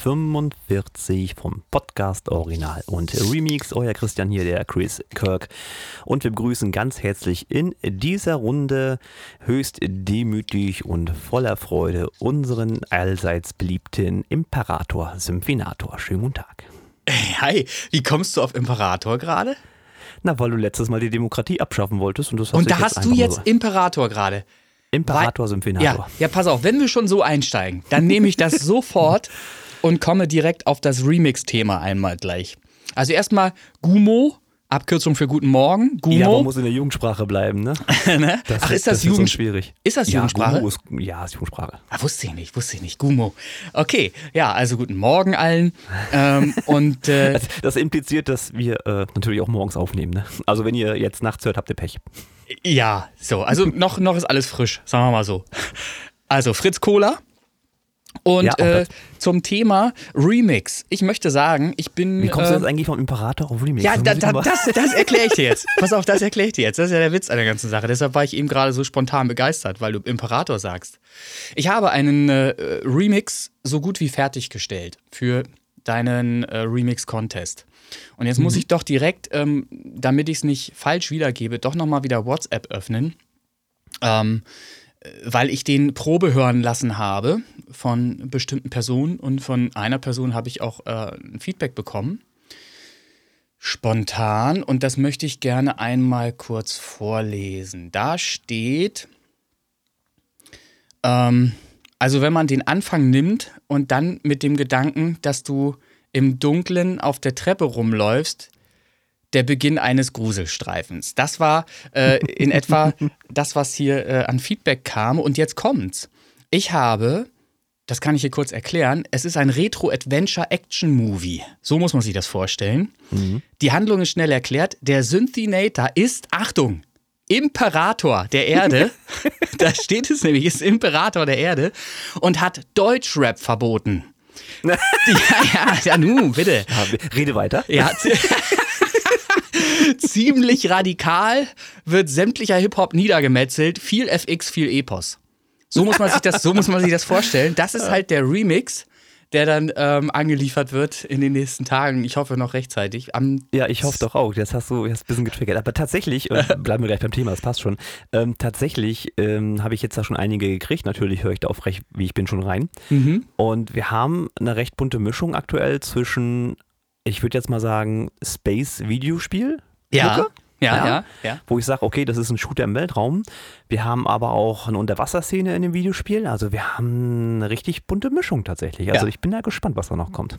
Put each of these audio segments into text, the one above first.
Folge 45 vom Podcast Original und Remix. Euer Christian hier, der Chris Kirk. Und wir begrüßen ganz herzlich in dieser Runde höchst demütig und voller Freude unseren allseits beliebten Imperator Symphinator. Schönen guten Tag. Hey, hi, wie kommst du auf Imperator gerade? Na, weil du letztes Mal die Demokratie abschaffen wolltest und das hast Und da hast du jetzt so. Imperator gerade. Imperator Ja, Symphinator. ja, pass auf, wenn wir schon so einsteigen, dann nehme ich das sofort und komme direkt auf das Remix-Thema einmal gleich. Also erstmal Gumo, Abkürzung für Guten Morgen. Gumo. Ja, man muss in der Jugendsprache bleiben, ne? ne? Das Ach, ist das, das Jugend Ist schwierig. Ist das ja, Jugendsprache? Guru Ist, ja, ist Jugendsprache. Ah, wusste ich nicht, wusste ich nicht. Gumo. Okay, ja, also guten Morgen allen. ähm, und äh, Das, das impliziert, dass wir äh, natürlich auch morgens aufnehmen. Ne? Also wenn ihr jetzt nachts hört, habt ihr Pech. ja, so, also noch, noch ist alles frisch, sagen wir mal so. Also Fritz Cola. Und Ja, äh, zum Thema Remix. Ich möchte sagen, ich bin. Wie kommst du äh, jetzt eigentlich vom Imperator auf Remix? Ja, Das da, da, das, das erkläre ich dir jetzt. Pass auf, das erkläre ich dir jetzt. Das ist ja der Witz an der ganzen Sache. Deshalb war ich eben gerade so spontan begeistert, weil du Imperator sagst. Ich habe einen äh, Remix so gut wie fertiggestellt für deinen äh, Remix-Contest. Und jetzt muss ich doch direkt, ähm, damit ich es nicht falsch wiedergebe, doch nochmal wieder WhatsApp öffnen. Ähm, äh, weil ich den Probe hören lassen habe von bestimmten Personen und von einer Person habe ich auch äh, ein Feedback bekommen spontan und das möchte ich gerne einmal kurz vorlesen. Da steht, ähm, also wenn man den Anfang nimmt und dann mit dem Gedanken, dass du im Dunkeln auf der Treppe rumläufst, der Beginn eines Gruselstreifens. Das war äh, in etwa das, was hier äh, an Feedback kam. Und jetzt kommt's. Ich habe, das kann ich hier kurz erklären, es ist ein Retro-Adventure-Action-Movie. So muss man sich das vorstellen. Die Handlung ist schnell erklärt. Der Synthinator ist, Achtung, Imperator der Erde. da steht es nämlich, ist Imperator der Erde und hat Deutschrap verboten. ja, ja, ja, nu, bitte. Ja, rede weiter. Ja, ziemlich radikal wird sämtlicher Hip-Hop niedergemetzelt. Viel FX, viel Epos. So muss man sich das, so muss man sich das vorstellen. Das ist halt der Remix, der dann ähm, angeliefert wird in den nächsten Tagen. Ich hoffe noch rechtzeitig. Am Ja, ich hoffe doch auch. Das hast du jetzt ein bisschen getriggert. Aber tatsächlich, äh, bleiben wir gleich beim Thema, das passt schon. Ähm, tatsächlich ähm, habe ich jetzt da schon einige gekriegt. Natürlich höre ich da auf recht, wie ich bin, schon rein. Mhm. Und wir haben eine recht bunte Mischung aktuell zwischen, ich würde jetzt mal sagen, Space-Videospiel. Ja, Mucke, ja, Ja. ja, ja. wo ich sage, okay, das ist ein Shooter im Weltraum. Wir haben aber auch eine Unterwasserszene in dem Videospiel. Also wir haben eine richtig bunte Mischung tatsächlich. Also Ja. ich bin da gespannt, was da noch kommt.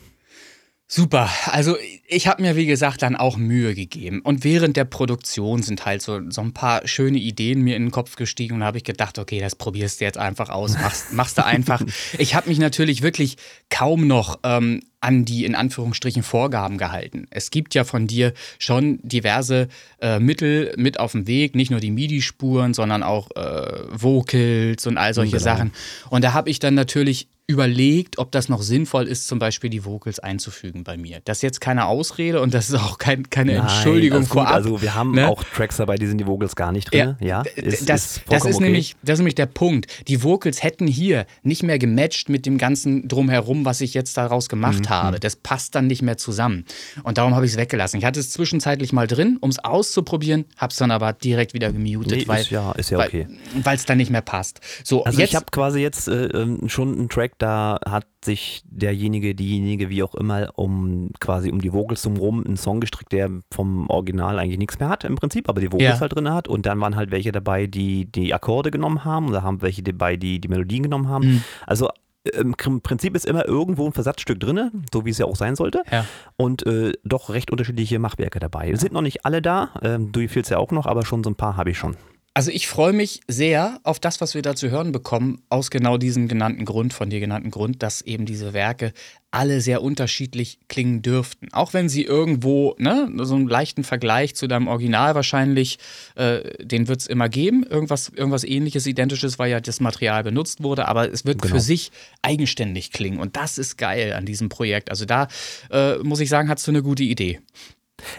Super. Also ich habe mir, wie gesagt, dann auch Mühe gegeben. Und während der Produktion sind halt so, so ein paar schöne Ideen mir in den Kopf gestiegen und habe ich gedacht, okay, das probierst du jetzt einfach aus, machst, machst du einfach. Ich habe mich natürlich wirklich kaum noch ähm, an die in Anführungsstrichen Vorgaben gehalten. Es gibt ja von dir schon diverse äh, Mittel mit auf dem Weg, nicht nur die MIDI-Spuren, sondern auch äh, Vocals und all solche Genau. Sachen. Und da habe ich dann natürlich überlegt, ob das noch sinnvoll ist, zum Beispiel die Vocals einzufügen bei mir. Das ist jetzt keine Ausrede und das ist auch kein, keine Nein, Entschuldigung vorab. Also wir haben ne? auch Tracks dabei, die sind die Vocals gar nicht drin. Ja, d- ist, das, ist das, ist okay. nämlich, das ist nämlich der Punkt. Die Vocals hätten hier nicht mehr gematcht mit dem ganzen Drumherum, was ich jetzt daraus gemacht Mhm. Habe. Das passt dann nicht mehr zusammen. Und darum habe ich es weggelassen. Ich hatte es zwischenzeitlich mal drin, um es auszuprobieren, habe es dann aber direkt wieder gemutet, Nee, weil ist ja- ist ja okay. weil es dann nicht mehr passt. So, Also jetzt, ich habe quasi jetzt äh, ähm, schon einen Track, da hat sich derjenige, diejenige, wie auch immer, um quasi um die Vocals drumherum einen Song gestrickt, der vom Original eigentlich nichts mehr hat im Prinzip, aber die Vocals Ja. halt drin hat. Und dann waren halt welche dabei, die die Akkorde genommen haben oder haben welche dabei, die die Melodien genommen haben. Mhm. Also im Prinzip ist immer irgendwo ein Versatzstück drin, so wie es ja auch sein sollte. Ja. Und äh, doch recht unterschiedliche Machwerke dabei. Sind noch nicht alle da, ähm, du fehlst ja auch noch, aber schon so ein paar habe ich schon. Also ich freue mich sehr auf das, was wir da zu hören bekommen, aus genau diesem genannten Grund, von dir genannten Grund, dass eben diese Werke alle sehr unterschiedlich klingen dürften. Auch wenn sie irgendwo, ne, so einen leichten Vergleich zu deinem Original wahrscheinlich, äh, den wird es immer geben. Irgendwas, irgendwas ähnliches, identisches, weil ja das Material benutzt wurde, aber es wird Genau. für sich eigenständig klingen. Und das ist geil an diesem Projekt. Also da äh, muss ich sagen, hast du eine gute Idee.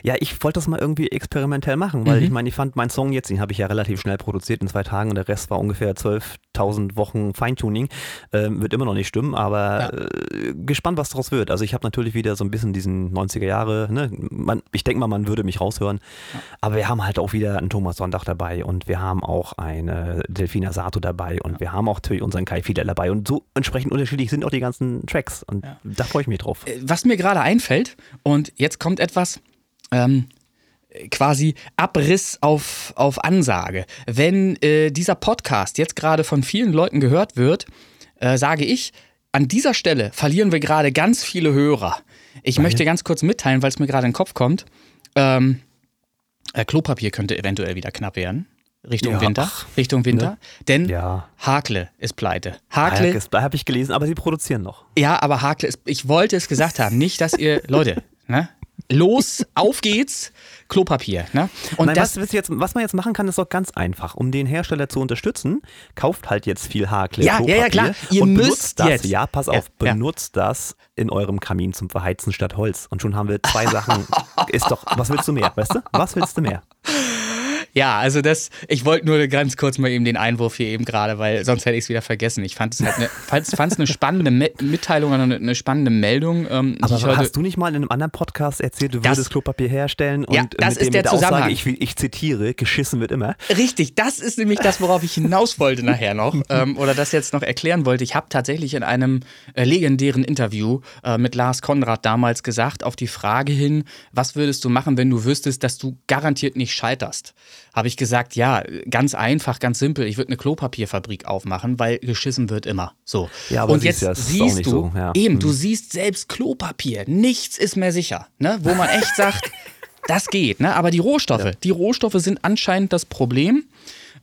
Ja, ich wollte das mal irgendwie experimentell machen, weil mhm. ich meine, ich fand meinen Song jetzt, den habe ich ja relativ schnell produziert in zwei Tagen und der Rest war ungefähr 12.000 Wochen Feintuning. Ähm, wird immer noch nicht stimmen, aber ja. äh, gespannt, was daraus wird. Also ich habe natürlich wieder so ein bisschen diesen 90er Jahre, ne? man, ich denke mal, man würde mich raushören, ja. aber wir haben halt auch wieder einen Thomas Sonntag dabei und wir haben auch eine Delfina Sato dabei und ja. wir haben auch natürlich unseren Kai Fiedler dabei und so entsprechend unterschiedlich sind auch die ganzen Tracks und da freue ich mich drauf. Äh, was mir gerade einfällt und jetzt kommt etwas, ähm, quasi Abriss auf, auf Ansage. Wenn äh, dieser Podcast jetzt gerade von vielen Leuten gehört wird, äh, sage ich, an dieser Stelle verlieren wir gerade ganz viele Hörer. Ich Weil? möchte ganz kurz mitteilen, weil es mir gerade in den Kopf kommt. Ähm, äh, Klopapier könnte eventuell wieder knapp werden. Richtung ja, Winter. Ach, Richtung Winter. Ne? Denn ja. Hakle ist pleite. Hakle, Hakle habe ich gelesen, aber sie produzieren noch. Ja, aber Hakle ist. Ich wollte es gesagt haben, nicht, dass ihr. Leute, ne? Los, auf geht's, Klopapier. Ne? Und Nein, das, was, jetzt, was man jetzt machen kann, ist doch ganz einfach. Um den Hersteller zu unterstützen, kauft halt jetzt viel Haarklär ja, Klopapier. Ja, ja, klar. Ihr und müsst das. Jetzt. Ja, pass auf, ja, benutzt ja. das in eurem Kamin zum Verheizen statt Holz. Und schon haben wir zwei Sachen. Ist doch, was willst du mehr, weißt du? Was willst du mehr? Ja, also das, ich wollte nur ganz kurz mal eben den Einwurf hier eben gerade, weil sonst hätte ich es wieder vergessen. Ich fand es halt eine, eine spannende Me Mitteilung oder eine, eine, spannende Meldung. Ähm, Aber heute, hast du nicht mal in einem anderen Podcast erzählt, du würdest Klopapier herstellen und ja, das mit, ist der, der Zusammenhang. Aussage, ich, ich, zitiere, geschissen wird immer. Richtig, das ist nämlich das, worauf ich hinaus wollte nachher noch ähm, oder das jetzt noch erklären wollte. Ich habe tatsächlich in einem äh, legendären Interview äh, mit Lars Konrad damals gesagt, auf die Frage hin, was würdest du machen, wenn du wüsstest, dass du garantiert nicht scheiterst? Habe ich gesagt, ja, ganz einfach, ganz simpel, ich würde eine Klopapierfabrik aufmachen, weil geschissen wird immer. So. Ja, aber und jetzt ja, siehst du, so, ja. eben, du hm. siehst selbst Klopapier, nichts ist mehr sicher, ne? wo man echt sagt, das geht, ne? aber die Rohstoffe, ja. die Rohstoffe sind anscheinend das Problem.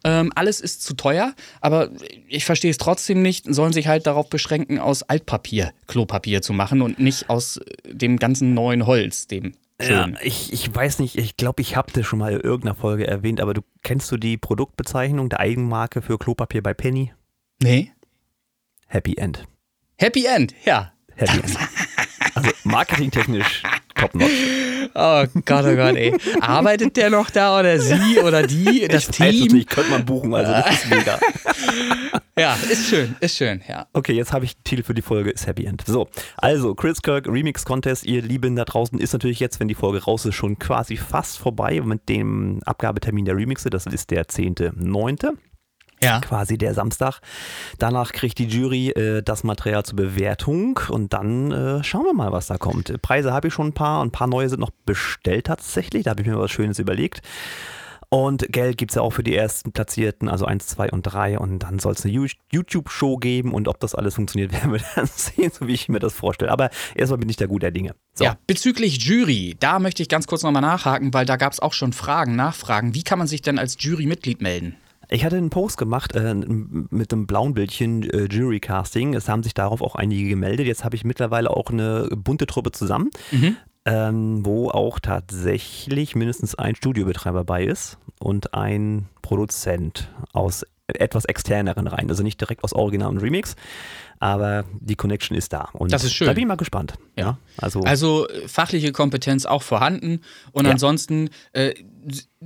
Ähm, alles ist zu teuer, aber ich verstehe es trotzdem nicht, sollen sich halt darauf beschränken, aus Altpapier Klopapier zu machen und nicht aus dem ganzen neuen Holz, dem ja, ich, ich weiß nicht, ich glaube, ich habe das schon mal in irgendeiner Folge erwähnt, aber du kennst du die Produktbezeichnung der Eigenmarke für Klopapier bei Penny? Nee. Happy End. Happy End, ja. Happy End. Also marketingtechnisch top notch. Oh Gott, oh Gott, ey. Arbeitet der noch da oder sie oder die, das ich Team? Weiß nicht, könnte man buchen, also das ist mega. ja, ist schön, ist schön, ja. Okay, jetzt habe ich den Titel für die Folge, ist Happy End. So, also Chris Kirk Remix Contest, ihr Lieben da draußen, ist natürlich jetzt, wenn die Folge raus ist, schon quasi fast vorbei mit dem Abgabetermin der Remixe, das ist der 10.9. Ja. Quasi der Samstag. Danach kriegt die Jury äh, das Material zur Bewertung und dann äh, schauen wir mal, was da kommt. Preise habe ich schon ein paar und ein paar neue sind noch bestellt tatsächlich. Da habe ich mir was Schönes überlegt. Und Geld gibt es ja auch für die ersten Platzierten, also 1, 2 und 3. Und dann soll es eine YouTube-Show geben und ob das alles funktioniert, werden wir dann sehen, so wie ich mir das vorstelle. Aber erstmal bin ich da guter Dinge. So. Ja, bezüglich Jury, da möchte ich ganz kurz nochmal nachhaken, weil da gab es auch schon Fragen, Nachfragen. Wie kann man sich denn als Jurymitglied melden? Ich hatte einen Post gemacht äh, mit einem blauen Bildchen äh, Jury Casting. Es haben sich darauf auch einige gemeldet. Jetzt habe ich mittlerweile auch eine bunte Truppe zusammen. Mhm ähm, wo auch tatsächlich mindestens ein Studiobetreiber bei ist und ein Produzent aus etwas externeren Reihen. Also nicht direkt aus Original und Remix, aber die Connection ist da. Und das ist schön. Da bin ich mal gespannt. Ja. ja also, also äh, fachliche Kompetenz auch vorhanden und ja. ansonsten äh,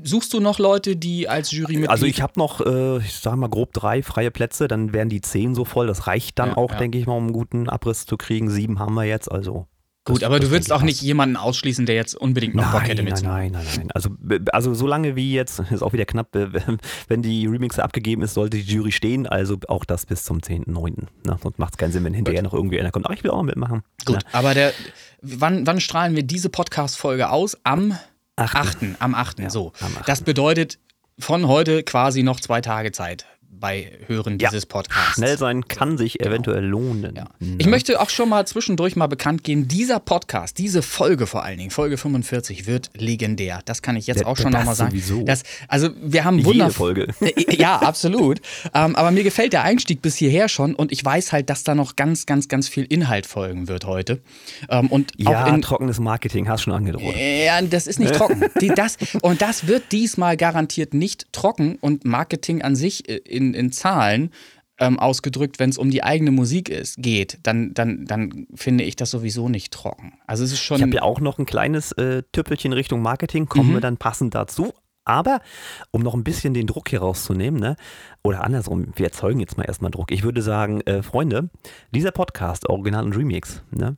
suchst du noch Leute, die als Jury mit. Also ich habe noch, äh, ich sage mal grob drei freie Plätze, dann wären die zehn so voll. Das reicht dann ja, auch, denke ich mal, um einen guten Abriss zu kriegen. Sieben haben wir jetzt, also Gut, aber du würdest auch nicht jemanden ausschließen, der jetzt unbedingt noch Bock hätte mitzumachen. Nein, nein, nein, nein. Also, also so lange wie jetzt, ist auch wieder knapp, wenn die Remixe abgegeben ist, sollte die Jury stehen. Also auch das bis zum 10.9. Ne? Sonst macht es keinen Sinn, wenn hinterher Gut. noch irgendwie einer kommt. Ach, ich will auch mitmachen. Gut, Na. aber der, wann, wann strahlen wir diese Podcast-Folge aus? Am 8. 8. Am 8. Ja, so. Am 8. Das bedeutet von heute quasi noch zwei Tage Zeit bei Hören ja. dieses Podcasts. Schnell sein kann sich genau. eventuell lohnen. Ja. Ich möchte auch schon mal zwischendurch mal bekannt geben, dieser Podcast, diese Folge vor allen Dingen, Folge 45, wird legendär. Das kann ich jetzt ja, auch schon nochmal sagen. Sowieso. Das, also wir haben Wunder Folge. ja, absolut. ähm, aber mir gefällt der Einstieg bis hierher schon und ich weiß halt, dass da noch ganz, ganz, ganz viel Inhalt folgen wird heute. Ähm, und ja, in, trockenes Marketing, hast schon angedroht. Ja, das ist nicht trocken. Die, das, und das wird diesmal garantiert nicht trocken und Marketing an sich äh, in in, Zahlen ähm, ausgedrückt, wenn es um die eigene Musik ist, geht, dann, dann, dann finde ich das sowieso nicht trocken. Also es ist schon. Ich habe ja auch noch ein kleines äh, Tüppelchen Richtung Marketing, kommen Mhm. wir dann passend dazu. Aber um noch ein bisschen den Druck hier rauszunehmen, ne? oder andersrum, wir erzeugen jetzt mal erstmal Druck. Ich würde sagen, äh, Freunde, dieser Podcast, Original und Remix, ne?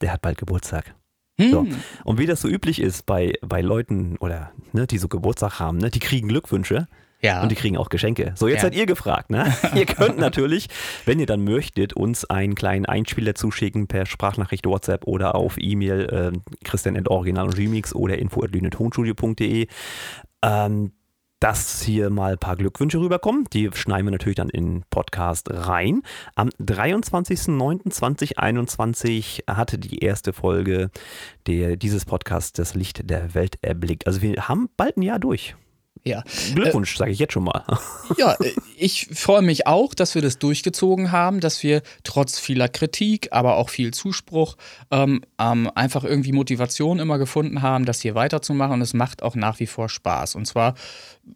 der hat bald Geburtstag. So. Hm. Und wie das so üblich ist bei, bei Leuten oder ne, die so Geburtstag haben, ne, die kriegen Glückwünsche Ja. und die kriegen auch Geschenke. So, jetzt Ja. seid ihr gefragt. Ne? ihr könnt natürlich, wenn ihr dann möchtet, uns einen kleinen Einspieler zuschicken per Sprachnachricht, WhatsApp oder auf E-Mail äh, Christian Original und Remix oder info tonstudio.de. Ähm, dass hier mal ein paar Glückwünsche rüberkommen. Die schneiden wir natürlich dann in den Podcast rein. Am 23.09.2021 hatte die erste Folge der, dieses Podcasts das Licht der Welt erblickt. Also wir haben bald ein Jahr durch. Ja. Glückwunsch, sage ich jetzt schon mal. Ja, äh, ich freue mich auch, dass wir das durchgezogen haben, dass wir trotz vieler Kritik, aber auch viel Zuspruch ähm, ähm, einfach irgendwie Motivation immer gefunden haben, das hier weiterzumachen. Und es macht auch nach wie vor Spaß. Und zwar,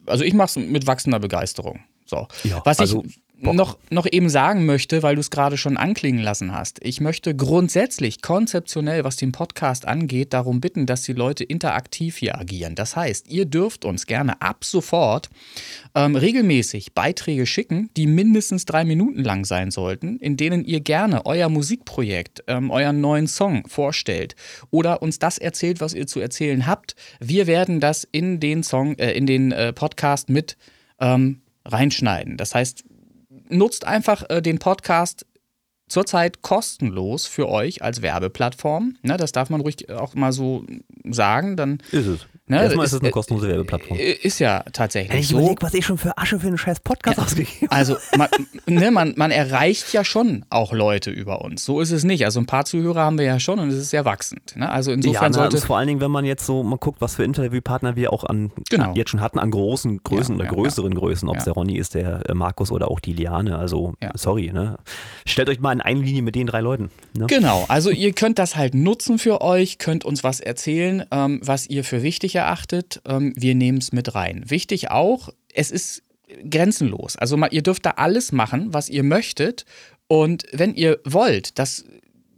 also ich mache es mit wachsender Begeisterung. So. Ja, Was also, ich Noch, noch eben sagen möchte, weil du es gerade schon anklingen lassen hast. Ich möchte grundsätzlich, konzeptionell, was den Podcast angeht, darum bitten, dass die Leute interaktiv hier agieren. Das heißt, ihr dürft uns gerne ab sofort ähm, regelmäßig Beiträge schicken, die mindestens drei Minuten lang sein sollten, in denen ihr gerne euer Musikprojekt, ähm, euren neuen Song vorstellt oder uns das erzählt, was ihr zu erzählen habt. Wir werden das in den Song, äh, in den äh, Podcast mit ähm, reinschneiden. Das heißt, nutzt einfach äh, den Podcast zurzeit kostenlos für euch als Werbeplattform. Ne, das darf man ruhig auch mal so sagen. Dann Ist es. Ne, Erstmal ist- ist es eine äh, kostenlose Werbeplattform. äh, ist ja tatsächlich ich so. überlege, was ich schon für Asche für einen scheiß Podcast ausgegeben habe. Also man, ne, man, man erreicht ja schon auch Leute über uns. So ist es nicht. Also ein paar Zuhörer haben wir ja schon und es ist sehr wachsend. Ne? Also Ja, insofern na, sollte. also vor allen Dingen, wenn man jetzt so mal guckt, was für Interviewpartner wir auch an Genau. jetzt schon hatten, an großen Größen Ja, oder ja, größeren Größen, ob es Ja. der Ronny ist, der äh, Markus oder auch die Liane. Also, Ja. sorry, ne? Stellt euch mal in eine Linie mit den drei Leuten. Ne? Genau, also ihr könnt das halt nutzen für euch, könnt uns was erzählen, ähm, was ihr für wichtig erachtet. Ähm, wir nehmen es mit rein. Wichtig auch, es ist grenzenlos. Also ihr dürft da alles machen, was ihr möchtet. Und wenn ihr wollt, das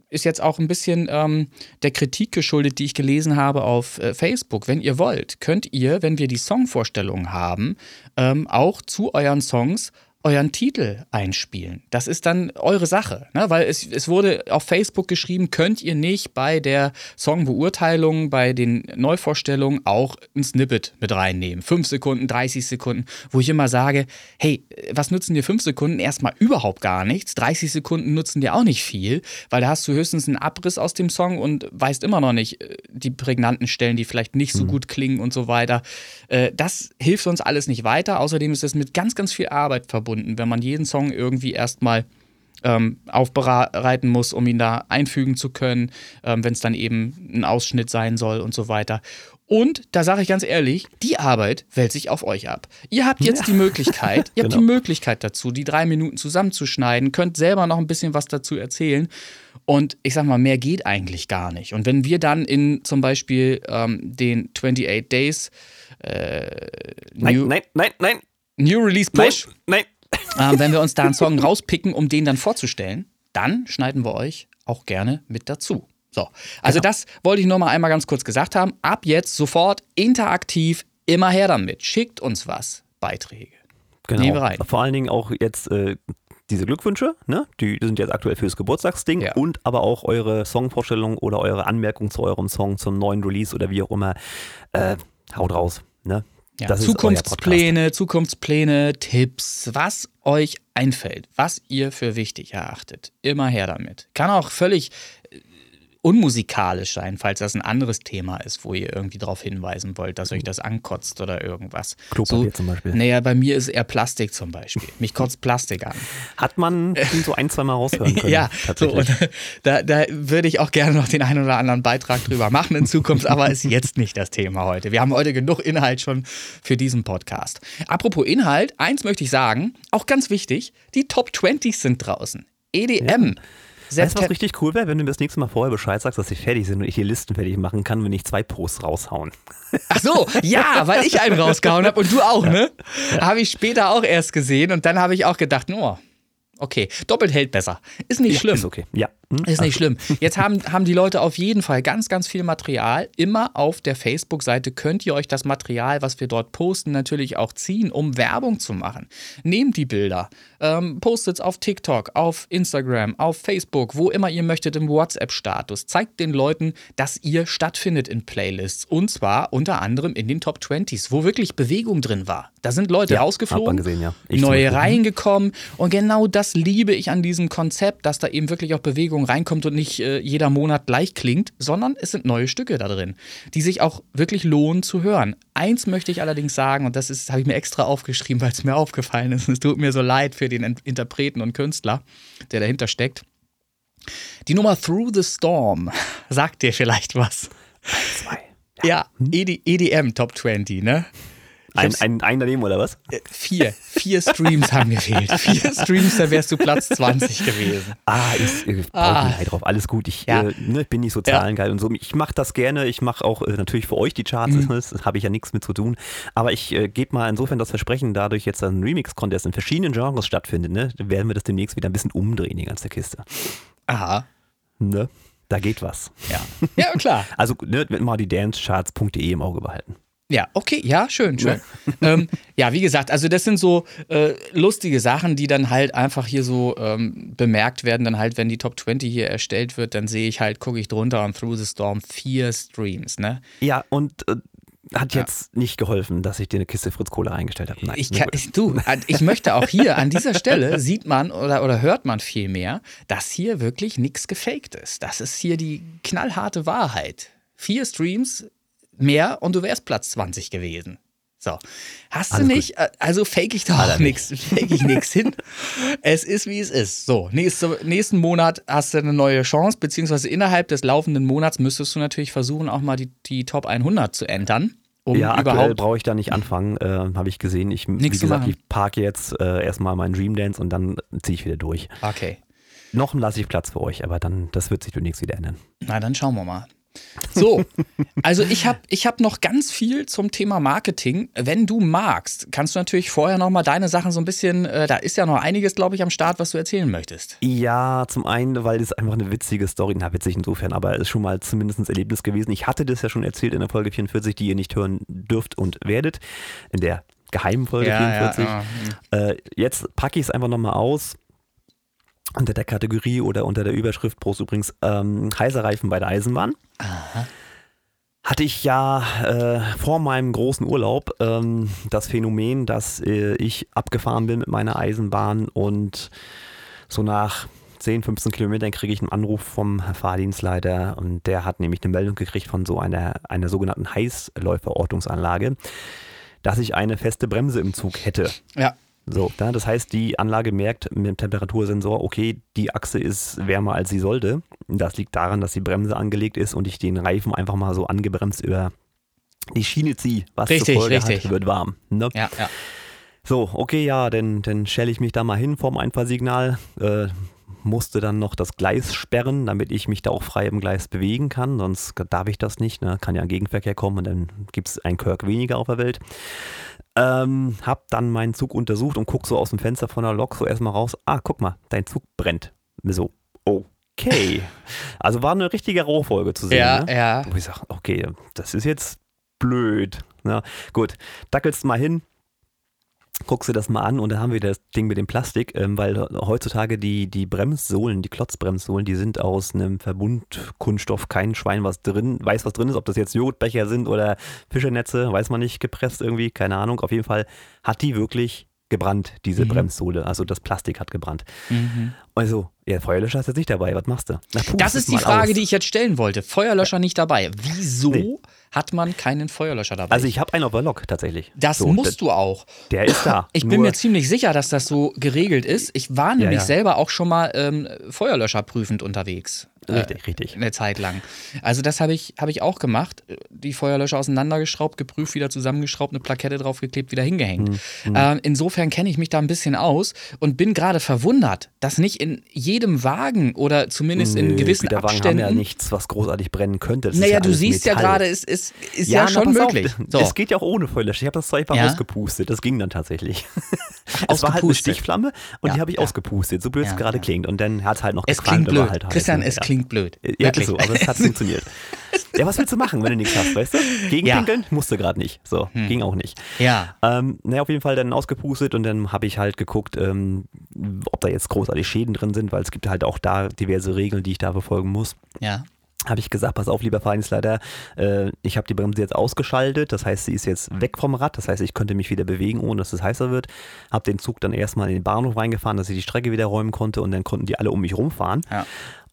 ist jetzt auch ein bisschen ähm, der Kritik geschuldet, die ich gelesen habe auf äh, Facebook. Wenn ihr wollt, könnt ihr, wenn wir die Songvorstellung haben, ähm, auch zu euren Songs euren Titel einspielen. Das ist dann eure Sache, ne? weil es, es wurde auf Facebook geschrieben, könnt ihr nicht bei der Songbeurteilung, bei den Neuvorstellungen auch ein Snippet mit reinnehmen. Fünf Sekunden, 30 Sekunden, wo ich immer sage, hey, was nutzen dir fünf Sekunden? Erstmal überhaupt gar nichts. 30 Sekunden nutzen dir auch nicht viel, weil da hast du höchstens einen Abriss aus dem Song und weißt immer noch nicht äh, die prägnanten Stellen, die vielleicht nicht so gut klingen und so weiter. Äh, Das hilft uns alles nicht weiter. Außerdem ist es mit ganz, ganz viel Arbeit verbunden, wenn man jeden Song irgendwie erstmal ähm, aufbereiten muss, um ihn da einfügen zu können, ähm, wenn es dann eben ein Ausschnitt sein soll und so weiter. Und da sage ich ganz ehrlich, die Arbeit wälzt sich auf euch ab. Ihr habt jetzt die Möglichkeit, ihr habt Genau. die Möglichkeit dazu, die drei Minuten zusammenzuschneiden, könnt selber noch ein bisschen was dazu erzählen. Und ich sag mal, mehr geht eigentlich gar nicht. Und wenn wir dann in zum Beispiel ähm, den 28 Days äh, Nein, New, nein, nein, nein, New Release nein, Push nein. Ähm, wenn wir uns da einen Song rauspicken, um den dann vorzustellen, dann schneiden wir euch auch gerne mit dazu. So, also das wollte ich nur mal einmal ganz kurz gesagt haben. Ab jetzt sofort interaktiv, immer her damit. Schickt uns was, Beiträge. Genau. Nehmen wir rein. Vor allen Dingen auch jetzt äh, diese Glückwünsche, ne? die sind jetzt aktuell fürs Geburtstagsding Ja. und aber auch eure Songvorstellung oder eure Anmerkung zu eurem Song, zum neuen Release oder wie auch immer. Äh, haut raus. Ne? Ja, Zukunftspläne, Zukunftspläne, Tipps, was euch einfällt, was ihr für wichtig erachtet. Immer her damit. Kann auch völlig unmusikalisch sein, falls das ein anderes Thema ist, wo ihr irgendwie darauf hinweisen wollt, dass euch das ankotzt oder irgendwas. Klopapier zum Beispiel. Naja, bei mir ist eher Plastik zum Beispiel. Mich kotzt Plastik an. Hat man so ein, zwei Mal raushören können. Ja, so, da, da würde ich auch gerne noch den einen oder anderen Beitrag drüber machen in Zukunft, aber ist jetzt nicht das Thema heute. Wir haben heute genug Inhalt schon für diesen Podcast. Apropos Inhalt, eins möchte ich sagen, auch ganz wichtig, die Top 20 sind draußen. EDM. Weißt du, was richtig cool wäre, wenn du mir das nächste Mal vorher Bescheid sagst, dass sie fertig sind und ich die Listen fertig machen kann, wenn ich zwei Posts raushauen. Ach so, ja, weil ich einen rausgehauen habe und du auch, ne? Habe ich später auch erst gesehen und dann habe ich auch gedacht, oh, Okay, doppelt hält besser. Ist nicht Ja, schlimm. Ist okay. Ja. Hm? Ist nicht schlimm. Jetzt haben, haben die Leute auf jeden Fall ganz, ganz viel Material. Immer auf der Facebook-Seite könnt ihr euch das Material, was wir dort posten, natürlich auch ziehen, um Werbung zu machen. Nehmt die Bilder, ähm, postet es auf TikTok, auf Instagram, auf Facebook, wo immer ihr möchtet im WhatsApp-Status. Zeigt den Leuten, dass ihr stattfindet in Playlists. Und zwar unter anderem in den Top 20s, wo wirklich Bewegung drin war. Da sind Leute Ja, rausgeflogen, gesehen, ja. Neue Beispiel. reingekommen. Und genau das liebe ich an diesem Konzept, dass da eben wirklich auch Bewegung reinkommt und nicht äh, jeder Monat gleich klingt, sondern es sind neue Stücke da drin, die sich auch wirklich lohnen zu hören. Eins möchte ich allerdings sagen, und das ist, habe ich mir extra aufgeschrieben, weil es mir aufgefallen ist. Es tut mir so leid für den Interpreten und Künstler, der dahinter steckt. Die Nummer Through the Storm sagt dir vielleicht was. Zwei. Ja, ED, EDM Top 20, ne? Ein, ein, ein daneben oder was? Äh, Vier. Vier Streams haben gefehlt. Vier Streams, da wärst du Platz 20 gewesen. Ah, ich äh, brauche Ah. ah. drauf. Alles gut. Ich Ja. äh, ne, bin nicht so zahlengeil und so. Ich mache das gerne. Ich mache auch äh, natürlich für euch die Charts. Mhm. Das habe ich ja nichts mit zu tun. Aber ich äh, gebe mal insofern das Versprechen, dadurch jetzt ein Remix-Contest in verschiedenen Genres stattfindet, ne, werden wir das demnächst wieder ein bisschen umdrehen, die ganze Kiste. Aha. Ne? Da geht was. Ja. Ja, klar. Also ne, mal die dancecharts.de im Auge behalten. Ja, okay, ja, schön, schön. ähm, ja, wie gesagt, also das sind so äh, lustige Sachen, die dann halt einfach hier so ähm, bemerkt werden. Dann halt, wenn die Top 20 hier erstellt wird, dann sehe ich halt, gucke ich drunter und Through the Storm vier Streams, ne? Ja, und äh, hat jetzt nicht geholfen, dass ich dir eine Kiste Fritz Cola eingestellt habe. Nein. Ich, kann, ich, du, ich möchte auch hier an dieser Stelle sieht man oder, oder hört man viel mehr, dass hier wirklich nichts gefaked ist. Das ist hier die knallharte Wahrheit. Vier Streams mehr und du wärst Platz 20 gewesen. So. Hast Alles du nicht? Äh, Also fake ich doch nichts, fake ich nichts hin. Es ist wie es ist. So, nächste, nächsten Monat hast du eine neue Chance, beziehungsweise innerhalb des laufenden Monats müsstest du natürlich versuchen, auch mal die, die Top 100 zu entern. Um ja, aktuell brauche ich da nicht anfangen, äh, habe ich gesehen. Ich, wie Nichts gesagt, ich parke jetzt äh, erstmal meinen Dream Dance und dann ziehe ich wieder durch. Okay. Noch lasse ich Platz für euch, aber dann, das wird sich demnächst wieder ändern. Na, dann schauen wir mal. So, also ich habe ich hab noch ganz viel zum Thema Marketing. Wenn du magst, kannst du natürlich vorher noch mal deine Sachen so ein bisschen, äh, da ist ja noch einiges, glaube ich, am Start, was du erzählen möchtest. Ja, zum einen, weil es einfach eine witzige Story, na witzig insofern, aber es ist schon mal zumindest ein Erlebnis gewesen. Ich hatte das ja schon erzählt in der Folge 44, die ihr nicht hören dürft und werdet, in der geheimen Folge 44. Äh, jetzt packe ich es einfach nochmal aus. Unter der Kategorie oder unter der Überschrift Prost übrigens ähm, heißer Reifen bei der Eisenbahn. Hatte ich ja äh, vor meinem großen Urlaub ähm, das Phänomen, dass äh, ich abgefahren bin mit meiner Eisenbahn und so nach 10, 15 Kilometern kriege ich einen Anruf vom Fahrdienstleiter und der hat nämlich eine Meldung gekriegt von so einer, einer sogenannten Heißläuferortungsanlage, dass ich eine feste Bremse im Zug hätte. Ja, So, da, das heißt, die Anlage merkt mit dem Temperatursensor, okay, die Achse ist wärmer als sie sollte. Das liegt daran, dass die Bremse angelegt ist und ich den Reifen einfach mal so angebremst über die Schiene ziehe. Was Richtig, zur Folge richtig. hat, wird warm. Ne? ja, ja. So, okay, ja, dann, dann stelle ich mich da mal hin vorm Einfahrsignal. Äh, musste dann noch das Gleis sperren, damit ich mich da auch frei im Gleis bewegen kann. Sonst darf ich das nicht. Ne? Kann ja ein Gegenverkehr kommen und dann gibt es einen Kirk weniger auf der Welt. Ähm, hab dann meinen Zug untersucht und guck so aus dem Fenster von der Lok so erstmal raus. Ah, guck mal, dein Zug brennt. So, okay. Also war eine richtige Rohfolge zu sehen. Ja, ne? ja. Wo ich sage, okay, das ist jetzt blöd. Na, gut, dackelst mal hin, guckst du das mal an und dann haben wir das Ding mit dem Plastik, ähm, weil heutzutage die, die Bremssohlen, die Klotzbremssohlen, die sind aus einem Verbundkunststoff, kein Schwein was drin, weiß was drin ist, ob das jetzt Joghurtbecher sind oder Fischernetze, weiß man nicht, gepresst irgendwie, keine Ahnung. Auf jeden Fall hat die wirklich gebrannt, diese Mhm. Bremssohle, also das Plastik hat gebrannt. Mhm. Also, ja, Feuerlöscher ist jetzt nicht dabei, was machst du? Na, Das ist die Frage, aus. die ich jetzt stellen wollte. Feuerlöscher nicht dabei. Wieso Nee. hat man keinen Feuerlöscher dabei? Also ich habe einen auf der Lok tatsächlich. das So, musst du auch. Der ist da. Ich bin mir ziemlich sicher, dass das so geregelt ist. Ich war nämlich ja. selber auch schon mal ähm, Feuerlöscher prüfend unterwegs. Richtig, richtig. Eine Zeit lang. Also das habe ich, hab ich auch gemacht. Die Feuerlöscher auseinandergeschraubt, geprüft, wieder zusammengeschraubt, eine Plakette draufgeklebt, wieder hingehängt. Hm, Äh, insofern kenne ich mich da ein bisschen aus und bin gerade verwundert, dass nicht in jedem Wagen oder zumindest in Nö, gewissen Güterwagen Abständen. haben ja nichts, was großartig brennen könnte. Das ist naja, ja du siehst ja Metall. gerade, es ist, ist ja, na, schon auf, möglich. So. Es geht ja auch ohne Feuerlöscher. Ich habe das Zeug einfach Ja? ausgepustet. Das ging dann tatsächlich. es war halt eine. Stichflamme und Ja, die habe ich ja. ausgepustet, so blöd es Ja, gerade ja. klingt. Und dann hat es halt noch Es gequalmt, klingt aber blöd. Halt heiß, Christian, es ja. Klingt blöd. Ja, ist Wirklich. so, aber es hat funktioniert. Ja, was willst du machen, wenn du nichts hast, weißt du? Gegenpinkeln musste gerade nicht. So, ging auch nicht. Ja. Ähm, naja, auf jeden Fall dann ausgepustet und dann habe ich halt geguckt, ähm, ob da jetzt großartig Schäden drin sind, weil es gibt halt auch da diverse Regeln, die ich da befolgen muss. Ja. Habe ich gesagt, pass auf, lieber Vereinsleiter, äh, ich habe die Bremse jetzt ausgeschaltet, das heißt, sie ist jetzt weg vom Rad, das heißt, ich könnte mich wieder bewegen, ohne dass es heißer wird. Habe den Zug dann erstmal in den Bahnhof reingefahren, dass ich die Strecke wieder räumen konnte und dann konnten die alle um mich rumfahren. Ja.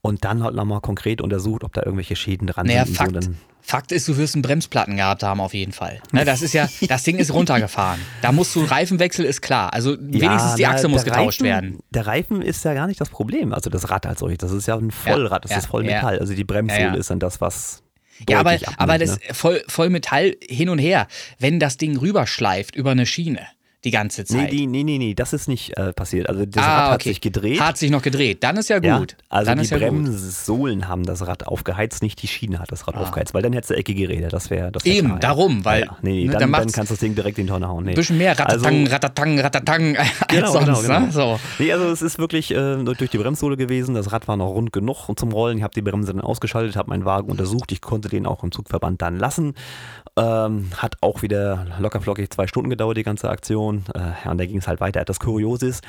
Und dann halt nochmal konkret untersucht, ob da irgendwelche Schäden dran Naja, sind. Fakt, So, Fakt ist, du wirst einen Bremsplatten gehabt haben auf jeden Fall. Ne, das ist ja, das Ding ist runtergefahren. Da musst du Reifenwechsel ist klar. Also wenigstens die na, Achse muss der getauscht Reifen, werden. Der Reifen ist ja gar nicht das Problem. Also das Rad als solches, das ist ja ein Vollrad, das ja, ist voll ja. Metall. Also die Bremssohle Ja, ja. ist dann das, was. Ja, aber, deutlich aber abnimmt, das ne? voll, voll Metall hin und her, wenn das Ding rüberschleift über eine Schiene die ganze Nee, Zeit. die, nee, nee, nee, das ist nicht äh, passiert. Also das ah, Rad hat okay. sich gedreht. Hat sich noch gedreht. Dann ist ja Ja, gut. also dann die ist ja. Bremssohlen haben das Rad aufgeheizt, nicht die Schiene hat das Rad aufgeheizt, weil dann hättest du eckige Räder, das wäre das wär Eben, klar, ja. darum, weil, Ja, ja. Nee, nee, ne, dann, dann dann, kannst du das Ding direkt in die Tonne hauen. Nee. Bisschen mehr Ratatang, Also- Ratatang, Ratatang als Genau, sonst. genau, Ne? genau. So. Nee, also es ist wirklich äh, durch die Bremssohle gewesen. Das Rad war noch rund genug zum Rollen. Ich habe die Bremse dann ausgeschaltet, habe meinen Wagen untersucht. Ich konnte den auch im Zugverband dann lassen. Ähm, hat auch wieder lockerflockig zwei Stunden gedauert, die ganze Aktion. Äh, ja, und da ging es halt weiter. Das Kuriose ist,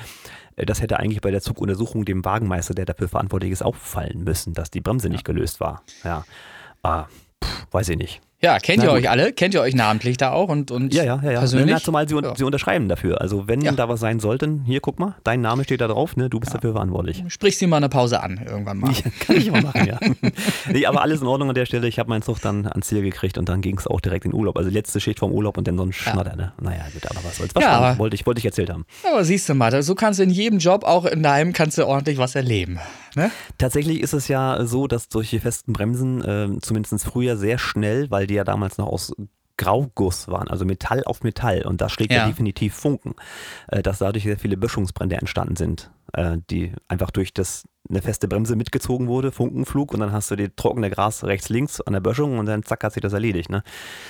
äh, das hätte eigentlich bei der Zuguntersuchung dem Wagenmeister, der dafür verantwortlich ist, auffallen müssen, dass die Bremse nicht gelöst war. Ja, ah, pff, weiß ich nicht. Ja, kennt Na ihr euch alle? Kennt ihr euch namentlich da auch und, und Ja, ja, ja. ja. persönlich? Na, zumal sie, Ja. sie unterschreiben dafür. Also wenn Ja. da was sein sollte, hier guck mal, dein Name steht da drauf, ne? du bist dafür verantwortlich. Sprich sie mal eine Pause an, irgendwann mal. Kann ich mal machen, ja. nee, aber alles in Ordnung an der Stelle. Ich habe meinen Zug dann ans Ziel gekriegt und dann ging es auch direkt in Urlaub. Also letzte Schicht vom Urlaub und dann so ein Schnatter, ne? Naja, gut, aber was soll's. Was Ja, aber- wollte ich, wollte ich erzählt haben. Aber siehst du mal, so kannst du in jedem Job, auch in deinem, kannst du ordentlich was erleben. Ne? Tatsächlich ist es ja so, dass solche festen Bremsen, äh, zumindest früher sehr schnell, weil die ja damals noch aus Grauguss waren, also Metall auf Metall und das schlägt ja, definitiv Funken, äh, dass dadurch sehr viele Böschungsbrände entstanden sind, äh, die einfach durch das eine feste Bremse mitgezogen wurde, Funkenflug und dann hast du die trockene Gras rechts, links an der Böschung und dann zack hat sich das erledigt. Ne?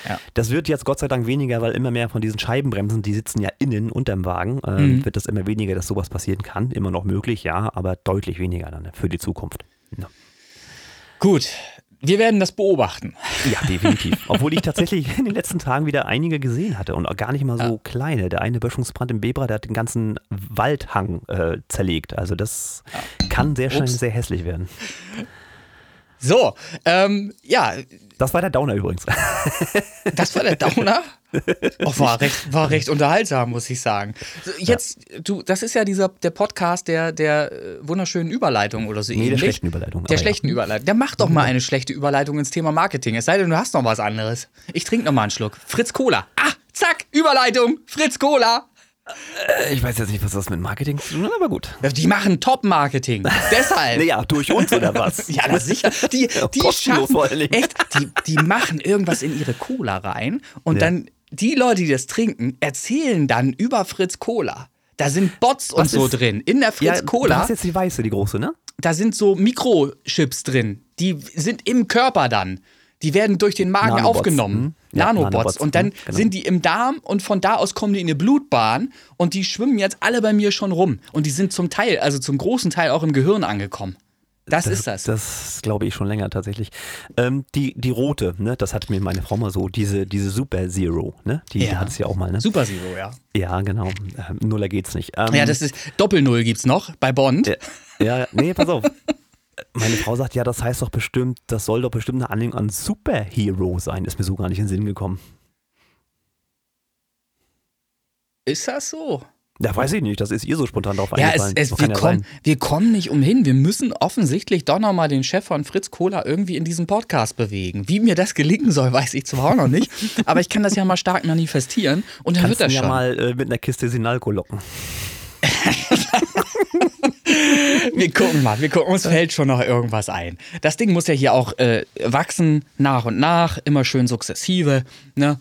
Ja. Das wird jetzt Gott sei Dank weniger, weil immer mehr von diesen Scheibenbremsen, die sitzen ja innen unterm Wagen, äh, Mhm. wird das immer weniger, dass sowas passieren kann. Immer noch möglich, ja, aber deutlich weniger dann für die Zukunft. Ja. Gut, wir werden das beobachten. Ja, definitiv. Obwohl ich tatsächlich in den letzten Tagen wieder einige gesehen hatte und auch gar nicht mal so kleine. Der eine Böschungsbrand im Bebra, der hat den ganzen Waldhang äh, zerlegt. Also das kann sehr schnell Ups. sehr hässlich werden. So, ähm, ja, Das war der Downer übrigens. das war der Downer. Oh, war recht, war recht unterhaltsam, muss ich sagen. Jetzt, du, das ist ja dieser der Podcast der, der äh, wunderschönen Überleitung oder so Nee, der schlechten Überleitung. Der schlechten Überleitung. Der macht doch mal eine schlechte Überleitung ins Thema Marketing. Es sei denn, du hast noch was anderes. Ich trinke noch mal einen Schluck. Fritz Cola. Ah, zack, Überleitung. Fritz Cola. Ja. Ich weiß jetzt nicht, was das mit Marketing zu tun hat, aber gut. Die machen Top-Marketing. Deshalb. Naja, durch uns oder was? Ja, na sicher. Die, die schaffen, echt, die, die machen irgendwas in ihre Cola rein und Ja. dann die Leute, die das trinken, erzählen dann über Fritz Cola. Da sind Bots und Was so ist- drin. In der Fritz Du Cola, hast jetzt die weiße, die große, ne? da sind so Mikrochips drin. Die sind im Körper dann. Die werden durch den Magen Nanobots, aufgenommen. hm? Ja, Nanobots. Nanobots, Und dann hm, genau. sind die im Darm und von da aus kommen die in eine Blutbahn und die schwimmen jetzt alle bei mir schon rum. Und die sind zum Teil, also zum großen Teil auch im Gehirn angekommen. Das, ist das. Das glaube ich schon länger tatsächlich. Ähm, die, die rote, ne, das hat mir meine Frau mal so, diese, diese Super Zero, ne? Die Ja. hat es ja auch mal, ne? Super Zero, ja. Ja, genau. Ähm, Nuller geht's nicht. Ähm, Ja, das ist Doppel-Null gibt's noch bei Bond. Ja, ja, nee, pass auf. Meine Frau sagt, ja, das heißt doch bestimmt, das soll doch bestimmt eine Anlehnung an Superhero sein. Ist mir so gar nicht in den Sinn gekommen. Ist das so? Ja, weiß ich nicht, das ist ihr so spontan drauf Ja, es, eingefallen. es, Das wir, ja kommen, wir kommen nicht umhin. Wir müssen offensichtlich doch nochmal den Chef von Fritz Kohler irgendwie in diesem Podcast bewegen. Wie mir das gelingen soll, weiß ich zwar auch noch nicht. aber ich kann das ja mal stark manifestieren und dann Kannst wird das ihn ja schon. mal äh, mit einer Kiste Sinalco locken. wir gucken mal, wir gucken, uns fällt schon noch irgendwas ein. Das Ding muss ja hier auch äh, wachsen, nach und nach, immer schön sukzessive. Ne?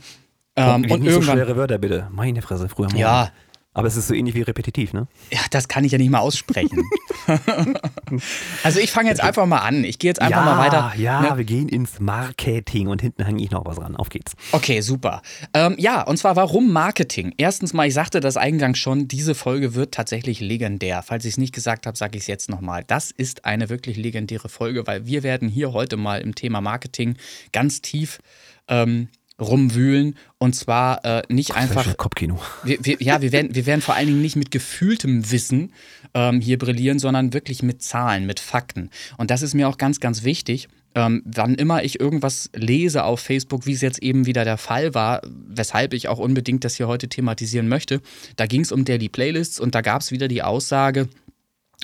Ähm, und, irgendwann. So schwere Wörter bitte. Meine Fresse, früher mal. Ja, aber es ist so ähnlich wie repetitiv, ne? Ja, das kann ich ja nicht mal aussprechen. also ich fange jetzt einfach mal an. Ich gehe jetzt einfach ja, mal weiter. Ja, ne? wir gehen ins Marketing und hinten hänge ich noch was ran. Auf geht's. Okay, super. Ähm, ja, und zwar warum Marketing? Erstens mal, ich sagte das eingangs schon, diese Folge wird tatsächlich legendär. Falls ich es nicht gesagt habe, sage ich es jetzt nochmal. Das ist eine wirklich legendäre Folge, weil wir werden hier heute mal im Thema Marketing ganz tief ähm, rumwühlen und zwar äh, nicht einfach. Kopfkino. Wir, wir, ja, wir werden, wir werden vor allen Dingen nicht mit gefühltem Wissen ähm, hier brillieren, sondern wirklich mit Zahlen, mit Fakten. Und das ist mir auch ganz, ganz wichtig. Ähm, wann immer ich irgendwas lese auf Facebook, wie es jetzt eben wieder der Fall war, weshalb ich auch unbedingt das hier heute thematisieren möchte, da ging es um Daily Playlists und da gab es wieder die Aussage,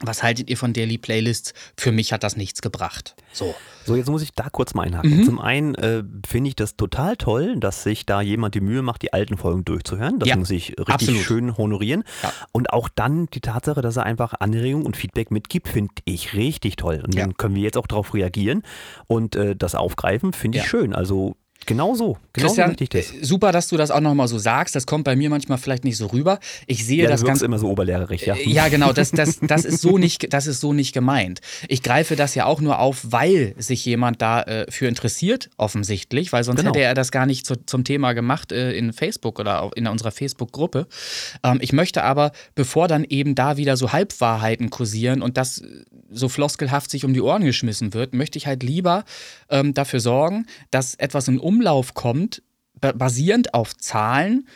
was haltet ihr von Daily Playlists? Für mich hat das nichts gebracht. So. So, jetzt muss ich da kurz mal einhaken. Mhm. Zum einen äh, finde ich das total toll, dass sich da jemand die Mühe macht, die alten Folgen durchzuhören. Das ja, muss ich richtig absolut. schön honorieren. Ja. Und auch dann die Tatsache, dass er einfach Anregungen und Feedback mitgibt, finde ich richtig toll. Und ja. dann können wir jetzt auch darauf reagieren und äh, das aufgreifen, finde ich schön. Also Genau so. Genau Christian, so das. super, dass du das auch nochmal so sagst. Das kommt bei mir manchmal vielleicht nicht so rüber. Ich sehe ja, das ganz immer so oberlehrerig, ja. Äh, ja, genau. Das, das, das ist so nicht, das ist so nicht gemeint. Ich greife das ja auch nur auf, weil sich jemand dafür äh, interessiert, offensichtlich, weil sonst genau. hätte er das gar nicht zu, zum Thema gemacht äh, in Facebook oder in unserer Facebook-Gruppe. Ähm, ich möchte aber, bevor dann eben da wieder so Halbwahrheiten kursieren und das so floskelhaft sich um die Ohren geschmissen wird, möchte ich halt lieber ähm, dafür sorgen, dass etwas in Umlauf kommt, basierend auf Zahlen,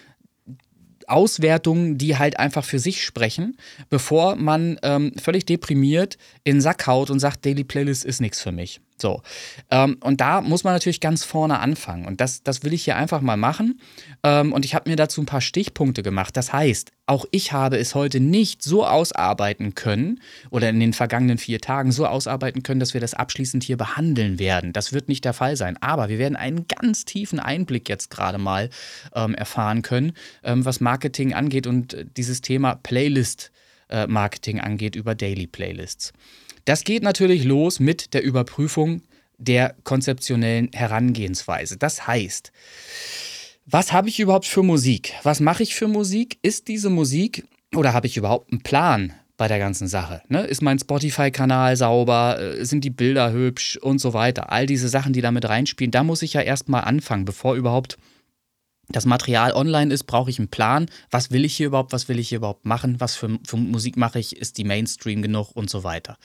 Auswertungen, die halt einfach für sich sprechen, bevor man ähm, völlig deprimiert in den Sack haut und sagt, Daily Playlist ist nichts für mich. So. Ähm, und da muss man natürlich ganz vorne anfangen. Und das, das will ich hier einfach mal machen. Ähm, und ich habe mir dazu ein paar Stichpunkte gemacht. Das heißt, auch ich habe es heute nicht so ausarbeiten können oder in den vergangenen vier Tagen so ausarbeiten können, dass wir das abschließend hier behandeln werden. Das wird nicht der Fall sein. Aber wir werden einen ganz tiefen Einblick jetzt gerade mal ähm, erfahren können, ähm, was Marketing angeht und äh, dieses Thema Playlist. Äh, Marketing angeht über Daily Playlists. Das geht natürlich los mit der Überprüfung der konzeptionellen Herangehensweise. Das heißt, was habe ich überhaupt für Musik? Was mache ich für Musik? Ist diese Musik oder habe ich überhaupt einen Plan bei der ganzen Sache? Ne? Ist mein Spotify-Kanal sauber? Äh, sind die Bilder hübsch und so weiter? All diese Sachen, die damit reinspielen, da muss ich ja erstmal anfangen, bevor überhaupt das Material online ist, brauche ich einen Plan. Was will ich hier überhaupt? Was will ich hier überhaupt machen? Was für, für Musik mache ich? Ist die Mainstream genug und so weiter?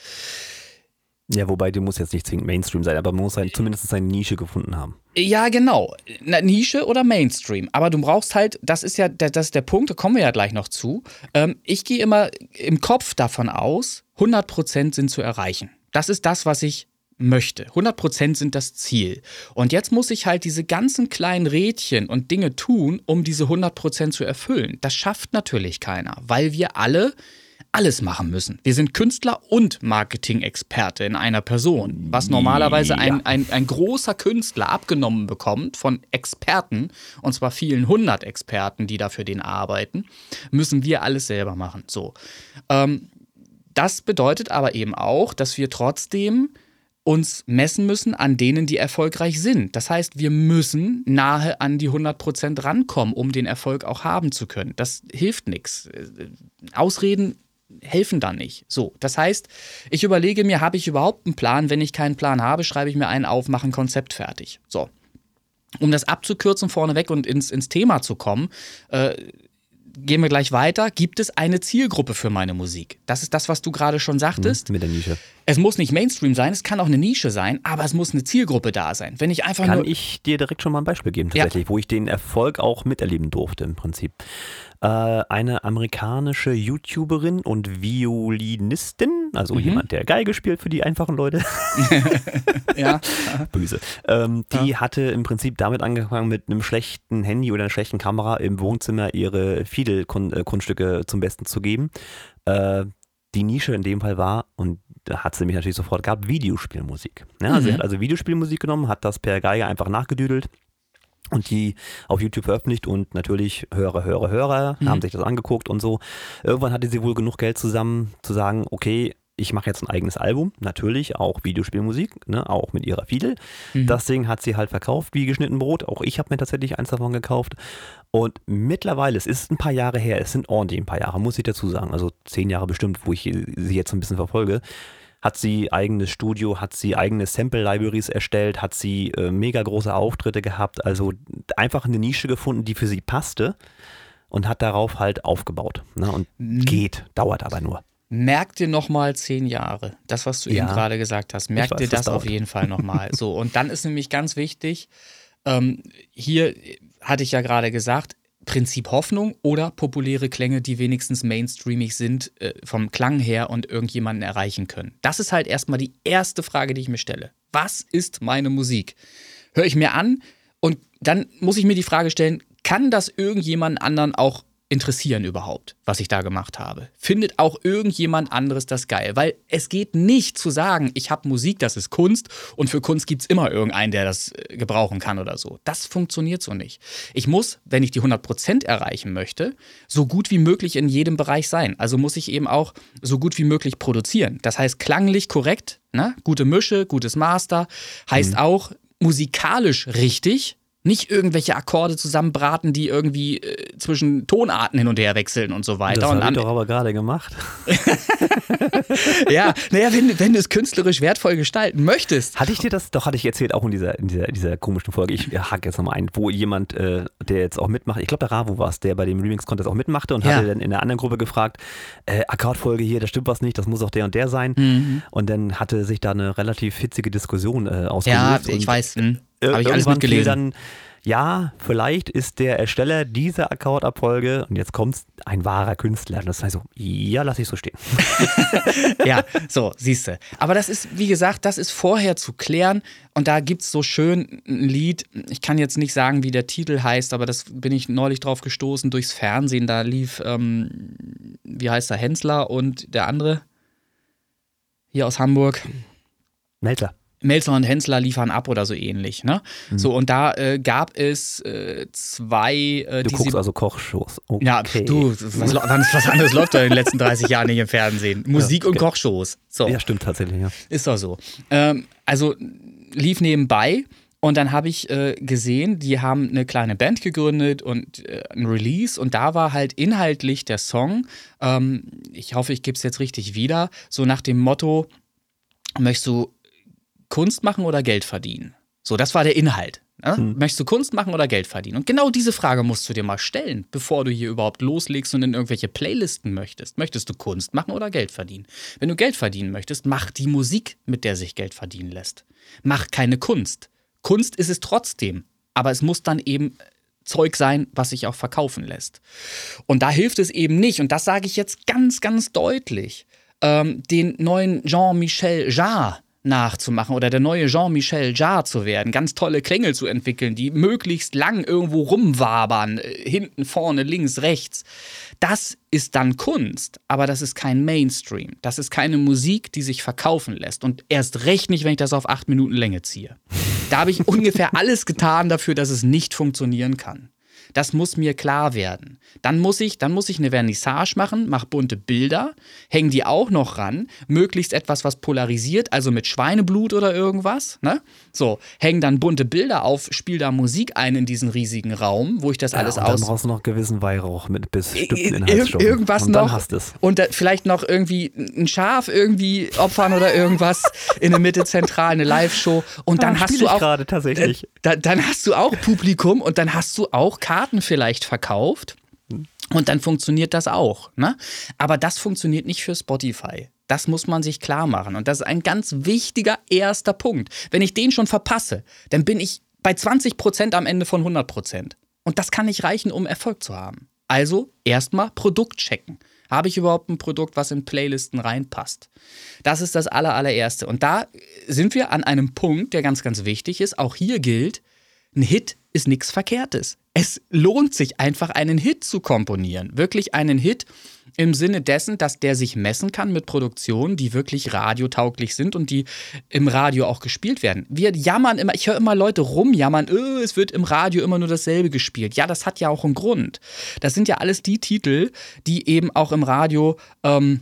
Ja, wobei die muss jetzt nicht zwingend Mainstream sein, aber man muss halt zumindest seine Nische gefunden haben. Ja, genau. Na, Nische oder Mainstream. Aber du brauchst halt, das ist ja der, das ist der Punkt, da kommen wir ja gleich noch zu. Ähm, ich gehe immer im Kopf davon aus, 100% sind zu erreichen. Das ist das, was ich möchte. 100% sind das Ziel. Und jetzt muss ich halt diese ganzen kleinen Rädchen und Dinge tun, um diese 100% zu erfüllen. Das schafft natürlich keiner, weil wir alle alles machen müssen. Wir sind Künstler und Marketing-Experte in einer Person. Was normalerweise ja. ein, ein, ein großer Künstler abgenommen bekommt von Experten, und zwar vielen hundert Experten, die dafür den arbeiten, müssen wir alles selber machen. So. Ähm, das bedeutet aber eben auch, dass wir trotzdem uns messen müssen an denen, die erfolgreich sind. Das heißt, wir müssen nahe an die 100% rankommen, um den Erfolg auch haben zu können. Das hilft nichts. Ausreden helfen da nicht. So, das heißt, ich überlege mir, habe ich überhaupt einen Plan? Wenn ich keinen Plan habe, schreibe ich mir einen auf, mache ein Konzept fertig. So. Um das abzukürzen vorneweg und ins, ins Thema zu kommen, äh, gehen wir gleich weiter. Gibt es eine Zielgruppe für meine Musik? Das ist das, was du gerade schon sagtest. Mhm, mit der Nische. Es muss nicht Mainstream sein, es kann auch eine Nische sein, aber es muss eine Zielgruppe da sein. Wenn ich einfach kann ich dir direkt schon mal ein Beispiel geben, tatsächlich, ja. wo ich den Erfolg auch miterleben durfte im Prinzip. Äh, eine amerikanische YouTuberin und Violinistin, also mhm. jemand, der Geige spielt für die einfachen Leute. ja. Böse. Ähm, die ja. hatte im Prinzip damit angefangen, mit einem schlechten Handy oder einer schlechten Kamera im Wohnzimmer ihre Fiedel-Grundstücke zum Besten zu geben. Äh, die Nische in dem Fall war, und da hat sie mich natürlich sofort gehabt, Videospielmusik. Ja, mhm. Sie hat also Videospielmusik genommen, hat das per Geige einfach nachgedüdelt und die auf YouTube veröffentlicht und natürlich Hörer, Hörer, Hörer mhm. haben sich das angeguckt und so. Irgendwann hatte sie wohl genug Geld zusammen zu sagen, okay, ich mache jetzt ein eigenes Album, natürlich auch Videospielmusik, ne, auch mit ihrer Fiedel. Mhm. Das Ding hat sie halt verkauft wie geschnitten Brot. Auch ich habe mir tatsächlich eins davon gekauft. Und mittlerweile, es ist ein paar Jahre her, es sind ordentlich ein paar Jahre, muss ich dazu sagen, also zehn Jahre bestimmt, wo ich sie jetzt ein bisschen verfolge hat sie eigenes Studio, hat sie eigene Sample-Libraries erstellt, hat sie äh, mega große Auftritte gehabt, also einfach eine Nische gefunden, die für sie passte und hat darauf halt aufgebaut. Ne? Und mhm. geht, dauert aber nur. Merk dir nochmal zehn Jahre, das, was du ja. eben gerade gesagt hast. Merk weiß, dir das, auf jeden Fall nochmal. so, und dann ist nämlich ganz wichtig, ähm, hier hatte ich ja gerade gesagt, Prinzip Hoffnung oder populäre Klänge, die wenigstens mainstreamig sind, äh, vom Klang her und irgendjemanden erreichen können? Das ist halt erstmal die erste Frage, die ich mir stelle. Was ist meine Musik? Höre ich mir an und dann muss ich mir die Frage stellen, kann das irgendjemanden anderen auch interessieren überhaupt, was ich da gemacht habe? Findet auch irgendjemand anderes das geil? Weil es geht nicht zu sagen, ich habe Musik, das ist Kunst und für Kunst gibt es immer irgendeinen, der das äh, gebrauchen kann oder so. Das funktioniert so nicht. Ich muss, wenn ich die 100% erreichen möchte, so gut wie möglich in jedem Bereich sein. Also muss ich eben auch so gut wie möglich produzieren. Das heißt, klanglich korrekt, ne? gute Mische, gutes Master, heißt mhm. auch musikalisch richtig, nicht irgendwelche Akkorde zusammenbraten, die irgendwie äh, zwischen Tonarten hin und her wechseln und so weiter. Das habe ich doch aber gerade gemacht. ja, naja, wenn, wenn du es künstlerisch wertvoll gestalten möchtest. Hatte ich dir das, doch hatte ich erzählt, auch in dieser, in dieser, dieser komischen Folge, ich hake jetzt nochmal ein, wo jemand, äh, der jetzt auch mitmacht, ich glaube der Ravu war es, der bei dem Remix-Contest auch mitmachte und ja. hatte dann in der anderen Gruppe gefragt, äh, Akkordfolge hier, da stimmt was nicht, das muss auch der und der sein. Mhm. Und dann hatte sich da eine relativ hitzige Diskussion äh, ausgelöst. Ja, ich weiß. Hm. Habe ich alles mitgelesen. Dann, ja, vielleicht ist der Ersteller dieser Akkordabfolge, und jetzt kommt ein wahrer Künstler. Und das heißt so, ja, lass ich so stehen. ja, so, siehst du. Aber das ist, wie gesagt, das ist vorher zu klären. Und da gibt es so schön ein Lied, ich kann jetzt nicht sagen, wie der Titel heißt, aber das bin ich neulich drauf gestoßen durchs Fernsehen. Da lief, ähm, wie heißt er, Hensler und der andere hier aus Hamburg. Melzer. Melzer und Hensler liefern ab oder so ähnlich. Ne? Mhm. So, und da äh, gab es äh, zwei. Äh, du guckst also Kochshows. Okay. Ja, du, was, was anderes läuft da in den letzten 30 Jahren nicht im Fernsehen. Musik ja, okay. und Kochshows. So. Ja, stimmt tatsächlich, ja. Ist doch so. Ähm, also lief nebenbei. Und dann habe ich äh, gesehen, die haben eine kleine Band gegründet und äh, ein Release. Und da war halt inhaltlich der Song, ähm, ich hoffe, ich gebe es jetzt richtig wieder, so nach dem Motto, möchtest du Kunst machen oder Geld verdienen? So, das war der Inhalt. Ne? Hm. Möchtest du Kunst machen oder Geld verdienen? Und genau diese Frage musst du dir mal stellen, bevor du hier überhaupt loslegst und in irgendwelche Playlisten möchtest. Möchtest du Kunst machen oder Geld verdienen? Wenn du Geld verdienen möchtest, mach die Musik, mit der sich Geld verdienen lässt. Mach keine Kunst. Kunst ist es trotzdem, aber es muss dann eben Zeug sein, was sich auch verkaufen lässt. Und da hilft es eben nicht, und das sage ich jetzt ganz, ganz deutlich, ähm, den neuen Jean-Michel Jarre nachzumachen oder der neue Jean-Michel Jarre zu werden, ganz tolle Klänge zu entwickeln, die möglichst lang irgendwo rumwabern, äh, hinten, vorne, links, rechts. Das ist dann Kunst, aber das ist kein Mainstream. Das ist keine Musik, die sich verkaufen lässt. Und erst recht nicht, wenn ich das auf acht Minuten Länge ziehe. Da habe ich ungefähr alles getan dafür, dass es nicht funktionieren kann. Das muss mir klar werden. Dann muss ich, dann muss ich eine Vernissage machen, mache bunte Bilder, hänge die auch noch ran, möglichst etwas, was polarisiert, also mit Schweineblut oder irgendwas. Ne? So, hänge dann bunte Bilder auf, spiele da Musik ein in diesen riesigen Raum, wo ich das ja, alles und aus. Dann brauchst du noch gewissen Weihrauch mit bestimmten Inhaltsstoffen. Irgendwas und noch. Dann hast es. Und da, vielleicht noch irgendwie ein Schaf irgendwie opfern oder irgendwas in der Mitte zentral, eine Live-Show. Und dann ah, hast du auch. gerade tatsächlich. Äh, da, dann hast du auch Publikum und dann hast du auch Karten Karten vielleicht verkauft. Und dann funktioniert das auch. Ne? Aber das funktioniert nicht für Spotify. Das muss man sich klar machen. Und das ist ein ganz wichtiger erster Punkt. Wenn ich den schon verpasse, dann bin ich bei 20 Prozent am Ende von 100 Prozent. Und das kann nicht reichen, um Erfolg zu haben. Also erstmal Produkt checken. Habe ich überhaupt ein Produkt, was in Playlisten reinpasst? Das ist das allerallererste. Und da sind wir an einem Punkt, der ganz, ganz wichtig ist. Auch hier gilt, ein Hit ist nichts Verkehrtes. Es lohnt sich einfach, einen Hit zu komponieren. Wirklich einen Hit im Sinne dessen, dass der sich messen kann mit Produktionen, die wirklich radiotauglich sind und die im Radio auch gespielt werden. Wir jammern immer, ich höre immer Leute rumjammern, öh, es wird im Radio immer nur dasselbe gespielt. Ja, das hat ja auch einen Grund. Das sind ja alles die Titel, die eben auch im Radio ähm,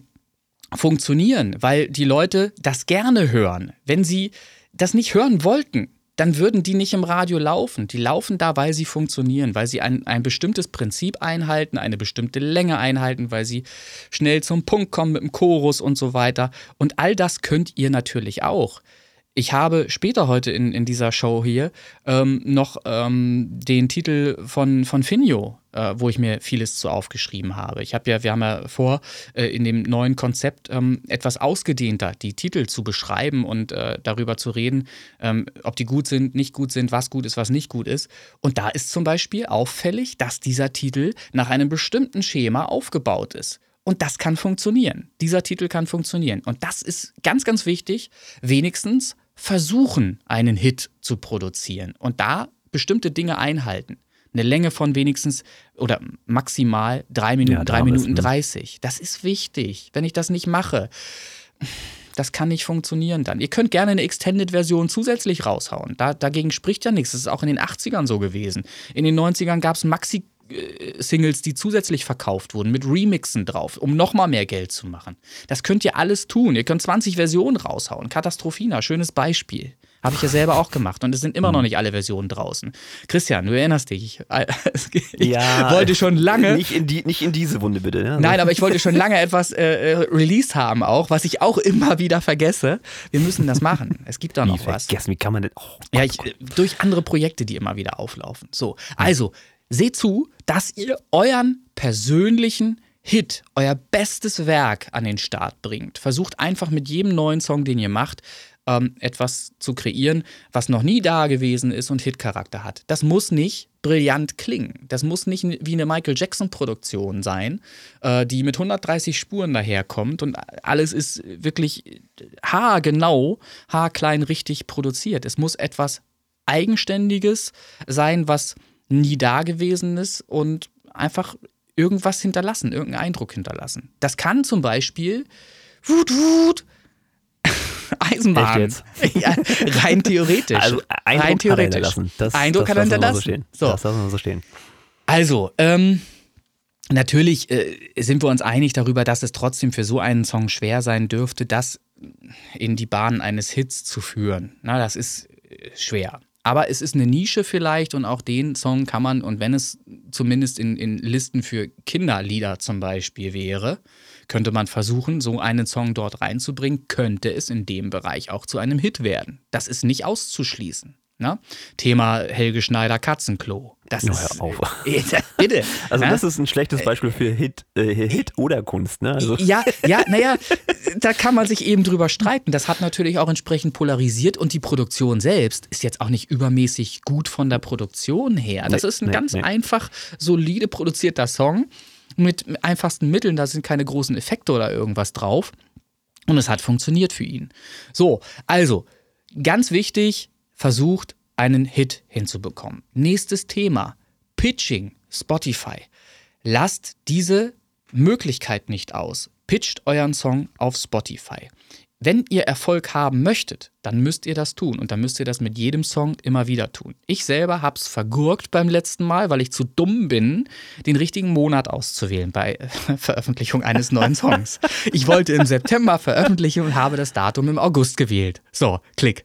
funktionieren, weil die Leute das gerne hören. Wenn sie das nicht hören wollten, dann würden die nicht im Radio laufen. Die laufen da, weil sie funktionieren, weil sie ein, ein bestimmtes Prinzip einhalten, eine bestimmte Länge einhalten, weil sie schnell zum Punkt kommen mit dem Chorus und so weiter. Und all das könnt ihr natürlich auch. Ich habe später heute in, in dieser Show hier ähm, noch ähm, den Titel von, von Finio, äh, wo ich mir vieles zu aufgeschrieben habe. Ich habe ja, wir haben ja vor, äh, in dem neuen Konzept ähm, etwas ausgedehnter die Titel zu beschreiben und äh, darüber zu reden, ähm, ob die gut sind, nicht gut sind, was gut ist, was nicht gut ist. Und da ist zum Beispiel auffällig, dass dieser Titel nach einem bestimmten Schema aufgebaut ist. Und das kann funktionieren. Dieser Titel kann funktionieren. Und das ist ganz, ganz wichtig, wenigstens versuchen, einen Hit zu produzieren und da bestimmte Dinge einhalten. Eine Länge von wenigstens oder maximal drei Minuten, ja, drei Minuten dreißig. Das ist wichtig. Wenn ich das nicht mache, das kann nicht funktionieren dann. Ihr könnt gerne eine Extended-Version zusätzlich raushauen. Da, dagegen spricht ja nichts. Das ist auch in den 80ern so gewesen. In den 90ern gab es Maxi Singles, die zusätzlich verkauft wurden, mit Remixen drauf, um nochmal mehr Geld zu machen. Das könnt ihr alles tun. Ihr könnt 20 Versionen raushauen. Katastrophina, schönes Beispiel. Habe ich ja selber auch gemacht und es sind immer noch nicht alle Versionen draußen. Christian, du erinnerst dich. Ich, ich ja, wollte schon lange. Nicht in, die, nicht in diese Wunde, bitte. Ja. Nein, aber ich wollte schon lange etwas äh, äh, Release haben, auch, was ich auch immer wieder vergesse. Wir müssen das machen. Es gibt da noch wie was. Vergessen, wie kann man denn? Oh, ja, ich, durch andere Projekte, die immer wieder auflaufen. So, also, seht zu, dass ihr euren persönlichen Hit, euer bestes Werk an den Start bringt. Versucht einfach mit jedem neuen Song, den ihr macht, ähm, etwas zu kreieren, was noch nie da gewesen ist und Hitcharakter hat. Das muss nicht brillant klingen. Das muss nicht wie eine Michael Jackson-Produktion sein, äh, die mit 130 Spuren daherkommt und alles ist wirklich haargenau, haarklein richtig produziert. Es muss etwas Eigenständiges sein, was nie da gewesen ist und einfach irgendwas hinterlassen, irgendeinen Eindruck hinterlassen. Das kann zum Beispiel wut, wut, Eisenbahn. Ja, rein theoretisch. Also Eindruck rein theoretisch. Lassen. Das, Eindruck das kann er hinterlassen. So, so. Das lassen wir so stehen. Also, ähm, natürlich äh, sind wir uns einig darüber, dass es trotzdem für so einen Song schwer sein dürfte, das in die Bahn eines Hits zu führen. Na, das ist äh, schwer. Aber es ist eine Nische vielleicht und auch den Song kann man, und wenn es zumindest in, in Listen für Kinderlieder zum Beispiel wäre, könnte man versuchen, so einen Song dort reinzubringen, könnte es in dem Bereich auch zu einem Hit werden. Das ist nicht auszuschließen. Ne? Thema Helge Schneider Katzenklo. Das oh, ist, hör auf. Äh, bitte. Also, das ist ein schlechtes Beispiel für Hit, äh, Hit oder Kunst. Ne? Also. Ja, ja, naja, da kann man sich eben drüber streiten. Das hat natürlich auch entsprechend polarisiert und die Produktion selbst ist jetzt auch nicht übermäßig gut von der Produktion her. Das nee, ist ein nee, ganz nee. einfach, solide produzierter Song mit einfachsten Mitteln. Da sind keine großen Effekte oder irgendwas drauf. Und es hat funktioniert für ihn. So, also, ganz wichtig, versucht, einen Hit hinzubekommen. Nächstes Thema: Pitching, Spotify. Lasst diese Möglichkeit nicht aus. Pitcht euren Song auf Spotify. Wenn ihr Erfolg haben möchtet, dann müsst ihr das tun und dann müsst ihr das mit jedem Song immer wieder tun. Ich selber habe es vergurkt beim letzten Mal, weil ich zu dumm bin, den richtigen Monat auszuwählen bei Veröffentlichung eines neuen Songs. Ich wollte im September veröffentlichen und habe das Datum im August gewählt. So, klick.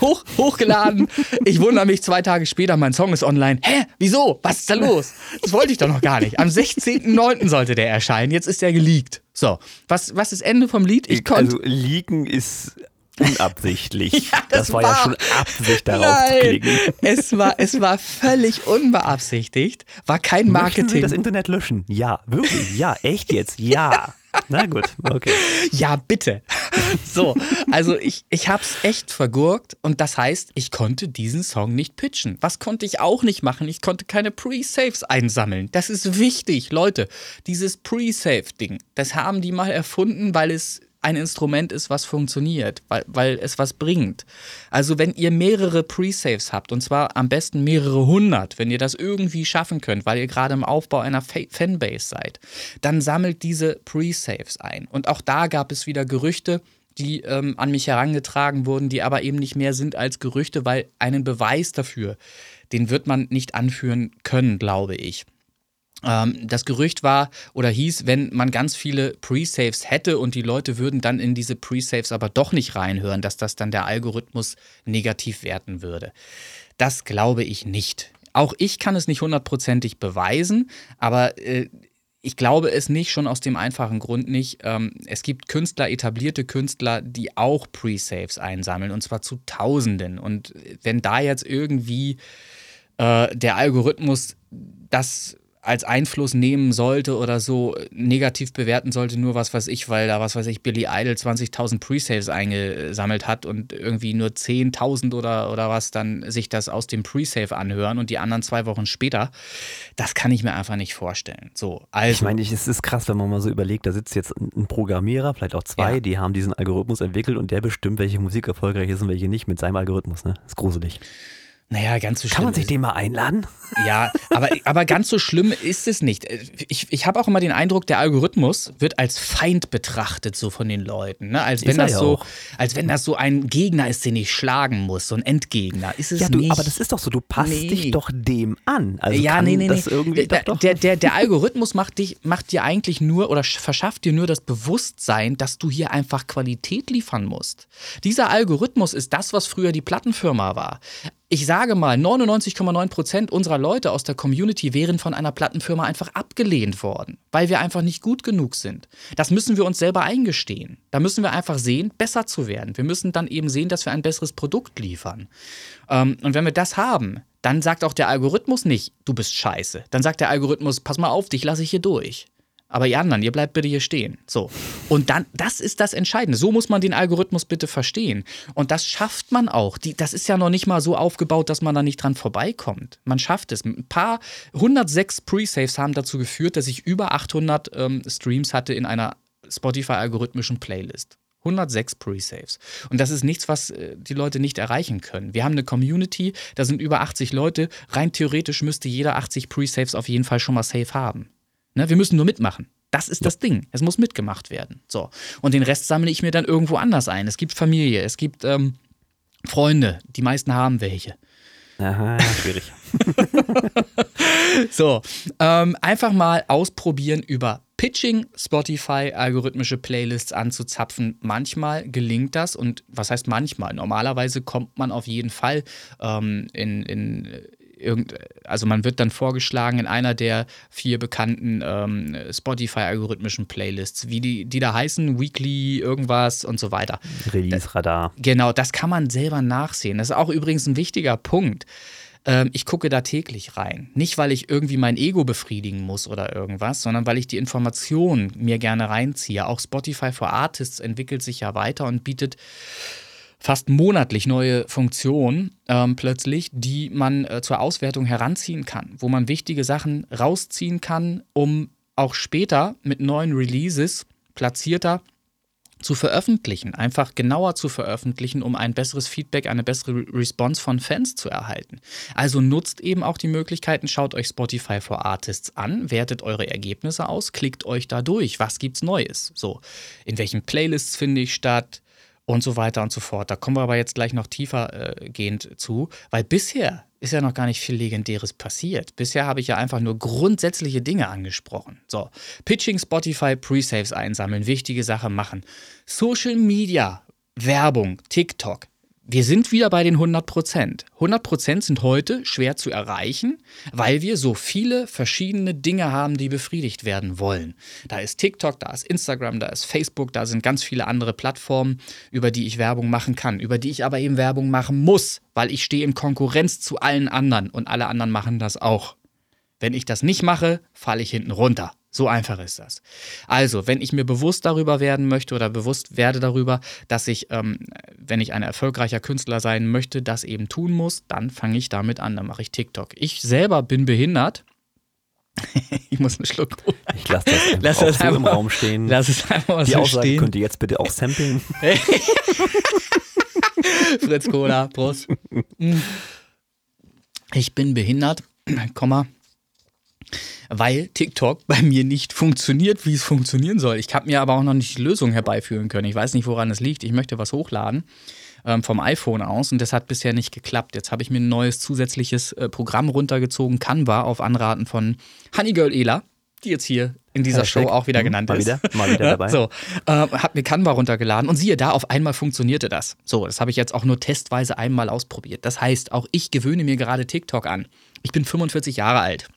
Hoch, hochgeladen. Ich wundere mich zwei Tage später, mein Song ist online. Hä? Wieso? Was ist da los? Das wollte ich doch noch gar nicht. Am 16.09. sollte der erscheinen. Jetzt ist der geleakt. So, was, was ist Ende vom Lied? Ich also, leaken ist unabsichtlich. ja, das, das war, war, ja schon Absicht darauf Nein, zu klicken. Es war, es war völlig unbeabsichtigt, war kein Marketing. Möchten Sie das Internet löschen? Ja, wirklich, ja, echt jetzt, ja. Na gut, okay. Ja, bitte. So, also ich, ich hab's echt vergurkt und das heißt, ich konnte diesen Song nicht pitchen. Was konnte ich auch nicht machen? Ich konnte keine Pre-Saves einsammeln. Das ist wichtig, Leute. Dieses Pre-Save-Ding, das haben die mal erfunden, weil es ein Instrument ist, was funktioniert, weil, weil es was bringt. Also wenn ihr mehrere Pre-Saves habt, und zwar am besten mehrere hundert, wenn ihr das irgendwie schaffen könnt, weil ihr gerade im Aufbau einer Fanbase seid, dann sammelt diese Pre-Saves ein. Und auch da gab es wieder Gerüchte, die ähm, an mich herangetragen wurden, die aber eben nicht mehr sind als Gerüchte, weil einen Beweis dafür, den wird man nicht anführen können, glaube ich. Ähm, das Gerücht war oder hieß, wenn man ganz viele Pre-Saves hätte und die Leute würden dann in diese Pre-Saves aber doch nicht reinhören, dass das dann der Algorithmus negativ werten würde. Das glaube ich nicht. Auch ich kann es nicht hundertprozentig beweisen, aber äh, ich glaube es nicht, schon aus dem einfachen Grund nicht. Ähm, es gibt Künstler, etablierte Künstler, die auch Pre-Saves einsammeln und zwar zu Tausenden. Und wenn da jetzt irgendwie äh, der Algorithmus das als Einfluss nehmen sollte oder so negativ bewerten sollte, nur was weiß ich, weil da was weiß ich, Billy Idol 20.000 Pre-Sales eingesammelt hat und irgendwie nur 10.000 oder, oder was dann sich das aus dem Pre-Save anhören und die anderen zwei Wochen später, das kann ich mir einfach nicht vorstellen. So, also. Ich meine, es ist krass, wenn man mal so überlegt, da sitzt jetzt ein Programmierer, vielleicht auch zwei, ja. die haben diesen Algorithmus entwickelt und der bestimmt, welche Musik erfolgreich ist und welche nicht mit seinem Algorithmus, ne? Das ist gruselig. Naja, ganz so schlimm. Kann man sich den mal einladen? Ja, aber, aber ganz so schlimm ist es nicht. Ich, ich habe auch immer den Eindruck, der Algorithmus wird als Feind betrachtet, so von den Leuten. Ne? Als, wenn das so, als wenn das so ein Gegner ist, den ich schlagen muss, so ein Endgegner. Ist es ja, du, nicht. aber das ist doch so, du passt nee. dich doch dem an. Also ja, nee, nee, nee. Irgendwie der, der, der, der Algorithmus macht, dich, macht dir eigentlich nur oder verschafft dir nur das Bewusstsein, dass du hier einfach Qualität liefern musst. Dieser Algorithmus ist das, was früher die Plattenfirma war ich sage mal, 99,9 Prozent unserer Leute aus der Community wären von einer Plattenfirma einfach abgelehnt worden, weil wir einfach nicht gut genug sind. Das müssen wir uns selber eingestehen. Da müssen wir einfach sehen, besser zu werden. Wir müssen dann eben sehen, dass wir ein besseres Produkt liefern. Ähm, und wenn wir das haben, dann sagt auch der Algorithmus nicht, du bist scheiße. Dann sagt der Algorithmus, pass mal auf, dich lasse ich hier durch. Aber ihr anderen, ihr bleibt bitte hier stehen. So. Und dann, das ist das Entscheidende. So muss man den Algorithmus bitte verstehen. Und das schafft man auch. Die, das ist ja noch nicht mal so aufgebaut, dass man da nicht dran vorbeikommt. Man schafft es. Ein paar 106 Pre-Saves haben dazu geführt, dass ich über 800 ähm, Streams hatte in einer Spotify-algorithmischen Playlist. 106 Pre-Saves. Und das ist nichts, was äh, die Leute nicht erreichen können. Wir haben eine Community, da sind über 80 Leute. Rein theoretisch müsste jeder 80 Pre-Saves auf jeden Fall schon mal safe haben. Ne, wir müssen nur mitmachen. Das ist das Ding. Es muss mitgemacht werden. So. Und den Rest sammle ich mir dann irgendwo anders ein. Es gibt Familie, es gibt ähm, Freunde. Die meisten haben welche. Aha, schwierig. so, ähm, einfach mal ausprobieren über Pitching Spotify algorithmische Playlists anzuzapfen. Manchmal gelingt das und was heißt manchmal? Normalerweise kommt man auf jeden Fall ähm, in, in irgend, also man wird dann vorgeschlagen in einer der vier bekannten ähm, Spotify-algorithmischen Playlists, wie die, die da heißen, Weekly, irgendwas und so weiter. Release-Radar. Genau, das kann man selber nachsehen. Das ist auch übrigens ein wichtiger Punkt. Ähm, ich gucke da täglich rein. Nicht, weil ich irgendwie mein Ego befriedigen muss oder irgendwas, sondern weil ich die Informationen mir gerne reinziehe. Auch Spotify for Artists entwickelt sich ja weiter und bietet fast monatlich neue Funktionen ähm, plötzlich, die man äh, zur Auswertung heranziehen kann, wo man wichtige Sachen rausziehen kann, um auch später mit neuen Releases platzierter zu veröffentlichen, einfach genauer zu veröffentlichen, um ein besseres Feedback, eine bessere Response von Fans zu erhalten. Also nutzt eben auch die Möglichkeiten, schaut euch Spotify for Artists an, wertet eure Ergebnisse aus, klickt euch da durch, was gibt's Neues? So, in welchen Playlists finde ich statt? Und so weiter und so fort. Da kommen wir aber jetzt gleich noch tiefer äh, gehend zu, weil bisher ist ja noch gar nicht viel Legendäres passiert. Bisher habe ich ja einfach nur grundsätzliche Dinge angesprochen. So, Pitching Spotify, Pre-Saves einsammeln, wichtige Sache machen. Social Media, Werbung, TikTok, wir sind wieder bei den 100 Prozent. 100 Prozent sind heute schwer zu erreichen, weil wir so viele verschiedene Dinge haben, die befriedigt werden wollen. Da ist TikTok, da ist Instagram, da ist Facebook, da sind ganz viele andere Plattformen, über die ich Werbung machen kann, über die ich aber eben Werbung machen muss, weil ich stehe in Konkurrenz zu allen anderen und alle anderen machen das auch. Wenn ich das nicht mache, falle ich hinten runter. So einfach ist das. Also, wenn ich mir bewusst darüber werden möchte oder bewusst werde darüber, dass ich, ähm, wenn ich ein erfolgreicher Künstler sein möchte, das eben tun muss, dann fange ich damit an. Dann mache ich TikTok. Ich selber bin behindert ich muss einen Schluck holen. Ich lasse das einfach Lass das so im einfach- Raum stehen. Lass es einfach Die so Aussage stehen. könnt ihr jetzt bitte auch samplen. Fritz Cola, Prost. Ich bin behindert, Komma, weil TikTok bei mir nicht funktioniert, wie es funktionieren soll. Ich habe mir aber auch noch nicht die Lösung herbeiführen können. Ich weiß nicht, woran es liegt. Ich möchte was hochladen ähm, vom iPhone aus und das hat bisher nicht geklappt. Jetzt habe ich mir ein neues zusätzliches äh, Programm runtergezogen, Canva, auf Anraten von Honeygirl Ela, die jetzt hier in dieser Hashtag. Show auch wieder Mhm, genannt mal ist. wieder, mal wieder dabei. So, äh, hab mir Canva runtergeladen und siehe da, auf einmal funktionierte das. So, das habe ich jetzt auch nur testweise einmal ausprobiert. Das heißt, auch ich gewöhne mir gerade TikTok an. Ich bin 45 Jahre alt,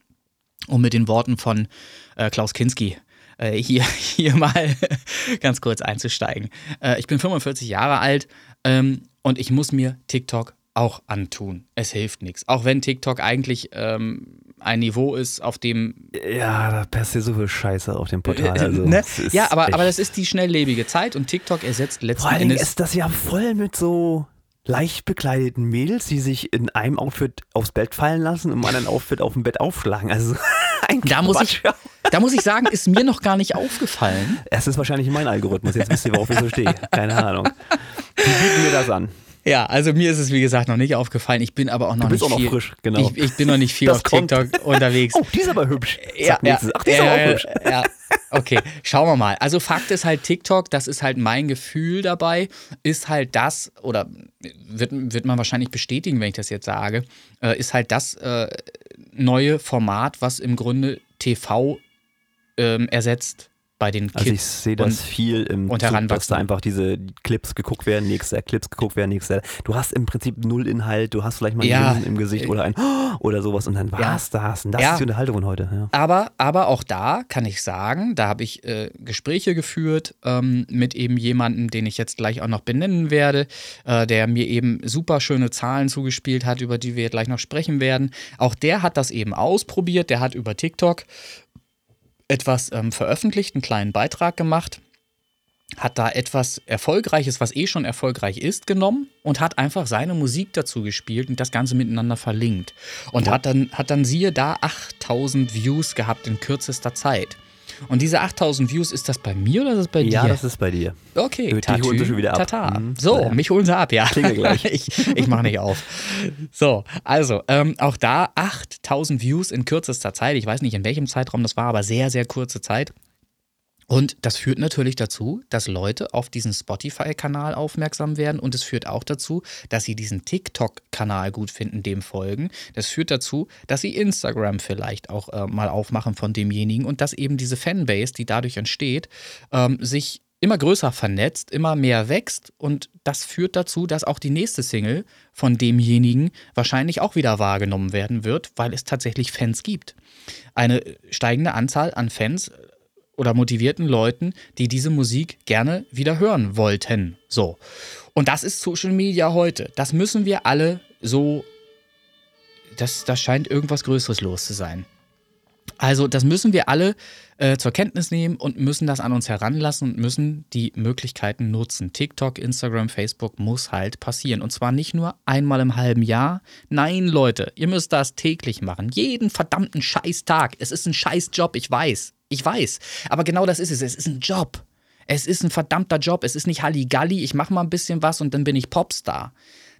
um mit den Worten von äh, Klaus Kinski äh, hier, hier mal ganz kurz einzusteigen. Äh, ich bin 45 Jahre alt ähm, und ich muss mir TikTok auch antun. Es hilft nichts. Auch wenn TikTok eigentlich ähm, ein Niveau ist, auf dem Ja, da passiert so viel Scheiße auf dem Portal. Also, ne? es ist Ja, aber, echt- aber das ist die schnelllebige Zeit und TikTok ersetzt letzten Vor allen Endes. ist das ja voll mit so leicht bekleideten Mädels, die sich in einem Outfit aufs Bett fallen lassen und im anderen Outfit auf dem Bett aufschlagen. Also ein Da muss, ich, da muss ich sagen, ist mir noch gar nicht aufgefallen. Es ist wahrscheinlich mein Algorithmus. Jetzt wisst ihr, worauf ich so stehe. Keine Ahnung. Die bieten mir das an. Ja, also mir ist es wie gesagt noch nicht aufgefallen. Ich bin aber auch noch Du bist nicht auch noch viel. frisch, genau. Ich, ich bin noch nicht viel Das auf kommt. TikTok unterwegs. Oh, die ist aber hübsch. Ja, ja. Ach, die ist ja, aber auch ja, hübsch. ja. Okay, schauen wir mal. Also Fakt ist halt TikTok, das ist halt mein Gefühl dabei, ist halt das, oder wird, wird man wahrscheinlich bestätigen, wenn ich das jetzt sage, äh, ist halt das äh, neue Format, was im Grunde TV ähm, ersetzt bei den Kids. Also ich sehe das und- viel im und Zug, dass da einfach diese Clips geguckt werden, nächster Clips geguckt werden, nächster. Du hast im Prinzip null Inhalt, du hast vielleicht mal Ja. Grinsen im Gesicht oder ein oder sowas und dann war's das. Und das Ja. ist die Unterhaltung von heute. Ja. Aber, aber auch da kann ich sagen, da habe ich äh, Gespräche geführt ähm, mit eben jemandem, den ich jetzt gleich auch noch benennen werde, äh, der mir eben super schöne Zahlen zugespielt hat, über die wir gleich noch sprechen werden. Auch der hat das eben ausprobiert, der hat über TikTok etwas ähm, veröffentlicht, einen kleinen Beitrag gemacht, hat da etwas Erfolgreiches, was eh schon erfolgreich ist, genommen und hat einfach seine Musik dazu gespielt und das Ganze miteinander verlinkt. Und hat, dann, hat dann siehe da 8000 Views gehabt in kürzester Zeit. Und diese 8000 Views, ist das bei mir oder ist das bei Ja, dir? das ist bei dir. Okay, Dich holen sie Tatü, schon wieder ab. Tata. Mhm. So, Ja. mich holen sie ab, ja. Klingel gleich. ich ich mache nicht auf. So, also, ähm, auch da 8000 Views in kürzester Zeit. Ich weiß nicht, in welchem Zeitraum das war, aber sehr, sehr kurze Zeit. Und das führt natürlich dazu, dass Leute auf diesen Spotify-Kanal aufmerksam werden und es führt auch dazu, dass sie diesen TikTok-Kanal gut finden, dem folgen. Das führt dazu, dass sie Instagram vielleicht auch äh, mal aufmachen von demjenigen und dass eben diese Fanbase, die dadurch entsteht, ähm, sich immer größer vernetzt, immer mehr wächst und das führt dazu, dass auch die nächste Single von demjenigen wahrscheinlich auch wieder wahrgenommen werden wird, weil es tatsächlich Fans gibt. Eine steigende Anzahl an Fans oder motivierten Leuten, die diese Musik gerne wieder hören wollten. So. Und das ist Social Media heute. Das müssen wir alle so. Das, das scheint irgendwas Größeres los zu sein. Also, das müssen wir alle äh, zur Kenntnis nehmen und müssen das an uns heranlassen und müssen die Möglichkeiten nutzen. TikTok, Instagram, Facebook muss halt passieren. Und zwar nicht nur einmal im halben Jahr. Nein, Leute, ihr müsst das täglich machen. Jeden verdammten Scheißtag. Es ist ein Scheißjob, ich weiß. Ich weiß. Aber genau das ist es. Es ist ein Job. Es ist ein verdammter Job. Es ist nicht Halligalli, ich mache mal ein bisschen was und dann bin ich Popstar.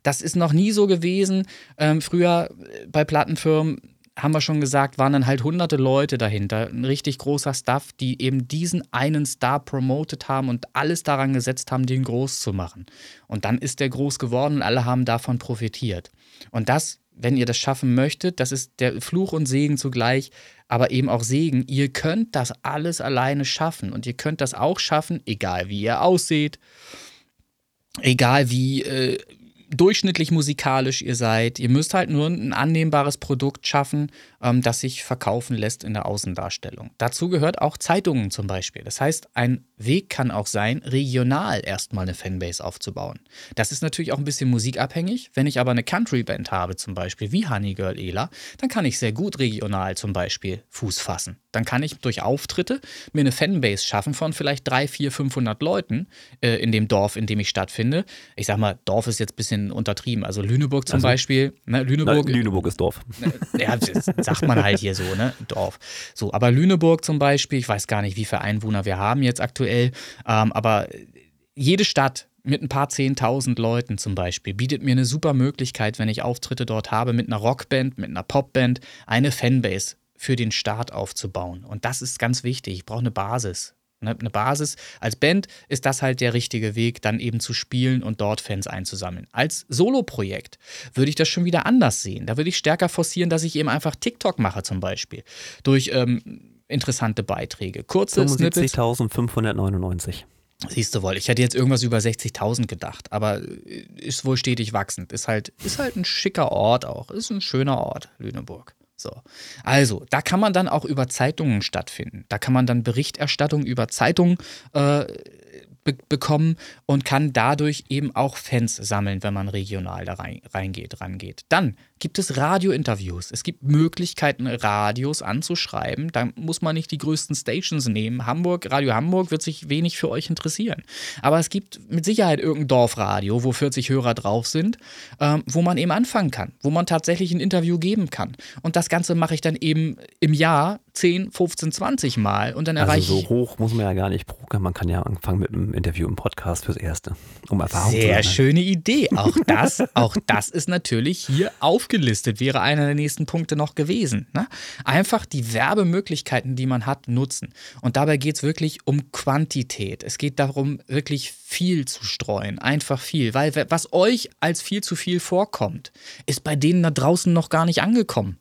Das ist noch nie so gewesen. Ähm, früher äh, bei Plattenfirmen haben wir schon gesagt, waren dann halt hunderte Leute dahinter. Ein richtig großer Stuff, die eben diesen einen Star promotet haben und alles daran gesetzt haben, den groß zu machen. Und dann ist der groß geworden und alle haben davon profitiert. Und das, wenn ihr das schaffen möchtet, das ist der Fluch und Segen zugleich, aber eben auch Segen. Ihr könnt das alles alleine schaffen und ihr könnt das auch schaffen, egal wie ihr ausseht, egal wie äh, durchschnittlich musikalisch ihr seid. Ihr müsst halt nur ein annehmbares Produkt schaffen, ähm, das sich verkaufen lässt in der Außendarstellung. Dazu gehört auch Zeitungen zum Beispiel. Das heißt, ein Weg kann auch sein, regional erstmal eine Fanbase aufzubauen. Das ist natürlich auch ein bisschen musikabhängig. Wenn ich aber eine Country-Band habe, zum Beispiel wie Honey Girl Ela, dann kann ich sehr gut regional zum Beispiel Fuß fassen. Dann kann ich durch Auftritte mir eine Fanbase schaffen von vielleicht 3, 4, 500 Leuten äh, in dem Dorf, in dem ich stattfinde. Ich sag mal, Dorf ist jetzt ein bisschen bisschen untertrieben. Also Lüneburg zum also, Beispiel. Ne, Lüneburg, na, Lüneburg ist Dorf. Ja, das sagt man halt hier so, ne? Dorf. So, aber Lüneburg zum Beispiel, ich weiß gar nicht, wie viele Einwohner wir haben jetzt aktuell, ähm, aber jede Stadt mit ein paar zehntausend Leuten zum Beispiel bietet mir eine super Möglichkeit, wenn ich Auftritte dort habe, mit einer Rockband, mit einer Popband, eine Fanbase für den Start aufzubauen. Und das ist ganz wichtig. Ich brauche eine Basis. Ne, eine Basis. Als Band ist das halt der richtige Weg, dann eben zu spielen und dort Fans einzusammeln. Als Solo-Projekt würde ich das schon wieder anders sehen. Da würde ich stärker forcieren, dass ich eben einfach TikTok mache zum Beispiel. Durch ähm, interessante Beiträge. Kurze 75.599. Siehst du wohl, ich hätte jetzt irgendwas über 60.000 gedacht, aber ist wohl stetig wachsend. Ist halt, ist halt ein schicker Ort auch. Ist ein schöner Ort, Lüneburg. So. Also, da kann man dann auch über Zeitungen stattfinden. Da kann man dann Berichterstattung über Zeitungen äh, be bekommen und kann dadurch eben auch Fans sammeln, wenn man regional da rein, reingeht, rangeht. Dann gibt es Radiointerviews. Es gibt Möglichkeiten, Radios anzuschreiben. Da muss man nicht die größten Stations nehmen. Hamburg, Radio Hamburg wird sich wenig für euch interessieren. Aber es gibt mit Sicherheit irgendein Dorfradio, wo 40 Hörer drauf sind, ähm, wo man eben anfangen kann, wo man tatsächlich ein Interview geben kann. Und das Ganze mache ich dann eben im Jahr 10, 15, 20 Mal und dann erreiche also so hoch muss man ja gar nicht pokern. Man kann ja anfangen mit einem Interview im Podcast fürs Erste, um Erfahrung Sehr zu Sehr schöne Idee. Auch das, auch das ist natürlich hier aufgelistet, wäre einer der nächsten Punkte noch gewesen. Ne? Einfach die Werbemöglichkeiten, die man hat, nutzen. Und dabei geht es wirklich um Quantität. Es geht darum, wirklich viel zu streuen. Einfach viel. Weil was euch als viel zu viel vorkommt, ist bei denen da draußen noch gar nicht angekommen.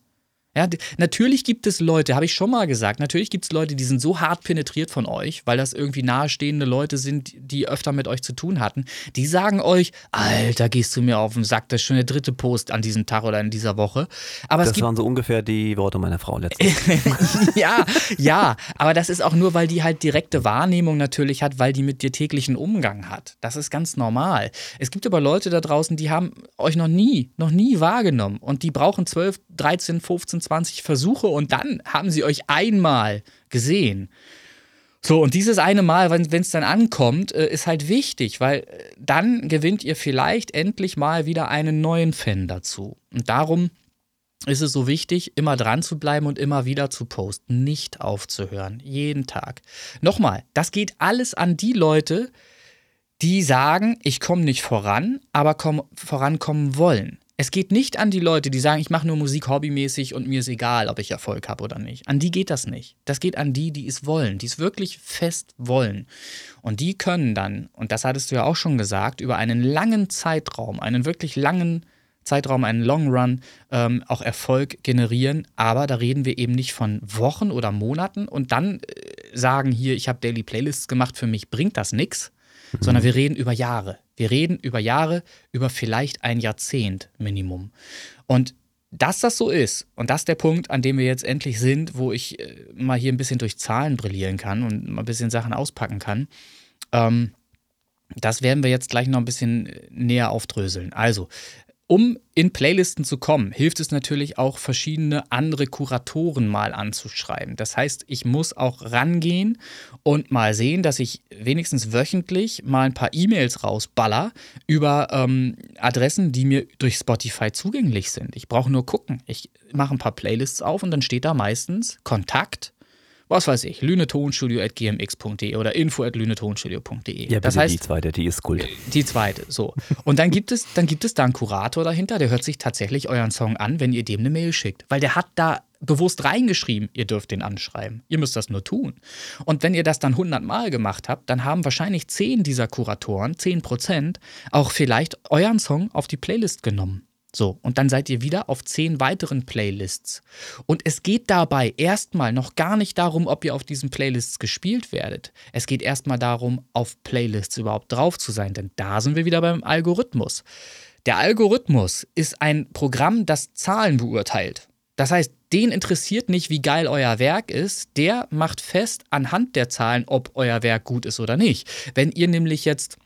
Ja, natürlich gibt es Leute, habe ich schon mal gesagt, natürlich gibt es Leute, die sind so hart penetriert von euch, weil das irgendwie nahestehende Leute sind, die öfter mit euch zu tun hatten. Die sagen euch, Alter, gehst du mir auf den Sack, das ist schon der dritte Post an diesem Tag oder in dieser Woche. Aber das waren so ungefähr die Worte meiner Frau letztens. ja, ja, aber das ist auch nur, weil die halt direkte Wahrnehmung natürlich hat, weil die mit dir täglichen Umgang hat. Das ist ganz normal. Es gibt aber Leute da draußen, die haben euch noch nie, noch nie wahrgenommen und die brauchen 12, 13, 15, 20 Versuche und dann haben sie euch einmal gesehen. So, und dieses eine Mal, wenn es dann ankommt, äh, ist halt wichtig, weil äh, dann gewinnt ihr vielleicht endlich mal wieder einen neuen Fan dazu. Und darum ist es so wichtig, immer dran zu bleiben und immer wieder zu posten, nicht aufzuhören, jeden Tag. Nochmal, das geht alles an die Leute, die sagen, ich komme nicht voran, aber komm, vorankommen wollen. Es geht nicht an die Leute, die sagen, ich mache nur Musik hobbymäßig und mir ist egal, ob ich Erfolg habe oder nicht. An die geht das nicht. Das geht an die, die es wollen, die es wirklich fest wollen. Und die können dann, und das hattest du ja auch schon gesagt, über einen langen Zeitraum, einen wirklich langen Zeitraum, einen Long Run, ähm, auch Erfolg generieren. Aber da reden wir eben nicht von Wochen oder Monaten und dann äh, sagen hier, ich habe Daily Playlists gemacht, für mich bringt das nichts, mhm. sondern wir reden über Jahre. Wir reden über Jahre, über vielleicht ein Jahrzehnt Minimum. Und dass das so ist und das ist der Punkt, an dem wir jetzt endlich sind, wo ich äh, mal hier ein bisschen durch Zahlen brillieren kann und mal ein bisschen Sachen auspacken kann, ähm, das werden wir jetzt gleich noch ein bisschen äh, näher aufdröseln. Also, um in Playlisten zu kommen, hilft es natürlich auch, verschiedene andere Kuratoren mal anzuschreiben. Das heißt, ich muss auch rangehen und mal sehen, dass ich wenigstens wöchentlich mal ein paar E-Mails rausballer über ähm, Adressen, die mir durch Spotify zugänglich sind. Ich brauche nur gucken. Ich mache ein paar Playlists auf und dann steht da meistens Kontakt was weiß ich, lünetonstudio.gmx.de oder info.lünetonstudio.de. Ja, das heißt, die zweite, die ist Kult. Die zweite, so. Und dann gibt es, dann gibt es da einen Kurator dahinter, der hört sich tatsächlich euren Song an, wenn ihr dem eine Mail schickt. Weil der hat da bewusst reingeschrieben, ihr dürft den anschreiben. Ihr müsst das nur tun. Und wenn ihr das dann 100 Mal gemacht habt, dann haben wahrscheinlich 10 dieser Kuratoren, 10 Prozent, auch vielleicht euren Song auf die Playlist genommen. So, und dann seid ihr wieder auf zehn weiteren Playlists. Und es geht dabei erstmal noch gar nicht darum, ob ihr auf diesen Playlists gespielt werdet. Es geht erstmal darum, auf Playlists überhaupt drauf zu sein, denn da sind wir wieder beim Algorithmus. Der Algorithmus ist ein Programm, das Zahlen beurteilt. Das heißt, den interessiert nicht, wie geil euer Werk ist. Der macht fest anhand der Zahlen, ob euer Werk gut ist oder nicht. Wenn ihr nämlich jetzt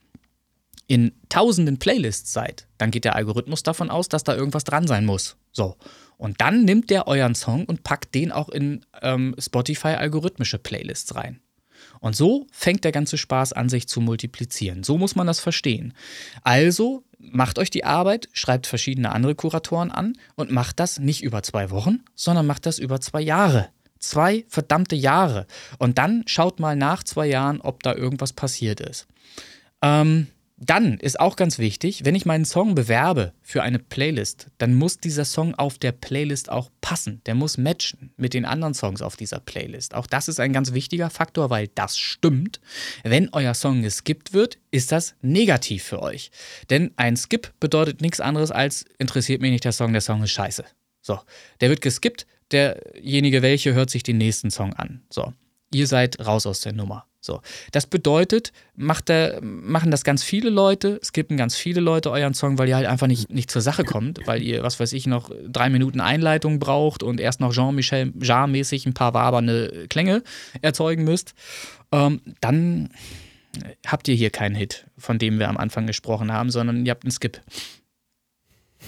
in tausenden Playlists seid, dann geht der Algorithmus davon aus, dass da irgendwas dran sein muss. So. Und dann nimmt der euren Song und packt den auch in ähm, Spotify algorithmische Playlists rein. Und so fängt der ganze Spaß an, sich zu multiplizieren. So muss man das verstehen. Also macht euch die Arbeit, schreibt verschiedene andere Kuratoren an und macht das nicht über zwei Wochen, sondern macht das über zwei Jahre. Zwei verdammte Jahre. Und dann schaut mal nach zwei Jahren, ob da irgendwas passiert ist. Ähm, dann ist auch ganz wichtig, wenn ich meinen Song bewerbe für eine Playlist, dann muss dieser Song auf der Playlist auch passen. Der muss matchen mit den anderen Songs auf dieser Playlist. Auch das ist ein ganz wichtiger Faktor, weil das stimmt. Wenn euer Song geskippt wird, ist das negativ für euch. Denn ein Skip bedeutet nichts anderes als interessiert mich nicht der Song, der Song ist scheiße. So, der wird geskippt, derjenige welche hört sich den nächsten Song an. So, ihr seid raus aus der Nummer. So, das bedeutet, macht der, machen das ganz viele Leute, skippen ganz viele Leute euren Song, weil ihr halt einfach nicht, nicht zur Sache kommt, weil ihr, was weiß ich, noch drei Minuten Einleitung braucht und erst noch Jean-Michel Jarre-mäßig ein paar wabernde Klänge erzeugen müsst. Ähm, dann habt ihr hier keinen Hit, von dem wir am Anfang gesprochen haben, sondern ihr habt einen Skip.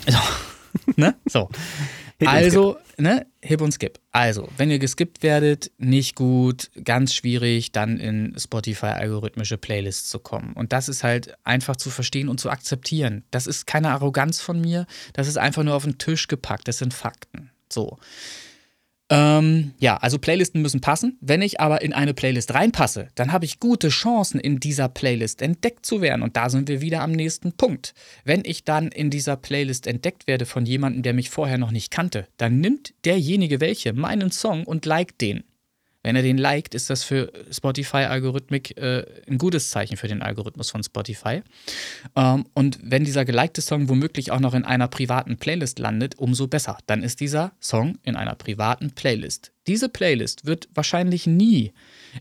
So. ne? So. Hip also, ne, Hip und Skip. Also, wenn ihr geskippt werdet, nicht gut, ganz schwierig, dann in Spotify-algorithmische Playlists zu kommen. Und das ist halt einfach zu verstehen und zu akzeptieren. Das ist keine Arroganz von mir, das ist einfach nur auf den Tisch gepackt, das sind Fakten. So. Ähm, ja, also Playlisten müssen passen. Wenn ich aber in eine Playlist reinpasse, dann habe ich gute Chancen, in dieser Playlist entdeckt zu werden. Und da sind wir wieder am nächsten Punkt. Wenn ich dann in dieser Playlist entdeckt werde von jemandem, der mich vorher noch nicht kannte, dann nimmt derjenige welche meinen Song und liked den. Wenn er den liked, ist das für Spotify-Algorithmik äh, ein gutes Zeichen für den Algorithmus von Spotify. Ähm, und wenn dieser gelikte Song womöglich auch noch in einer privaten Playlist landet, umso besser. Dann ist dieser Song in einer privaten Playlist. Diese Playlist wird wahrscheinlich nie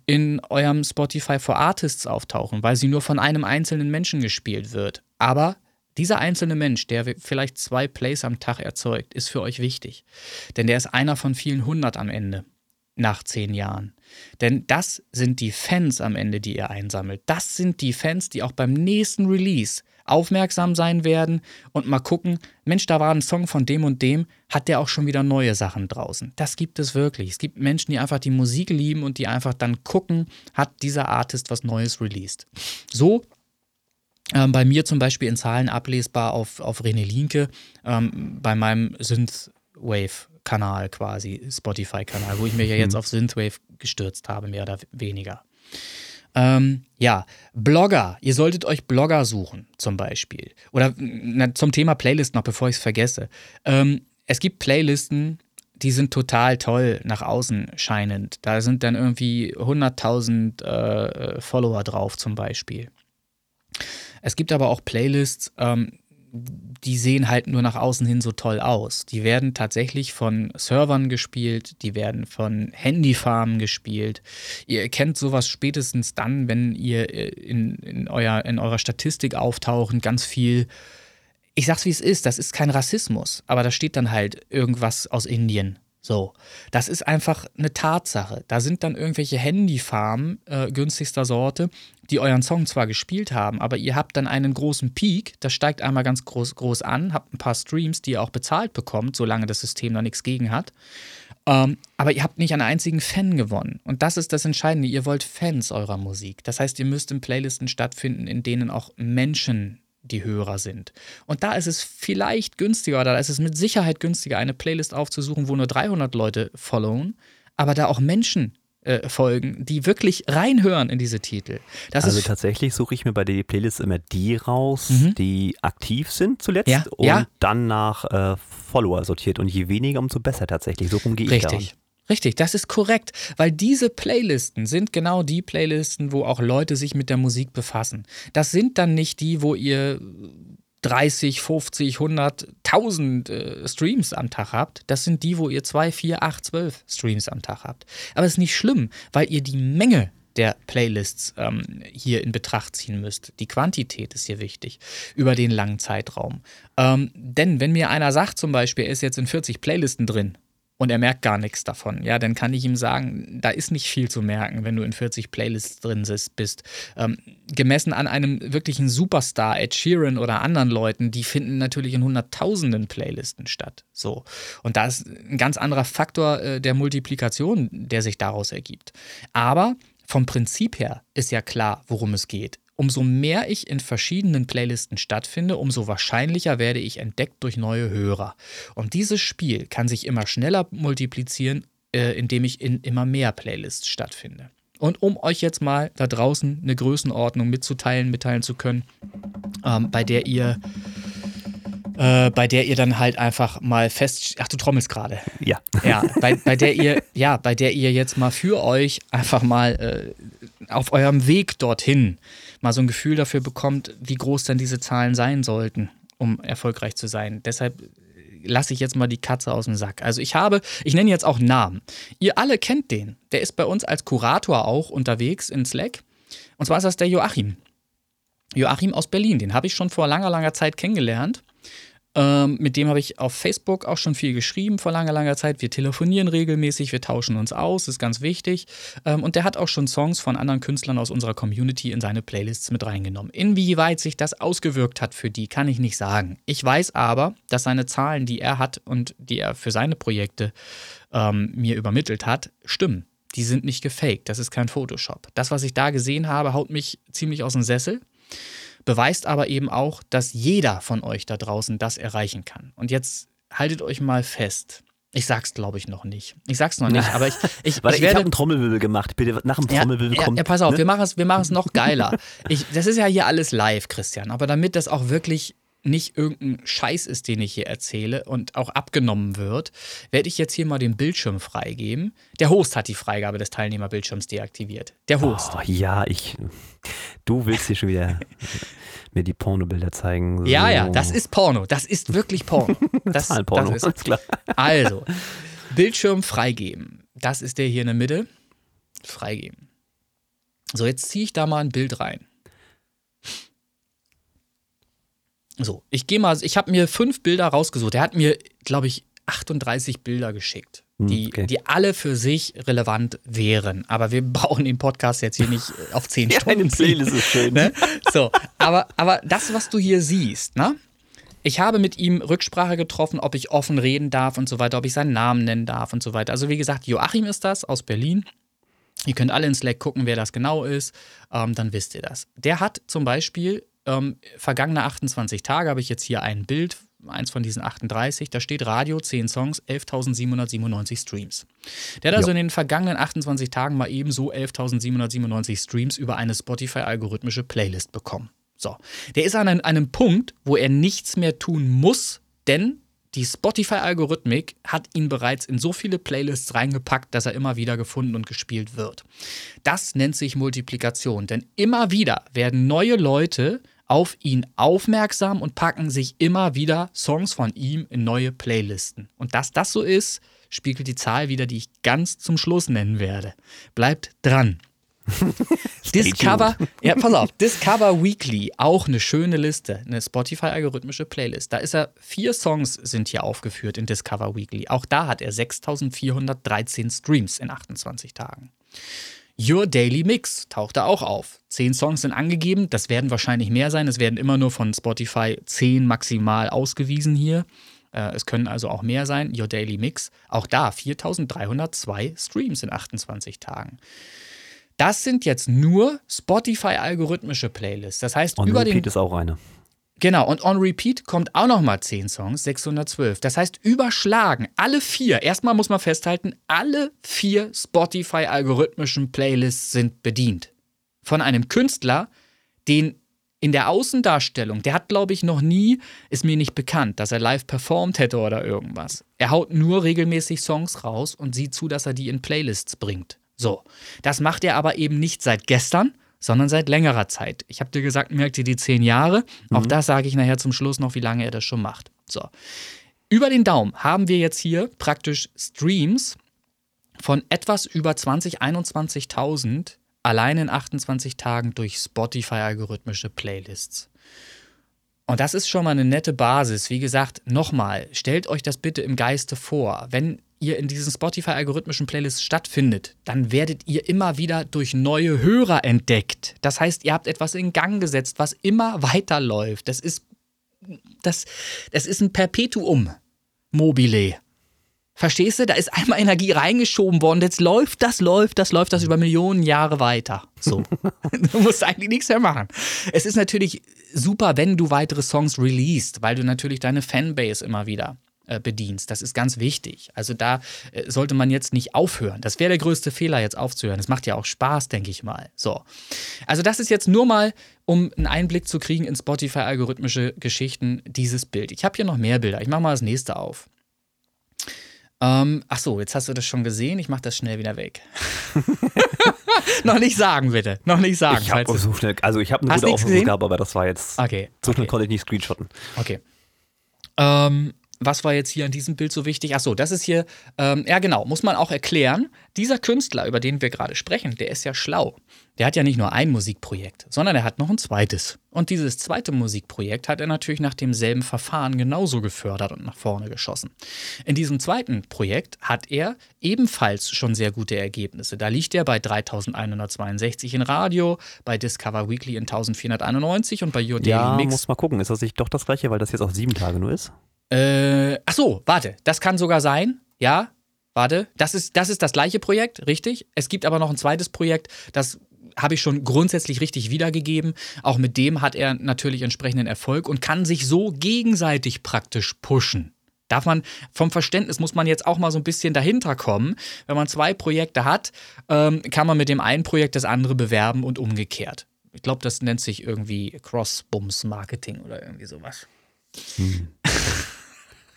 in eurem Spotify for Artists auftauchen, weil sie nur von einem einzelnen Menschen gespielt wird. Aber dieser einzelne Mensch, der vielleicht zwei Plays am Tag erzeugt, ist für euch wichtig. Denn der ist einer von vielen hundert am Ende nach zehn Jahren. Denn das sind die Fans am Ende, die ihr einsammelt. Das sind die Fans, die auch beim nächsten Release aufmerksam sein werden und mal gucken, Mensch, da war ein Song von dem und dem, hat der auch schon wieder neue Sachen draußen. Das gibt es wirklich. Es gibt Menschen, die einfach die Musik lieben und die einfach dann gucken, hat dieser Artist was Neues released. So ähm, bei mir zum Beispiel in Zahlen ablesbar auf, auf René Linke, ähm, bei meinem Synthwave Kanal quasi, Spotify-Kanal, wo ich mich ja jetzt mhm. auf Synthwave gestürzt habe, mehr oder weniger. Ähm, ja, Blogger. Ihr solltet euch Blogger suchen, zum Beispiel. Oder na, zum Thema Playlist noch, bevor ich es vergesse. Ähm, es gibt Playlisten, die sind total toll nach außen scheinend. Da sind dann irgendwie 100.000 äh, Follower drauf, zum Beispiel. Es gibt aber auch Playlists, ähm, die sehen halt nur nach außen hin so toll aus. Die werden tatsächlich von Servern gespielt, die werden von Handyfarmen gespielt. Ihr erkennt sowas spätestens dann, wenn ihr äh, in, in, euer, in eurer Statistik auftauchen, ganz viel. Ich sag's wie es ist, das ist kein Rassismus, aber da steht dann halt irgendwas aus Indien so, das ist einfach eine Tatsache. Da sind dann irgendwelche Handyfarmen äh, günstigster Sorte, die euren Song zwar gespielt haben, aber ihr habt dann einen großen Peak, das steigt einmal ganz groß, groß an, habt ein paar Streams, die ihr auch bezahlt bekommt, solange das System da nichts gegen hat. Ähm, aber ihr habt nicht einen einzigen Fan gewonnen. Und das ist das Entscheidende. Ihr wollt Fans eurer Musik. Das heißt, ihr müsst in Playlisten stattfinden, in denen auch Menschen die Hörer sind. Und da ist es vielleicht günstiger, oder da ist es mit Sicherheit günstiger, eine Playlist aufzusuchen, wo nur 300 Leute followen, aber da auch Menschen äh, folgen, die wirklich reinhören in diese Titel. Das also tatsächlich suche ich mir bei der Playlist immer die raus, mhm. die aktiv sind zuletzt ja, und ja. dann nach äh, Follower sortiert. Und je weniger, umso besser tatsächlich. So rum gehe ich Richtig. Richtig, das ist korrekt, weil diese Playlisten sind genau die Playlisten, wo auch Leute sich mit der Musik befassen. Das sind dann nicht die, wo ihr 30, 50, 100, 1000 äh, Streams am Tag habt. Das sind die, wo ihr 2, 4, 8, 12 Streams am Tag habt. Aber es ist nicht schlimm, weil ihr die Menge der Playlists ähm, hier in Betracht ziehen müsst. Die Quantität ist hier wichtig über den langen Zeitraum. Ähm, denn wenn mir einer sagt zum Beispiel, er ist jetzt in 40 Playlisten drin und er merkt gar nichts davon, ja, dann kann ich ihm sagen, da ist nicht viel zu merken, wenn du in 40 Playlists drin bist. Ähm, gemessen an einem wirklichen Superstar, Ed Sheeran oder anderen Leuten, die finden natürlich in hunderttausenden Playlisten statt. So. Und da ist ein ganz anderer Faktor äh, der Multiplikation, der sich daraus ergibt. Aber vom Prinzip her ist ja klar, worum es geht. Umso mehr ich in verschiedenen Playlisten stattfinde, umso wahrscheinlicher werde ich entdeckt durch neue Hörer. Und dieses Spiel kann sich immer schneller multiplizieren, äh, indem ich in immer mehr Playlists stattfinde. Und um euch jetzt mal da draußen eine Größenordnung mitzuteilen, mitteilen zu können, ähm, bei der ihr äh, bei der ihr dann halt einfach mal fest. Ach, du trommelst gerade. Ja. Ja, bei, bei der ihr, ja, bei der ihr jetzt mal für euch einfach mal äh, auf eurem Weg dorthin mal so ein Gefühl dafür bekommt, wie groß denn diese Zahlen sein sollten, um erfolgreich zu sein. Deshalb lasse ich jetzt mal die Katze aus dem Sack. Also ich habe, ich nenne jetzt auch Namen. Ihr alle kennt den. Der ist bei uns als Kurator auch unterwegs in Slack. Und zwar ist das der Joachim. Joachim aus Berlin. Den habe ich schon vor langer, langer Zeit kennengelernt. Ähm, mit dem habe ich auf Facebook auch schon viel geschrieben vor langer, langer Zeit. Wir telefonieren regelmäßig, wir tauschen uns aus, ist ganz wichtig. Ähm, und der hat auch schon Songs von anderen Künstlern aus unserer Community in seine Playlists mit reingenommen. Inwieweit sich das ausgewirkt hat für die, kann ich nicht sagen. Ich weiß aber, dass seine Zahlen, die er hat und die er für seine Projekte ähm, mir übermittelt hat, stimmen. Die sind nicht gefaked, das ist kein Photoshop. Das, was ich da gesehen habe, haut mich ziemlich aus dem Sessel beweist aber eben auch, dass jeder von euch da draußen das erreichen kann. Und jetzt haltet euch mal fest. Ich sag's, glaube ich, noch nicht. Ich sag's noch nicht, aber ich, ich, Warte, ich ich werde. habe einen Trommelwirbel gemacht. Bitte nach dem Trommelwirbel ja, kommt. Ja, pass auf, ne? wir machen es wir machen's noch geiler. Ich, das ist ja hier alles live, Christian. Aber damit das auch wirklich nicht irgendein Scheiß ist, den ich hier erzähle und auch abgenommen wird, werde ich jetzt hier mal den Bildschirm freigeben. Der Host hat die Freigabe des Teilnehmerbildschirms deaktiviert. Der Host. Oh, ja, ich. Du willst hier schon wieder mir die Pornobilder zeigen. Ja, So. ja, das ist Porno. Das ist wirklich Porno. Das, Zahlenporno, das ist. klar. Also, Bildschirm freigeben. Das ist der hier in der Mitte. Freigeben. So, jetzt ziehe ich da mal ein Bild rein. So, ich gehe mal, ich habe mir fünf Bilder rausgesucht. Er hat mir, glaube ich, 38 Bilder geschickt, die, okay. die alle für sich relevant wären. Aber wir brauchen den Podcast jetzt hier nicht auf 10 Ja, Stunden. eine. Playlist ist schön. Ne? So, aber, aber das, was du hier siehst, ne? Ich habe mit ihm Rücksprache getroffen, ob ich offen reden darf und so weiter, ob ich seinen Namen nennen darf und so weiter. Also wie gesagt, Joachim ist das aus Berlin. Ihr könnt alle in Slack gucken, wer das genau ist. Ähm, dann wisst ihr das. Der hat zum Beispiel ähm, vergangene 28 Tage, habe ich jetzt hier ein Bild, eins von diesen 38, da steht Radio, 10 Songs, 11.797 Streams. Der hat also Ja. in den vergangenen 28 Tagen mal ebenso 11.797 Streams über eine Spotify-algorithmische Playlist bekommen. So, der ist an einem, einem Punkt, wo er nichts mehr tun muss, denn die Spotify-Algorithmik hat ihn bereits in so viele Playlists reingepackt, dass er immer wieder gefunden und gespielt wird. Das nennt sich Multiplikation, denn immer wieder werden neue Leute auf ihn aufmerksam und packen sich immer wieder Songs von ihm in neue Playlisten. Und dass das so ist, spiegelt die Zahl wieder, die ich ganz zum Schluss nennen werde. Bleibt dran. Discover, ja, pass auf, Discover Weekly, auch eine schöne Liste, eine Spotify-algorithmische Playlist. Da ist er, vier Songs sind hier aufgeführt in Discover Weekly. Auch da hat er 6413 Streams in 28 Tagen. Your Daily Mix taucht da auch auf. Zehn Songs sind angegeben, das werden wahrscheinlich mehr sein. Es werden immer nur von Spotify zehn maximal ausgewiesen hier. Äh, Es können also auch mehr sein. Your Daily Mix, auch da 4302 Streams in 28 Tagen. Das sind jetzt nur Spotify-algorithmische Playlists. Das heißt, Und über den Repeat ist auch eine. Genau, und on repeat kommt auch nochmal 10 Songs, 612. Das heißt, überschlagen alle vier, erstmal muss man festhalten, alle vier Spotify-algorithmischen Playlists sind bedient. Von einem Künstler, den in der Außendarstellung, der hat, glaube ich, noch nie, ist mir nicht bekannt, dass er live performt hätte oder irgendwas. Er haut nur regelmäßig Songs raus und sieht zu, dass er die in Playlists bringt. So, das macht er aber eben nicht seit gestern, sondern seit längerer Zeit. Ich habe dir gesagt, merkt ihr die zehn Jahre? Auch das sage ich nachher zum Schluss noch, wie lange er das schon macht. So. Über den Daumen haben wir jetzt hier praktisch Streams von etwas über 20, 21.000 allein in 28 Tagen durch Spotify-algorithmische Playlists. Und das ist schon mal eine nette Basis. Wie gesagt, nochmal, stellt euch das bitte im Geiste vor. Wenn ihr in diesen Spotify-algorithmischen Playlists stattfindet, dann werdet ihr immer wieder durch neue Hörer entdeckt. Das heißt, ihr habt etwas in Gang gesetzt, was immer weiterläuft. Das ist, das, das ist ein Perpetuum mobile. Verstehst du? Da ist einmal Energie reingeschoben worden. Jetzt läuft das, läuft das, läuft das über Millionen Jahre weiter. So. du musst eigentlich nichts mehr machen. Es ist natürlich super, wenn du weitere Songs releast, weil du natürlich deine Fanbase immer wieder äh, bedienst. Das ist ganz wichtig. Also da äh, sollte man jetzt nicht aufhören. Das wäre der größte Fehler, jetzt aufzuhören. Das macht ja auch Spaß, denke ich mal. So. Also das ist jetzt nur mal, um einen Einblick zu kriegen in Spotify-algorithmische Geschichten, dieses Bild. Ich habe hier noch mehr Bilder. Ich mache mal das nächste auf. Ähm, ach so, jetzt hast du das schon gesehen. Ich mache das schnell wieder weg. noch nicht sagen, bitte. Noch nicht sagen. Ich habe so schnell, also ich habe eine gute Aufmerksamkeit, aber das war jetzt. Okay. So schnell okay. konnte ich nicht screenshotten. Okay. Ähm, was war jetzt hier an diesem Bild so wichtig? Achso, das ist hier, ähm, ja genau, muss man auch erklären. Dieser Künstler, über den wir gerade sprechen, der ist ja schlau. Der hat ja nicht nur ein Musikprojekt, sondern er hat noch ein zweites. Und dieses zweite Musikprojekt hat er natürlich nach demselben Verfahren genauso gefördert und nach vorne geschossen. In diesem zweiten Projekt hat er ebenfalls schon sehr gute Ergebnisse. Da liegt er bei 3162 in Radio, bei Discover Weekly in 1491 und bei Your Daily ja, Mix. muss mal gucken, ist das nicht doch das gleiche, weil das jetzt auf sieben Tage nur ist? Äh, ach so, warte, das kann sogar sein. Ja, warte, das ist, das ist das gleiche Projekt, richtig. Es gibt aber noch ein zweites Projekt, das habe ich schon grundsätzlich richtig wiedergegeben. Auch mit dem hat er natürlich entsprechenden Erfolg und kann sich so gegenseitig praktisch pushen. Darf man, vom Verständnis muss man jetzt auch mal so ein bisschen dahinter kommen. Wenn man zwei Projekte hat, ähm, kann man mit dem einen Projekt das andere bewerben und umgekehrt. Ich glaube, das nennt sich irgendwie Cross-Bums-Marketing oder irgendwie sowas. Hm.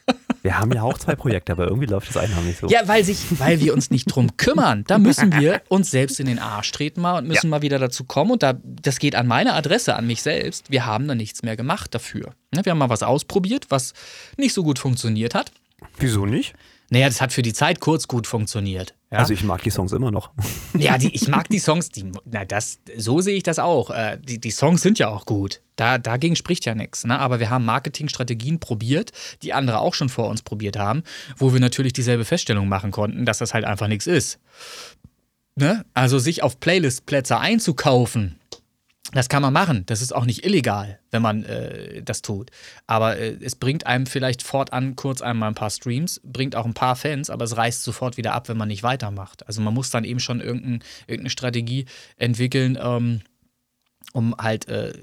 Wir haben ja auch zwei Projekte, aber irgendwie läuft das eine nicht so. Ja, weil, sich, weil wir uns nicht drum kümmern. Da müssen wir uns selbst in den Arsch treten mal und müssen ja. mal wieder dazu kommen. Und da, das geht an meine Adresse, an mich selbst. Wir haben da nichts mehr gemacht dafür. Ne, wir haben mal was ausprobiert, was nicht so gut funktioniert hat. Wieso nicht? Naja, das hat für die Zeit kurz gut funktioniert. Ja? Also ich mag die Songs immer noch. Ja, die, ich mag die Songs, die, na das, so sehe ich das auch. Äh, die, die Songs sind ja auch gut. Da, dagegen spricht ja nichts. Ne? Aber wir haben Marketingstrategien probiert, die andere auch schon vor uns probiert haben, wo wir natürlich dieselbe Feststellung machen konnten, dass das halt einfach nichts ist. Ne? Also sich auf Playlist-Plätze einzukaufen, das kann man machen. Das ist auch nicht illegal, wenn man äh, das tut. Aber äh, es bringt einem vielleicht fortan kurz einmal ein paar Streams, bringt auch ein paar Fans, aber es reißt sofort wieder ab, wenn man nicht weitermacht. Also man muss dann eben schon irgendein, irgendeine Strategie entwickeln, ähm, um halt äh,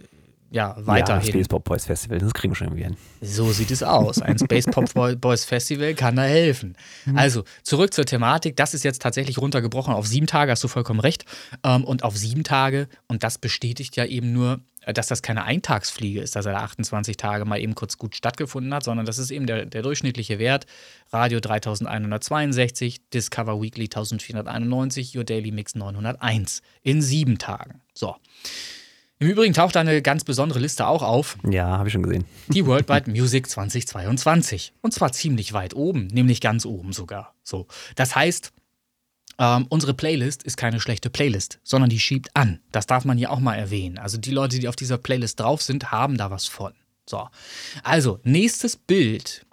ja, weiterhin. Ja, Space Pop Boys Festival, das kriegen wir schon irgendwie hin. So sieht es aus. Ein Space Pop Boys Festival kann da helfen. Mhm. Also, zurück zur Thematik. Das ist jetzt tatsächlich runtergebrochen auf sieben Tage, hast du vollkommen recht. Ähm, und auf sieben Tage, und das bestätigt ja eben nur, äh, dass das keine Eintagsfliege ist, dass er da 28 Tage mal eben kurz gut stattgefunden hat, sondern das ist eben der, der durchschnittliche Wert. Radio 3162, Discover Weekly 1491, Your Daily Mix 901 in sieben Tagen. So. Im Übrigen taucht eine ganz besondere Liste auch auf. Ja, habe ich schon gesehen. Die Worldwide Music 2022. Und zwar ziemlich weit oben, nämlich ganz oben sogar. So. Das heißt, ähm, unsere Playlist ist keine schlechte Playlist, sondern die schiebt an. Das darf man hier auch mal erwähnen. Also die Leute, die auf dieser Playlist drauf sind, haben da was von. So. Also, nächstes Bild.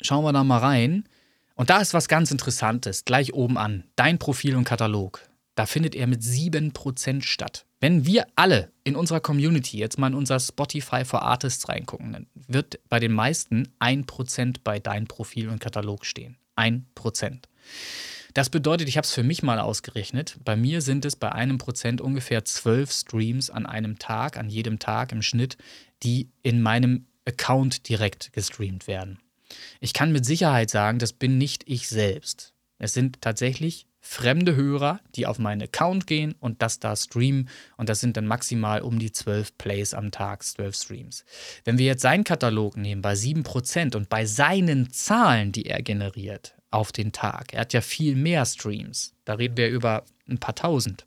Schauen wir da mal rein. Und da ist was ganz Interessantes, gleich oben an. Dein Profil und Katalog. Da findet er mit 7% statt. Wenn wir alle in unserer Community jetzt mal in unser Spotify for Artists reingucken, dann wird bei den meisten 1% bei dein Profil und Katalog stehen. 1%. Das bedeutet, ich habe es für mich mal ausgerechnet, bei mir sind es bei einem Prozent ungefähr 12 Streams an einem Tag, an jedem Tag im Schnitt, die in meinem Account direkt gestreamt werden. Ich kann mit Sicherheit sagen, das bin nicht ich selbst. Es sind tatsächlich fremde Hörer, die auf meinen Account gehen und das da streamen. Und das sind dann maximal um die 12 Plays am Tag, 12 Streams. Wenn wir jetzt seinen Katalog nehmen bei 7% und bei seinen Zahlen, die er generiert auf den Tag, er hat ja viel mehr Streams, da reden wir über ein paar tausend,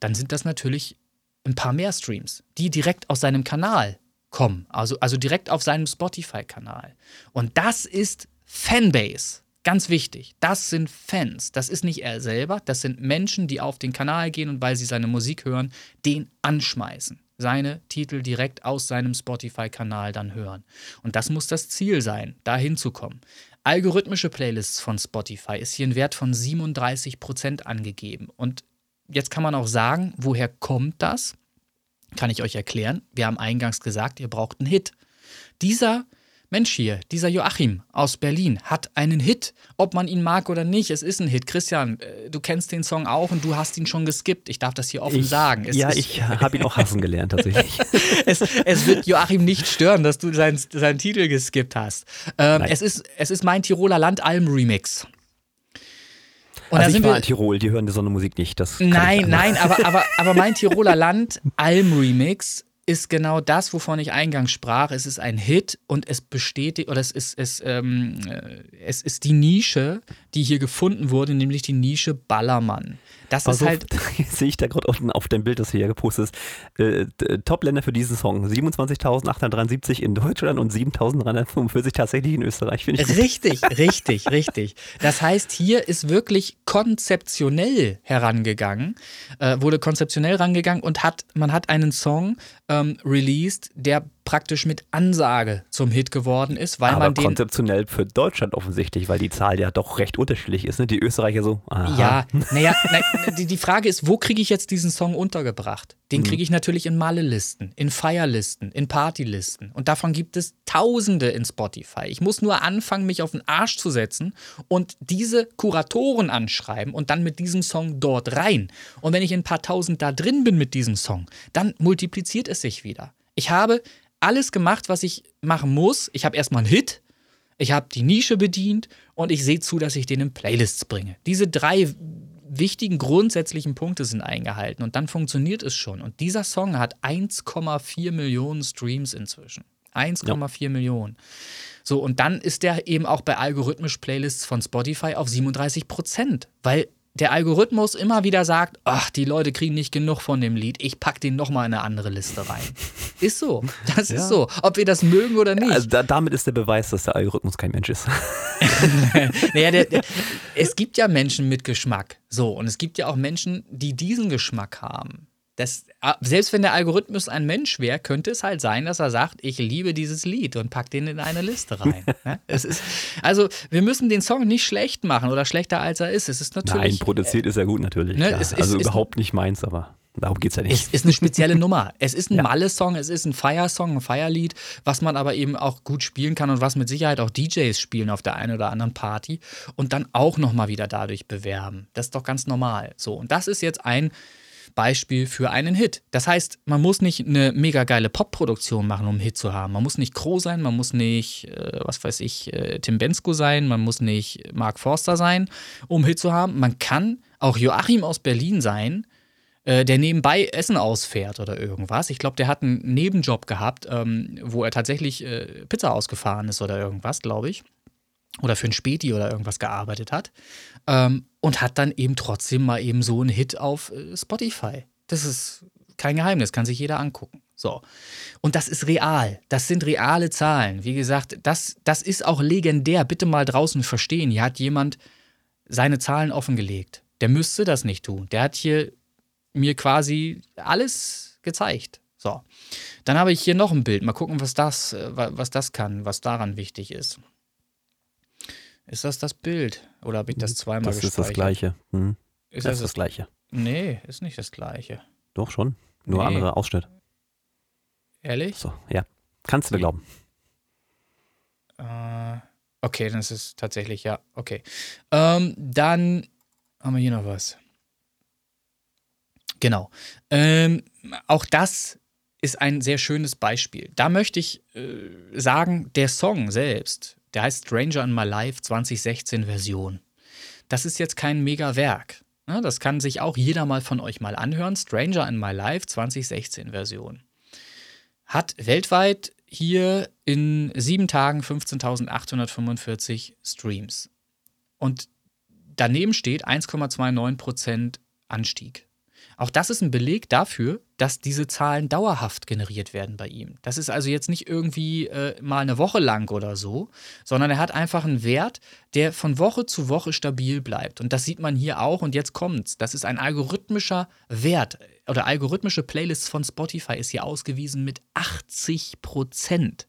dann sind das natürlich ein paar mehr Streams, die direkt aus seinem Kanal kommen, also, also direkt auf seinem Spotify-Kanal. Und das ist Fanbase. Ganz wichtig, das sind Fans. Das ist nicht er selber, das sind Menschen, die auf den Kanal gehen und weil sie seine Musik hören, den anschmeißen. Seine Titel direkt aus seinem Spotify-Kanal dann hören. Und das muss das Ziel sein, da hinzukommen. Algorithmische Playlists von Spotify ist hier ein Wert von 37% angegeben. Und jetzt kann man auch sagen, woher kommt das? Kann ich euch erklären. Wir haben eingangs gesagt, ihr braucht einen Hit. Dieser Mensch hier, dieser Joachim aus Berlin hat einen Hit, ob man ihn mag oder nicht, es ist ein Hit. Christian, äh, du kennst den Song auch und du hast ihn schon geskippt. Ich darf das hier offen ich, sagen. Es ja, ich habe ihn auch hassen gelernt tatsächlich. es, es, wird Joachim nicht stören, dass du seinen, seinen Titel geskippt hast. Ähm, es, ist, es ist mein Tiroler Landalm-Remix. Und also ich war in Tirol, die hören die Sonne-Musik nicht. Das nein, nein, aber, aber, aber mein Tiroler Land Alm-Remix ist genau das, wovon ich eingangs sprach. Es ist ein Hit und es bestätigt, oder es ist, es, ähm, äh, es ist die Nische, die hier gefunden wurde, nämlich die Nische Ballermann. Das Pass ist halt. sehe ich da gerade unten auf dem Bild, das hier gepostet ist. Äh, Top-Länder für diesen Song: 27.873 in Deutschland und 7.345 tatsächlich in Österreich. Ich richtig, richtig, richtig. Das heißt, hier ist wirklich konzeptionell herangegangen, äh, wurde konzeptionell rangegangen und hat, man hat einen Song ähm, released, der praktisch mit Ansage zum Hit geworden ist, weil Aber man den. konzeptionell für Deutschland offensichtlich, weil die Zahl ja doch recht unterschiedlich ist. Ne? Die Österreicher so. Aha. Ja, naja, na, die, die Frage ist, wo kriege ich jetzt diesen Song untergebracht? Den kriege ich natürlich in Malle-Listen, in Feierlisten, in Partylisten. Und davon gibt es Tausende in Spotify. Ich muss nur anfangen, mich auf den Arsch zu setzen und diese Kuratoren anschreiben und dann mit diesem Song dort rein. Und wenn ich in ein paar Tausend da drin bin mit diesem Song, dann multipliziert es sich wieder. Ich habe alles gemacht, was ich machen muss. Ich habe erstmal einen Hit, ich habe die Nische bedient und ich sehe zu, dass ich den in Playlists bringe. Diese drei wichtigen grundsätzlichen Punkte sind eingehalten und dann funktioniert es schon. Und dieser Song hat 1,4 Millionen Streams inzwischen. 1,4 ja. Millionen. So, und dann ist der eben auch bei algorithmisch Playlists von Spotify auf 37 Prozent, weil der Algorithmus immer wieder sagt, ach, die Leute kriegen nicht genug von dem Lied, ich pack den nochmal in eine andere Liste rein. Ist so. Das ja. ist so. Ob wir das mögen oder nicht. Also da, damit ist der Beweis, dass der Algorithmus kein Mensch ist. naja, der, der, es gibt ja Menschen mit Geschmack. So, und es gibt ja auch Menschen, die diesen Geschmack haben. Das, ah, selbst wenn der Algorithmus ein Mensch wäre, könnte es halt sein, dass er sagt, ich liebe dieses Lied und packt den in eine Liste rein. Ne? es ist, also wir müssen den Song nicht schlecht machen oder schlechter als er ist. Es ist natürlich. Nein, produziert äh, ist er gut natürlich. Ne? Es, also ist, überhaupt nicht meins, aber. Darum geht es ja nicht. Es ist eine spezielle Nummer. Es ist ein ja. Malle-Song, es ist ein Fire-Song, ein Feierlied, was man aber eben auch gut spielen kann und was mit Sicherheit auch DJs spielen auf der einen oder anderen Party und dann auch nochmal wieder dadurch bewerben. Das ist doch ganz normal. So, und das ist jetzt ein Beispiel für einen Hit. Das heißt, man muss nicht eine mega geile Pop-Produktion machen, um einen Hit zu haben. Man muss nicht Crow sein, man muss nicht, äh, was weiß ich, äh, Tim Bensko sein, man muss nicht Mark Forster sein, um einen Hit zu haben. Man kann auch Joachim aus Berlin sein, äh, der nebenbei Essen ausfährt oder irgendwas. Ich glaube, der hat einen Nebenjob gehabt, ähm, wo er tatsächlich äh, Pizza ausgefahren ist oder irgendwas, glaube ich oder für ein Späti oder irgendwas gearbeitet hat ähm, und hat dann eben trotzdem mal eben so einen Hit auf äh, Spotify. Das ist kein Geheimnis, kann sich jeder angucken. So. Und das ist real. Das sind reale Zahlen. Wie gesagt, das, das ist auch legendär. Bitte mal draußen verstehen. Hier hat jemand seine Zahlen offengelegt. Der müsste das nicht tun. Der hat hier mir quasi alles gezeigt. So. Dann habe ich hier noch ein Bild. Mal gucken, was das, äh, was das kann, was daran wichtig ist. Ist das das Bild? Oder habe ich das zweimal Das ist das Gleiche. Hm. Ist das, das ist das Gleiche. Nee, ist nicht das Gleiche. Doch schon. Nur nee. anderer Ausschnitt. Ehrlich? So, ja. Kannst du mir glauben. Äh, okay, dann ist es tatsächlich, ja. Okay. Ähm, dann haben wir hier noch was. Genau. Ähm, auch das ist ein sehr schönes Beispiel. Da möchte ich äh, sagen, der Song selbst der heißt Stranger in My Life 2016 Version. Das ist jetzt kein Mega-Werk. Ne? Das kann sich auch jeder mal von euch mal anhören. Stranger in My Life 2016 Version. Hat weltweit hier in sieben Tagen 15.845 Streams. Und daneben steht 1,29% Anstieg. Auch das ist ein Beleg dafür, dass diese Zahlen dauerhaft generiert werden bei ihm. Das ist also jetzt nicht irgendwie äh, mal eine Woche lang oder so, sondern er hat einfach einen Wert, der von Woche zu Woche stabil bleibt. Und das sieht man hier auch. Und jetzt kommt's. Das ist ein algorithmischer Wert oder algorithmische Playlists von Spotify ist hier ausgewiesen mit 80 Prozent.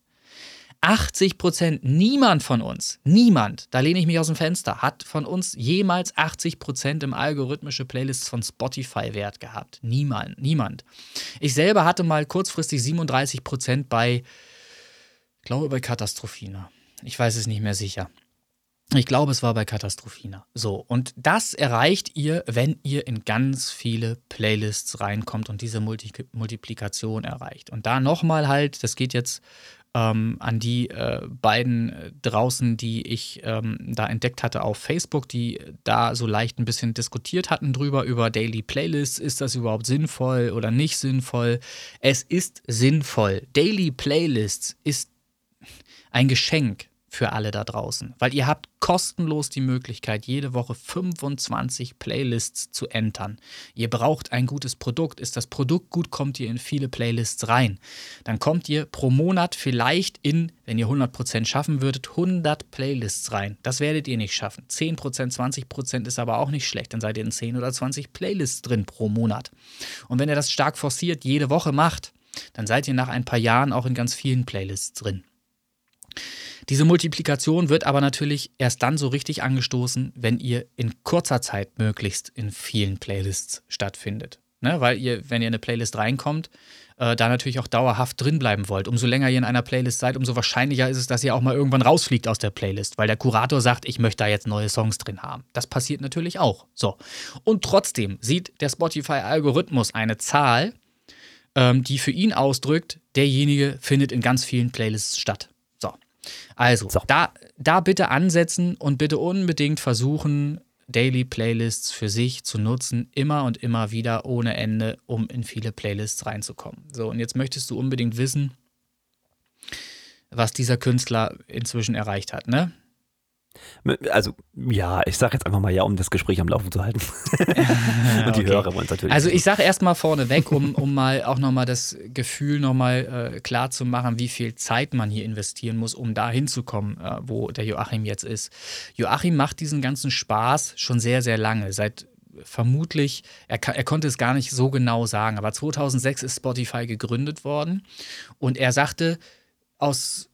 80 Prozent, niemand von uns, niemand, da lehne ich mich aus dem Fenster, hat von uns jemals 80 Prozent im algorithmische Playlists von Spotify Wert gehabt. Niemand, niemand. Ich selber hatte mal kurzfristig 37 Prozent bei Ich glaube bei Katastrophina. Ich weiß es nicht mehr sicher. Ich glaube, es war bei Katastrophina. So, und das erreicht ihr, wenn ihr in ganz viele Playlists reinkommt und diese Multi Multiplikation erreicht. Und da nochmal halt, das geht jetzt ähm, an die äh, beiden äh, draußen, die ich ähm, da entdeckt hatte auf Facebook, die da so leicht ein bisschen diskutiert hatten drüber, über Daily Playlists. Ist das überhaupt sinnvoll oder nicht sinnvoll? Es ist sinnvoll. Daily Playlists ist ein Geschenk für alle da draußen, weil ihr habt kostenlos die Möglichkeit, jede Woche 25 Playlists zu entern. Ihr braucht ein gutes Produkt. Ist das Produkt gut, kommt ihr in viele Playlists rein. Dann kommt ihr pro Monat vielleicht in, wenn ihr 100% schaffen würdet, 100 Playlists rein. Das werdet ihr nicht schaffen. 10%, 20% ist aber auch nicht schlecht. Dann seid ihr in 10 oder 20 Playlists drin pro Monat. Und wenn ihr das stark forciert jede Woche macht, dann seid ihr nach ein paar Jahren auch in ganz vielen Playlists drin. Diese Multiplikation wird aber natürlich erst dann so richtig angestoßen, wenn ihr in kurzer Zeit möglichst in vielen Playlists stattfindet. Ne? Weil ihr, wenn ihr in eine Playlist reinkommt, äh, da natürlich auch dauerhaft drin bleiben wollt. Umso länger ihr in einer Playlist seid, umso wahrscheinlicher ist es, dass ihr auch mal irgendwann rausfliegt aus der Playlist, weil der Kurator sagt, ich möchte da jetzt neue Songs drin haben. Das passiert natürlich auch. So. Und trotzdem sieht der Spotify-Algorithmus eine Zahl, ähm, die für ihn ausdrückt, derjenige findet in ganz vielen Playlists statt. Also, so. da, da bitte ansetzen und bitte unbedingt versuchen, Daily Playlists für sich zu nutzen, immer und immer wieder ohne Ende, um in viele Playlists reinzukommen. So, und jetzt möchtest du unbedingt wissen, was dieser Künstler inzwischen erreicht hat, ne? Also, ja, ich sage jetzt einfach mal ja, um das Gespräch am Laufen zu halten. Und die okay. Hörer wollen es natürlich. Also, ich sage erstmal vorneweg, um, um mal auch nochmal das Gefühl nochmal äh, klar zu machen, wie viel Zeit man hier investieren muss, um da hinzukommen, äh, wo der Joachim jetzt ist. Joachim macht diesen ganzen Spaß schon sehr, sehr lange. Seit vermutlich, er, er, konnte es gar nicht so genau sagen, aber 2006 ist Spotify gegründet worden und er sagte, aus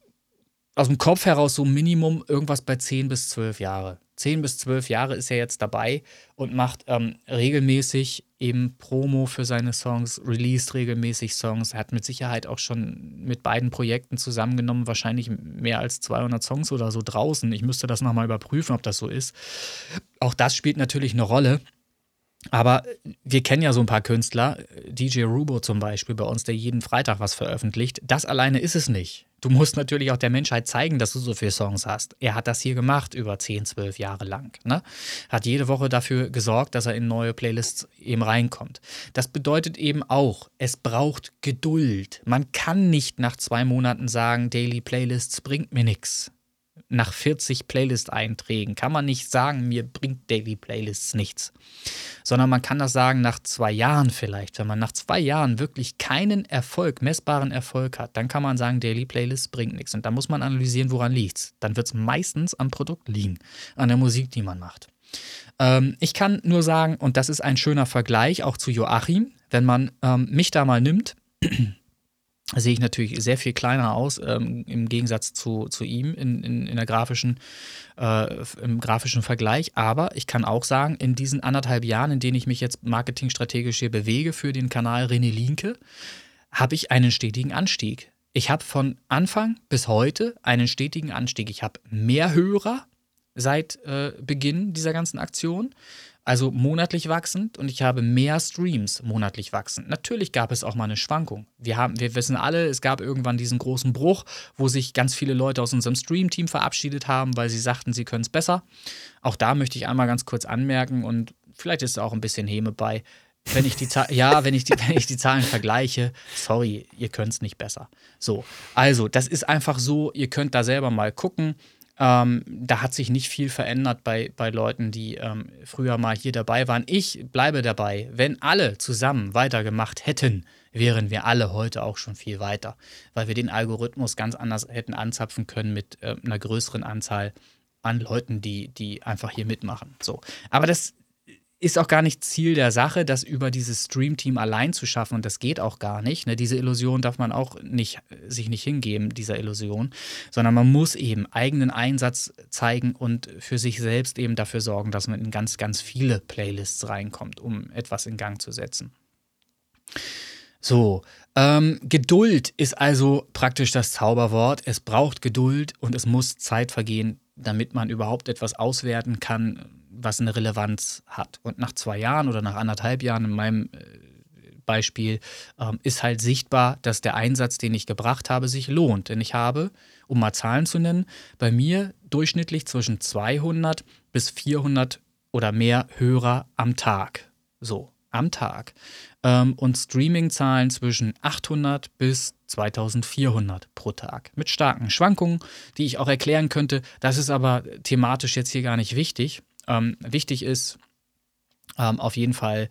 aus dem Kopf heraus so Minimum irgendwas bei 10 bis 12 Jahre. 10 bis 12 Jahre ist er jetzt dabei und macht ähm, regelmäßig eben Promo für seine Songs, released regelmäßig Songs. Hat mit Sicherheit auch schon mit beiden Projekten zusammengenommen, wahrscheinlich mehr als 200 Songs oder so draußen. Ich müsste das nochmal überprüfen, ob das so ist. Auch das spielt natürlich eine Rolle. Aber wir kennen ja so ein paar Künstler, DJ Rubo zum Beispiel bei uns, der jeden Freitag was veröffentlicht. Das alleine ist es nicht. Du musst natürlich auch der Menschheit zeigen, dass du so viele Songs hast. Er hat das hier gemacht über 10, 12 Jahre lang. Ne? Hat jede Woche dafür gesorgt, dass er in neue Playlists eben reinkommt. Das bedeutet eben auch, es braucht Geduld. Man kann nicht nach zwei Monaten sagen, Daily Playlists bringt mir nichts nach 40 Playlist-Einträgen kann man nicht sagen, mir bringt Daily Playlists nichts. Sondern man kann das sagen nach zwei Jahren vielleicht. Wenn man nach zwei Jahren wirklich keinen Erfolg, messbaren Erfolg hat, dann kann man sagen, Daily Playlists bringt nichts. Und da muss man analysieren, woran liegt Dann wird es meistens am Produkt liegen, an der Musik, die man macht. Ähm, ich kann nur sagen, und das ist ein schöner Vergleich auch zu Joachim, wenn man ähm, mich da mal nimmt, sehe ich natürlich sehr viel kleiner aus ähm, im Gegensatz zu, zu ihm in, in, in der grafischen, äh, im grafischen Vergleich. Aber ich kann auch sagen, in diesen anderthalb Jahren, in denen ich mich jetzt marketingstrategisch hier bewege für den Kanal René Linke, habe ich einen stetigen Anstieg. Ich habe von Anfang bis heute einen stetigen Anstieg. Ich habe mehr Hörer seit äh, Beginn dieser ganzen Aktion also monatlich wachsend und ich habe mehr Streams monatlich wachsend. Natürlich gab es auch mal eine Schwankung. Wir, haben, wir wissen alle, es gab irgendwann diesen großen Bruch, wo sich ganz viele Leute aus unserem Stream-Team verabschiedet haben, weil sie sagten, sie können es besser. Auch da möchte ich einmal ganz kurz anmerken und vielleicht ist da auch ein bisschen Häme bei. Wenn ich die ja, wenn ich die, wenn ich die Zahlen vergleiche, sorry, ihr könnt es nicht besser. So, also das ist einfach so, ihr könnt da selber mal gucken. Ähm, da hat sich nicht viel verändert bei, bei Leuten, die ähm, früher mal hier dabei waren. Ich bleibe dabei. Wenn alle zusammen weitergemacht hätten, wären wir alle heute auch schon viel weiter, weil wir den Algorithmus ganz anders hätten anzapfen können mit äh, einer größeren Anzahl an Leuten, die, die einfach hier mitmachen. So. Aber das ist auch gar nicht Ziel der Sache, das über dieses Stream-Team allein zu schaffen. Und das geht auch gar nicht. Ne? Diese Illusion darf man auch nicht, sich nicht hingeben, dieser Illusion, sondern man muss eben eigenen Einsatz zeigen und für sich selbst eben dafür sorgen, dass man in ganz, ganz viele Playlists reinkommt, um etwas in Gang zu setzen. So, Ähm, Geduld ist also praktisch das Zauberwort. Es braucht Geduld und es muss Zeit vergehen, damit man überhaupt etwas auswerten kann, was eine Relevanz hat. Und nach zwei Jahren oder nach anderthalb Jahren in meinem äh, Beispiel ähm, ist halt sichtbar, dass der Einsatz, den ich gebracht habe, sich lohnt. Denn ich habe, um mal Zahlen zu nennen, bei mir durchschnittlich zwischen 200 bis 400 oder mehr Hörer am Tag. So, am Tag. Ähm, und Streaming-Zahlen zwischen 800 bis 2400 pro Tag. Mit starken Schwankungen, die ich auch erklären könnte. Das ist aber thematisch jetzt hier gar nicht wichtig. Ähm, wichtig ist ähm, auf jeden Fall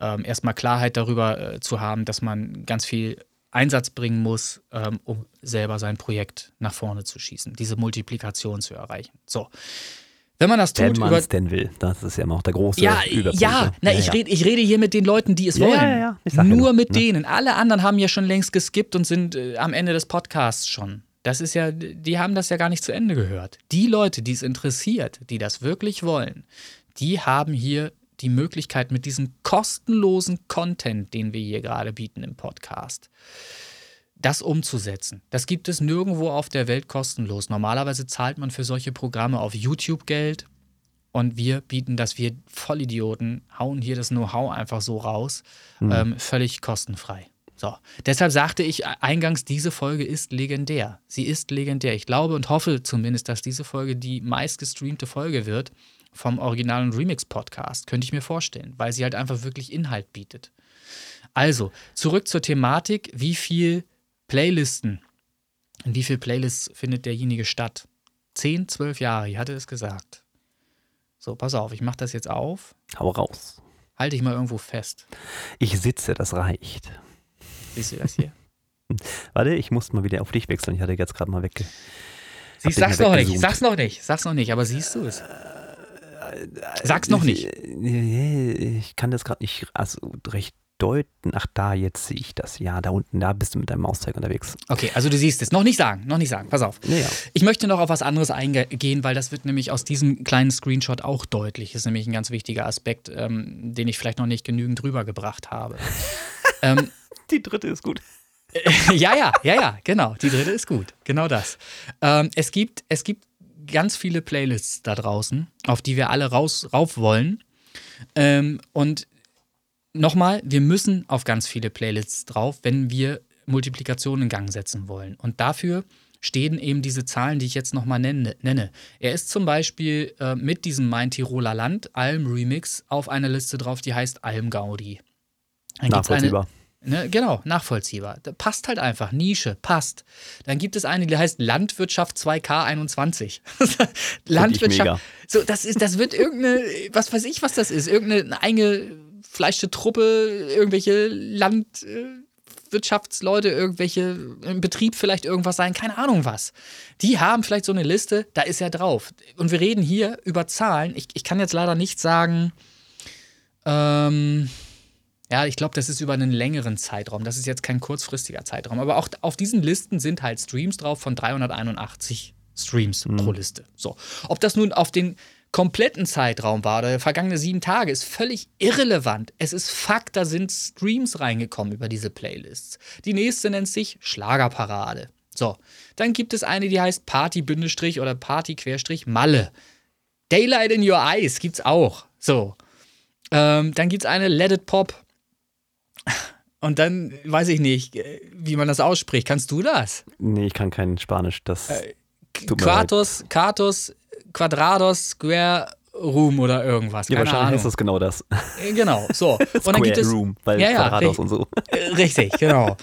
ähm, erstmal Klarheit darüber äh, zu haben, dass man ganz viel Einsatz bringen muss, ähm, um selber sein Projekt nach vorne zu schießen, diese Multiplikation zu erreichen. So. Wenn man das tut, Wenn man es denn will. Das ist ja immer auch der große ja, Überpunkt. ja, ne? na, ich, Rede, ich rede hier mit den Leuten, die es Ja, wollen. ja, ja, ja nur, mit ne? denen. Alle anderen haben ja schon längst geskippt und sind äh, am Ende des Podcasts schon. Das ist ja, die haben das ja gar nicht zu Ende gehört. Die Leute, die es interessiert, die das wirklich wollen, die haben hier die Möglichkeit mit diesem kostenlosen Content, den wir hier gerade bieten im Podcast, das umzusetzen. Das gibt es nirgendwo auf der Welt kostenlos. Normalerweise zahlt man für solche Programme auf YouTube Geld und wir bieten das, wir Vollidioten hauen hier das Know-how einfach so raus, ähm, völlig kostenfrei. So, deshalb sagte ich eingangs, diese Folge ist legendär. Sie ist legendär. Ich glaube und hoffe zumindest, dass diese Folge die meistgestreamte Folge wird vom Original- und Remix-Podcast. Könnte ich mir vorstellen, weil sie halt einfach wirklich Inhalt bietet. Also, zurück zur Thematik. Wie viel Playlisten, in wie viel Playlists findet derjenige statt? Zehn, zwölf Jahre, ich hatte es gesagt. So, pass auf, ich mache das jetzt auf. Hau raus. Halte ich mal irgendwo fest. Ich sitze, das reicht. Siehst du das hier? Warte, ich muss mal wieder auf dich wechseln. Ich hatte jetzt gerade mal wegge. Siehst, dich sag's noch nicht, sag's noch nicht, sag's noch nicht, aber siehst du es? Sag's noch nicht. Ich, ich kann das gerade nicht also recht deuten. Ach, da, jetzt sehe ich das. Ja, da unten, da bist du mit deinem Mauszeiger unterwegs. Okay, also du siehst es. Noch nicht sagen, noch nicht sagen. Pass auf. Naja. Ich möchte noch auf was anderes eingehen, weil das wird nämlich aus diesem kleinen Screenshot auch deutlich. Ist nämlich ein ganz wichtiger Aspekt, ähm, den ich vielleicht noch nicht genügend rübergebracht habe. ähm, Die dritte ist gut. ja, ja, ja, ja, genau. Die dritte ist gut. Genau das. Ähm, es, gibt, es gibt ganz viele Playlists da draußen, auf die wir alle raus, rauf wollen. Ähm, und nochmal, wir müssen auf ganz viele Playlists drauf, wenn wir Multiplikation in Gang setzen wollen. Und dafür stehen eben diese Zahlen, die ich jetzt nochmal nenne, nenne. Er ist zum Beispiel äh, mit diesem Mein Tiroler Land Alm Remix auf einer Liste drauf, die heißt Alm Gaudi. Dann gibt's eine- Nachvollziehbar. Ne, genau, nachvollziehbar. Da passt halt einfach. Nische, passt. Dann gibt es eine, die heißt Landwirtschaft 2K21. Landwirtschaft. So, das ist, das wird irgendeine, was weiß ich, was das ist. Irgendeine eingefleischte Truppe, irgendwelche Landwirtschaftsleute, irgendwelche im Betrieb vielleicht irgendwas sein, keine Ahnung was. Die haben vielleicht so eine Liste, da ist er drauf. Und wir reden hier über Zahlen. Ich, ich kann jetzt leider nicht sagen, ähm, ja, ich glaube, das ist über einen längeren Zeitraum. Das ist jetzt kein kurzfristiger Zeitraum. Aber auch auf diesen Listen sind halt Streams drauf von 381 Streams pro Liste. So. Ob das nun auf den kompletten Zeitraum war oder vergangene sieben Tage, ist völlig irrelevant. Es ist Fakt, da sind Streams reingekommen über diese Playlists. Die nächste nennt sich Schlagerparade. So. Dann gibt es eine, die heißt Party- oder Party-Malle. Daylight in Your Eyes gibt's auch. So. Ähm, dann gibt es eine Let It Pop. Und dann weiß ich nicht, äh, wie man das ausspricht. Kannst du das? Nee, ich kann kein Spanisch. Das Äh, Quartos, Quartos, Quadrados, Square Room oder irgendwas. ja, wahrscheinlich Ahnung. ist das genau das. Äh, Genau, so. Und dann gibt es. Room, weil ja, ja, Quadrados und so. Äh, Richtig, genau.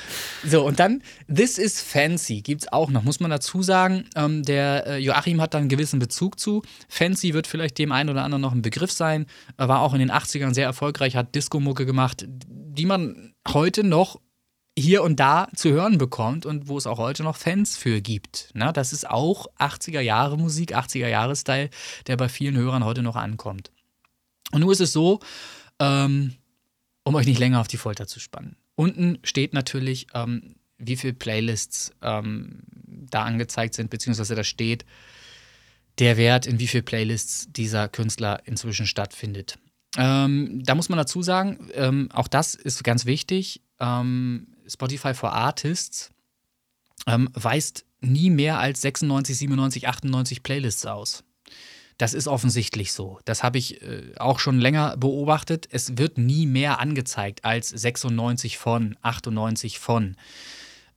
So, und dann This is Fancy gibt's auch noch, muss man dazu sagen. Ähm, der äh, Joachim hat da einen gewissen Bezug zu. Fancy wird vielleicht dem einen oder anderen noch ein Begriff sein. Er war auch in den 80ern sehr erfolgreich, hat Disco-Mucke gemacht, die man heute noch hier und da zu hören bekommt und wo es auch heute noch Fans für gibt. Na, das ist auch 80er Jahre Musik, 80er Jahre Style, der bei vielen Hörern heute noch ankommt. Und nun ist es so, ähm, um euch nicht länger auf die Folter zu spannen. Unten steht natürlich, ähm, wie viele Playlists ähm, da angezeigt sind, beziehungsweise da steht der Wert, in wie viele Playlists dieser Künstler inzwischen stattfindet. Ähm, da muss man dazu sagen, ähm, auch das ist ganz wichtig. Ähm, Spotify for Artists ähm, weist nie mehr als 96, 97, 98 Playlists aus. Das ist offensichtlich so. Das habe ich äh, auch schon länger beobachtet. Es wird nie mehr angezeigt als 96 von, 98 von.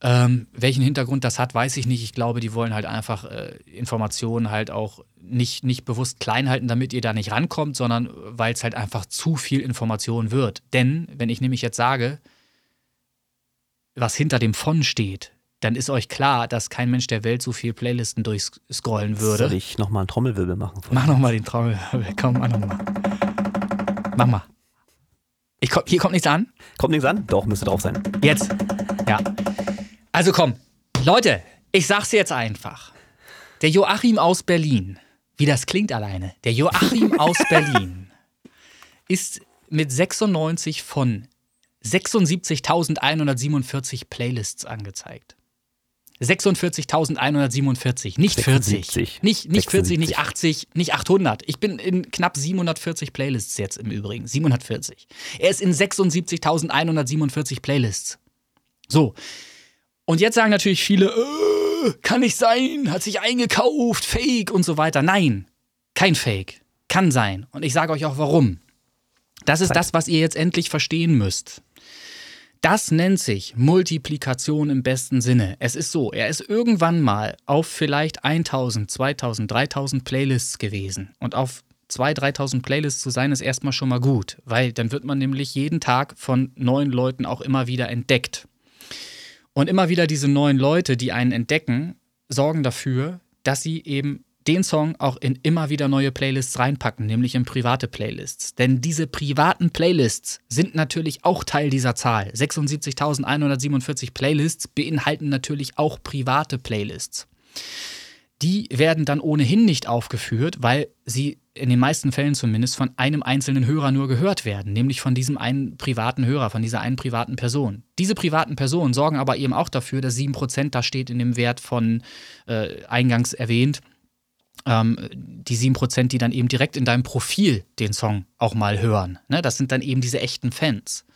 Ähm, welchen Hintergrund das hat, weiß ich nicht. Ich glaube, die wollen halt einfach äh, Informationen halt auch nicht, nicht bewusst klein halten, damit ihr da nicht rankommt, sondern weil es halt einfach zu viel Information wird. Denn, wenn ich nämlich jetzt sage, was hinter dem von steht, dann ist euch klar, dass kein Mensch der Welt so viel Playlisten durchscrollen würde. Soll ich nochmal einen Trommelwirbel machen? Mach nochmal den Trommelwirbel. Komm, mach nochmal. Mach mal. Ich komm, hier kommt nichts an? Kommt nichts an? Doch, müsste drauf sein. Jetzt. Ja. Also komm, Leute, ich sag's jetzt einfach. Der Joachim aus Berlin, wie das klingt alleine, der Joachim aus Berlin ist mit 96 von 76.147 Playlists angezeigt. 46.147, nicht 40. Nicht, nicht 40, nicht 80, nicht 800. Ich bin in knapp 740 Playlists jetzt im Übrigen. 740. Er ist in 76.147 Playlists. So. Und jetzt sagen natürlich viele, äh, kann nicht sein, hat sich eingekauft, Fake und so weiter. Nein, kein Fake. Kann sein. Und ich sage euch auch warum. Das ist das, was ihr jetzt endlich verstehen müsst. Das nennt sich Multiplikation im besten Sinne. Es ist so, er ist irgendwann mal auf vielleicht 1000, 2000, 3000 Playlists gewesen. Und auf 2.000, 3.000 Playlists zu sein, ist erstmal schon mal gut, weil dann wird man nämlich jeden Tag von neuen Leuten auch immer wieder entdeckt. Und immer wieder diese neuen Leute, die einen entdecken, sorgen dafür, dass sie eben den Song auch in immer wieder neue Playlists reinpacken, nämlich in private Playlists. Denn diese privaten Playlists sind natürlich auch Teil dieser Zahl. 76.147 Playlists beinhalten natürlich auch private Playlists. Die werden dann ohnehin nicht aufgeführt, weil sie in den meisten Fällen zumindest von einem einzelnen Hörer nur gehört werden, nämlich von diesem einen privaten Hörer, von dieser einen privaten Person. Diese privaten Personen sorgen aber eben auch dafür, dass 7% da steht in dem Wert von äh, eingangs erwähnt, ähm, die 7%, die dann eben direkt in deinem Profil den Song auch mal hören. Ne? Das sind dann eben diese echten Fans.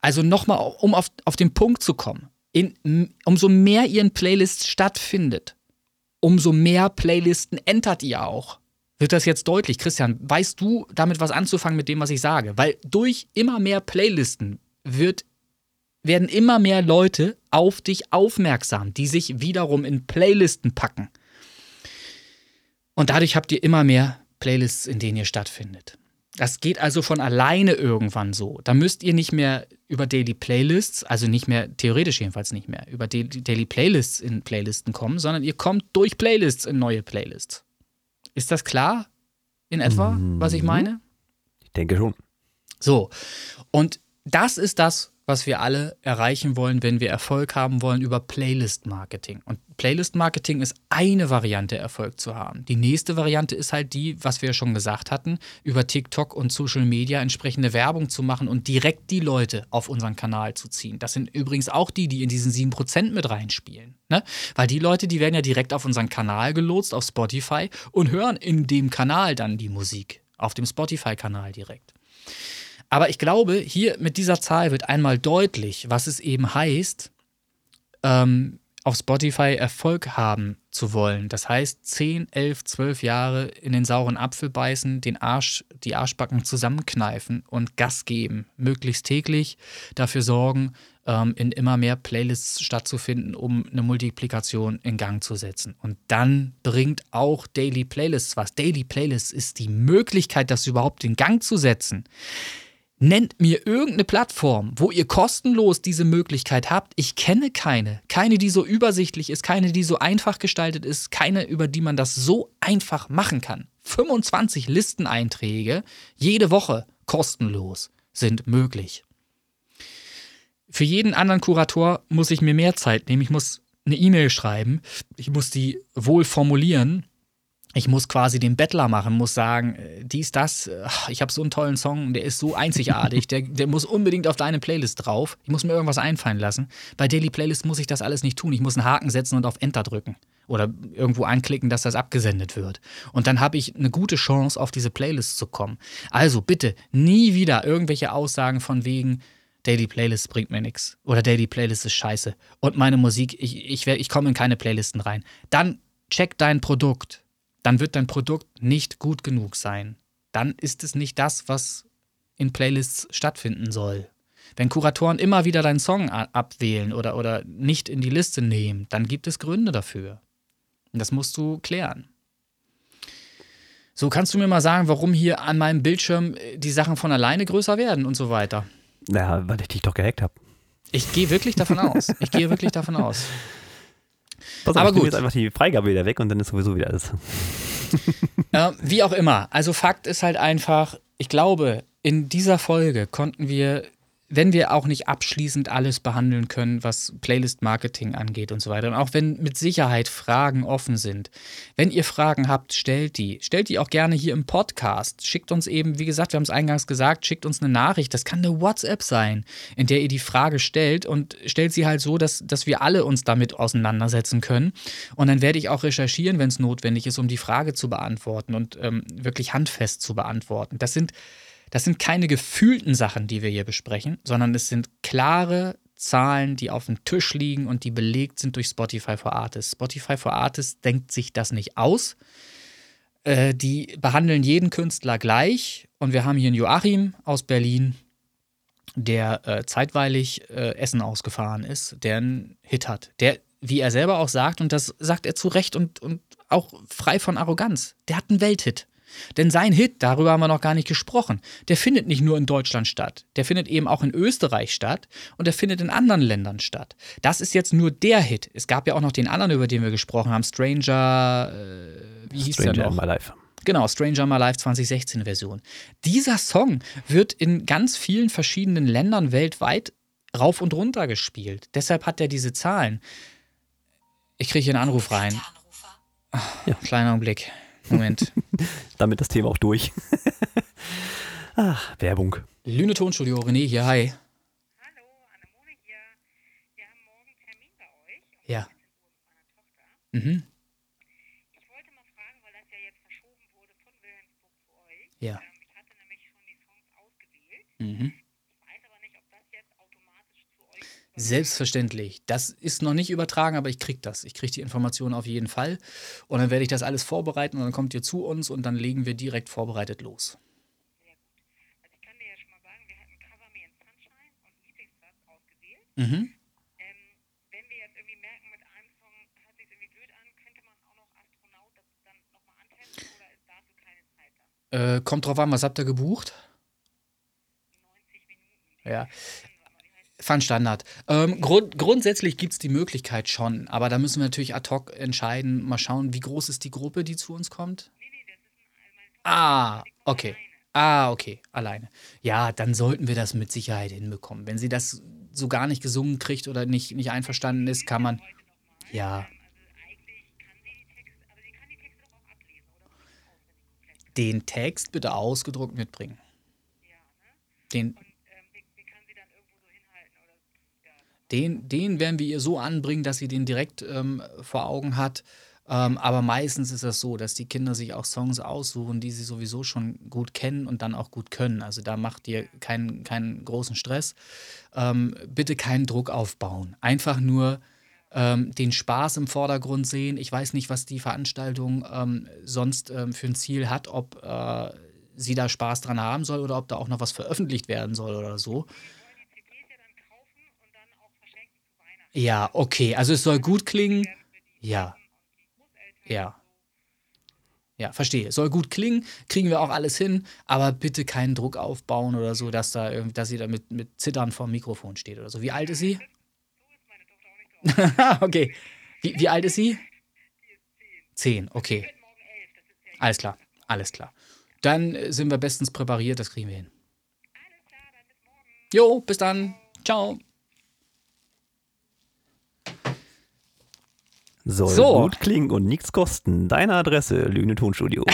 Also nochmal, um auf, auf den Punkt zu kommen. In, umso mehr ihr in Playlists stattfindet, umso mehr Playlisten entert ihr auch. Wird das jetzt deutlich? Christian, weißt du damit was anzufangen mit dem, was ich sage? Weil durch immer mehr Playlisten wird, werden immer mehr Leute auf dich aufmerksam, die sich wiederum in Playlisten packen. Und dadurch habt ihr immer mehr Playlists, in denen ihr stattfindet. Das geht also von alleine irgendwann so. Da müsst ihr nicht mehr über Daily Playlists, also nicht mehr, theoretisch jedenfalls nicht mehr, über Daily Playlists in Playlisten kommen, sondern ihr kommt durch Playlists in neue Playlists. Ist das klar in etwa, was ich mhm. meine? Ich denke schon. So, und das ist das, was wir alle erreichen wollen, wenn wir Erfolg haben wollen über Playlist-Marketing. Und Playlist-Marketing ist eine Variante, Erfolg zu haben. Die nächste Variante ist halt die, was wir schon gesagt hatten, über TikTok und Social Media entsprechende Werbung zu machen und direkt die Leute auf unseren Kanal zu ziehen. Das sind übrigens auch die, die in diesen 7% mit reinspielen. Ne? Weil die Leute, die werden ja direkt auf unseren Kanal gelotst, auf Spotify und hören in dem Kanal dann die Musik. Auf dem Spotify-Kanal direkt. Aber ich glaube, hier mit dieser Zahl wird einmal deutlich, was es eben heißt, ähm, auf Spotify Erfolg haben zu wollen. Das heißt, 10, 11, 12 Jahre in den sauren Apfel beißen, den Arsch, die Arschbacken zusammenkneifen und Gas geben. Möglichst täglich dafür sorgen, ähm, in immer mehr Playlists stattzufinden, um eine Multiplikation in Gang zu setzen. Und dann bringt auch Daily Playlists was. Daily Playlists ist die Möglichkeit, das überhaupt in Gang zu setzen. Nennt mir irgendeine Plattform, wo ihr kostenlos diese Möglichkeit habt. Ich kenne keine. Keine, die so übersichtlich ist, keine, die so einfach gestaltet ist, keine, über die man das so einfach machen kann. 25 Listeneinträge jede Woche kostenlos sind möglich. Für jeden anderen Kurator muss ich mir mehr Zeit nehmen. Ich muss eine E-Mail schreiben. Ich muss die wohl formulieren ich muss quasi den Bettler machen, muss sagen, äh, dies, das, äh, ich habe so einen tollen Song, der ist so einzigartig, der, der muss unbedingt auf deine Playlist drauf. Ich muss mir irgendwas einfallen lassen. Bei Daily Playlist muss ich das alles nicht tun. Ich muss einen Haken setzen und auf Enter drücken. Oder irgendwo anklicken, dass das abgesendet wird. Und dann habe ich eine gute Chance, auf diese Playlist zu kommen. Also bitte nie wieder irgendwelche Aussagen von wegen, Daily Playlist bringt mir nichts. Oder Daily Playlist ist scheiße. Und meine Musik, ich, ich, ich komme in keine Playlisten rein. Dann check dein Produkt. Dann wird dein Produkt nicht gut genug sein. Dann ist es nicht das, was in Playlists stattfinden soll. Wenn Kuratoren immer wieder deinen Song abwählen oder, oder nicht in die Liste nehmen, dann gibt es Gründe dafür. Und das musst du klären. So, kannst du mir mal sagen, warum hier an meinem Bildschirm äh, die Sachen von alleine größer werden und so weiter? Naja, weil ich dich doch gehackt habe. Ich gehe wirklich davon aus. Ich gehe wirklich davon aus. Pass auf, Aber gut. jetzt einfach die Freigabe wieder weg und dann ist sowieso wieder alles. Äh, wie auch immer. Also Fakt ist halt einfach, ich glaube, in dieser Folge konnten wir wenn wir auch nicht abschließend alles behandeln können, was Playlist-Marketing angeht und so weiter, und auch wenn mit Sicherheit Fragen offen sind, wenn ihr Fragen habt, stellt die. Stellt die auch gerne hier im Podcast. Schickt uns eben, wie gesagt, wir haben es eingangs gesagt, schickt uns eine Nachricht. Das kann eine WhatsApp sein, in der ihr die Frage stellt und stellt sie halt so, dass, dass wir alle uns damit auseinandersetzen können. Und dann werde ich auch recherchieren, wenn es notwendig ist, um die Frage zu beantworten und ähm, wirklich handfest zu beantworten. Das sind das sind keine gefühlten Sachen, die wir hier besprechen, sondern es sind klare Zahlen, die auf dem Tisch liegen und die belegt sind durch Spotify for Artists. Spotify for Artists denkt sich das nicht aus. Äh, die behandeln jeden Künstler gleich. Und wir haben hier einen Joachim aus Berlin, der äh, zeitweilig äh, Essen ausgefahren ist, der einen Hit hat. Der, wie er selber auch sagt, und das sagt er zu Recht und, und auch frei von Arroganz, der hat einen Welthit. Denn sein Hit, darüber haben wir noch gar nicht gesprochen, der findet nicht nur in Deutschland statt, der findet eben auch in Österreich statt und der findet in anderen Ländern statt. Das ist jetzt nur der Hit. Es gab ja auch noch den anderen, über den wir gesprochen haben, Stranger, äh, wie hieß Stranger der noch? My Life. Genau, Stranger My Life 2016 Version. Dieser Song wird in ganz vielen verschiedenen Ländern weltweit rauf und runter gespielt. Deshalb hat er diese Zahlen. Ich kriege hier einen Anruf rein. ja. Kleiner Augenblick. Moment. Damit das Thema auch durch. Ach, Werbung. Lüne Tonstudio, René hier, hi. Hallo, Annemone hier. Wir haben morgen Termin bei euch. Um ja. mit Mhm. Ich wollte mal fragen, weil das ja jetzt verschoben wurde von Wilhelmsburg zu euch. Ja. Ähm, ich hatte nämlich schon die Songs ausgewählt. Mhm. Selbstverständlich. Das ist noch nicht übertragen, aber ich kriege das. Ich kriege die Informationen auf jeden Fall. Und dann werde ich das alles vorbereiten und dann kommt ihr zu uns und dann legen wir direkt vorbereitet los. Also. Mhm. Ähm, wenn wir jetzt irgendwie merken, mit einem Song hört sich irgendwie blöd an, könnte man auch noch Astronaut das dann nochmal antesten oder ist dafür keine Zeit Äh, kommt drauf an, was habt ihr gebucht? 90 Minuten. Ja. Fun Standard. Ähm, grund grundsätzlich gibt es die Möglichkeit schon, aber da müssen wir natürlich ad hoc entscheiden, mal schauen, wie groß ist die Gruppe, die zu uns kommt. Ah, okay. Ah, okay, alleine. Ja, dann sollten wir das mit Sicherheit hinbekommen. Wenn sie das so gar nicht gesungen kriegt oder nicht, nicht einverstanden ist, kann man. Ja. Den Text bitte ausgedruckt mitbringen. Den, den, den werden wir ihr so anbringen, dass sie den direkt ähm, vor Augen hat. Ähm, aber meistens ist das so, dass die Kinder sich auch Songs aussuchen, die sie sowieso schon gut kennen und dann auch gut können. Also da macht ihr keinen, keinen großen Stress. Ähm, bitte keinen Druck aufbauen. Einfach nur ähm, den Spaß im Vordergrund sehen. Ich weiß nicht, was die Veranstaltung ähm, sonst ähm, für ein Ziel hat, ob äh, sie da Spaß dran haben soll oder ob da auch noch was veröffentlicht werden soll oder so. Ja, okay. Also es soll gut klingen. Ja. Ja. Ja, verstehe. Es soll gut klingen, kriegen wir auch alles hin, aber bitte keinen Druck aufbauen oder so, dass da irgendwie, dass sie da mit, mit Zittern vorm Mikrofon steht oder so. Wie alt ist sie? okay. Wie, wie alt ist sie? Zehn, okay. Alles klar, alles klar. Dann sind wir bestens präpariert, das kriegen wir hin. Jo, bis dann. Ciao. Soll so. gut klingen und nichts kosten. Deine Adresse, Lüne Tonstudio.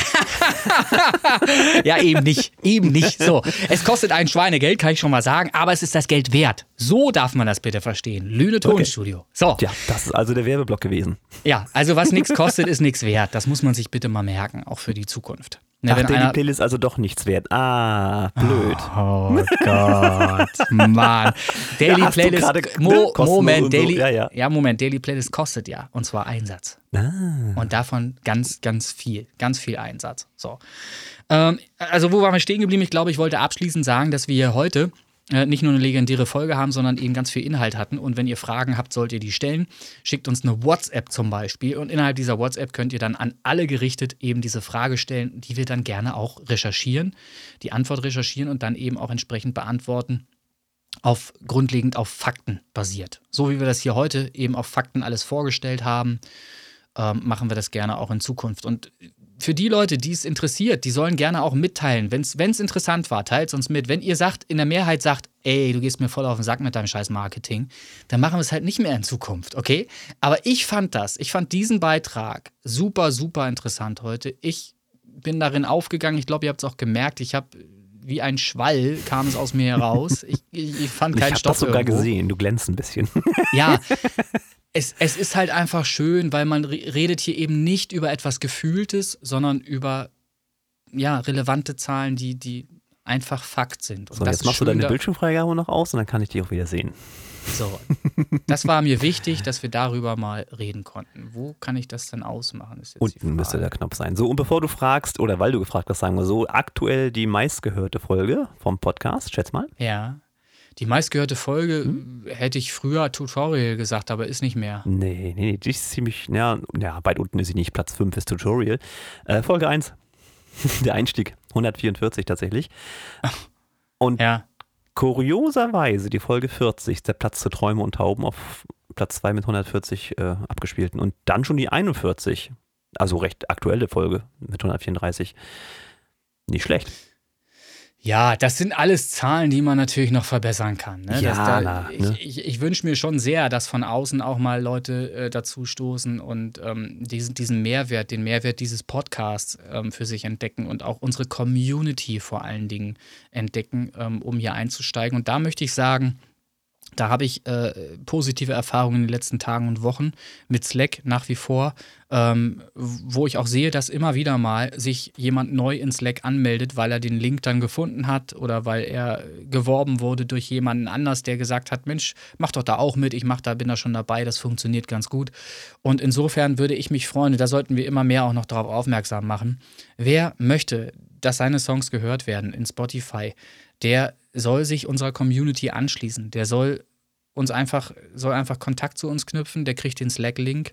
ja, eben nicht. Eben nicht. So. Es kostet ein Schweinegeld, kann ich schon mal sagen, aber es ist das Geld wert. So darf man das bitte verstehen. Lüne Tonstudio. So. Ja, das ist also der Werbeblock gewesen. Ja, also was nichts kostet, ist nichts wert. Das muss man sich bitte mal merken, auch für die Zukunft. Ne, Ach, Daily einer- Playlist also doch nichts wert. Ah, blöd. Oh Gott, Mann. Daily Ja, Playlist. Mo ne, Moment, und so. Daily. Ja, ja. Moment, Daily Playlist kostet ja. Und zwar Einsatz. Ah. Und davon ganz, ganz viel. Ganz viel Einsatz. So. Ähm, also, wo waren wir stehen geblieben? Ich glaube, ich wollte abschließend sagen, dass wir heute äh, nicht nur eine legendäre Folge haben, sondern eben ganz viel Inhalt hatten. Und wenn ihr Fragen habt, sollt ihr die stellen. Schickt uns eine WhatsApp zum Beispiel. Und innerhalb dieser WhatsApp könnt ihr dann an alle gerichtet eben diese Frage stellen, die wir dann gerne auch recherchieren, die Antwort recherchieren und dann eben auch entsprechend beantworten auf grundlegend auf Fakten basiert. So wie wir das hier heute eben auf Fakten alles vorgestellt haben, ähm, machen wir das gerne auch in Zukunft. Und für die Leute, die es interessiert, die sollen gerne auch mitteilen. Wenn es interessant war, teilt es uns mit. Wenn ihr sagt, in der Mehrheit sagt, ey, du gehst mir voll auf den Sack mit deinem scheiß Marketing, dann machen wir es halt nicht mehr in Zukunft, okay? Aber ich fand das, ich fand diesen Beitrag super, super interessant heute. Ich bin darin aufgegangen. Ich glaube, ihr habt es auch gemerkt. Ich habe wie ein Schwall kam es aus mir heraus. Ich, ich, ich fand Ich keinen habe Stoff das sogar irgendwo. gesehen. Du glänzt ein bisschen. Ja, es, es ist halt einfach schön, weil man re- redet hier eben nicht über etwas Gefühltes, sondern über ja, relevante Zahlen, die, die einfach Fakt sind. Und So, das jetzt machst du deine Bildschirmfreigabe noch aus und dann kann ich die auch wieder sehen. So. Das war mir wichtig, dass wir darüber mal reden konnten. Wo kann ich das denn ausmachen? Unten müsste der Knopf sein. So, und bevor du fragst, oder weil du gefragt hast, sagen wir so, aktuell die meistgehörte Folge vom Podcast, schätz mal. Ja. Die meistgehörte Folge Hm? hätte ich früher Tutorial gesagt, aber ist nicht mehr. Nee, nee, nee, die ist ziemlich, ja, ja weit unten ist sie nicht. Platz 5 ist Tutorial. Äh, Folge 1, der Einstieg, 144 tatsächlich. Und Ja. kurioserweise die Folge 40, der Platz zu Träume und Tauben auf Platz 2 mit 140 äh, abgespielten. Und dann schon die 41, also recht aktuelle Folge mit 134. Nicht schlecht. Ja, das sind alles Zahlen, die man natürlich noch verbessern kann. Ne? Ja, da, na, ne? Ich, ich, ich wünsche mir schon sehr, dass von außen auch mal Leute äh, dazu stoßen und ähm, diesen, diesen Mehrwert, den Mehrwert dieses Podcasts ähm, für sich entdecken und auch unsere Community vor allen Dingen entdecken, ähm, um hier einzusteigen. Und da möchte ich sagen, da habe ich äh, positive Erfahrungen in den letzten Tagen und Wochen mit Slack nach wie vor, ähm, wo ich auch sehe, dass immer wieder mal sich jemand neu in Slack anmeldet, weil er den Link dann gefunden hat oder weil er geworben wurde durch jemanden anders, der gesagt hat, Mensch, mach doch da auch mit, ich mach da, bin da schon dabei, das funktioniert ganz gut. Und insofern würde ich mich freuen, da sollten wir immer mehr auch noch darauf aufmerksam machen, wer möchte, dass seine Songs gehört werden in Spotify, der soll sich unserer Community anschließen. Der soll uns einfach, soll einfach Kontakt zu uns knüpfen, der kriegt den Slack-Link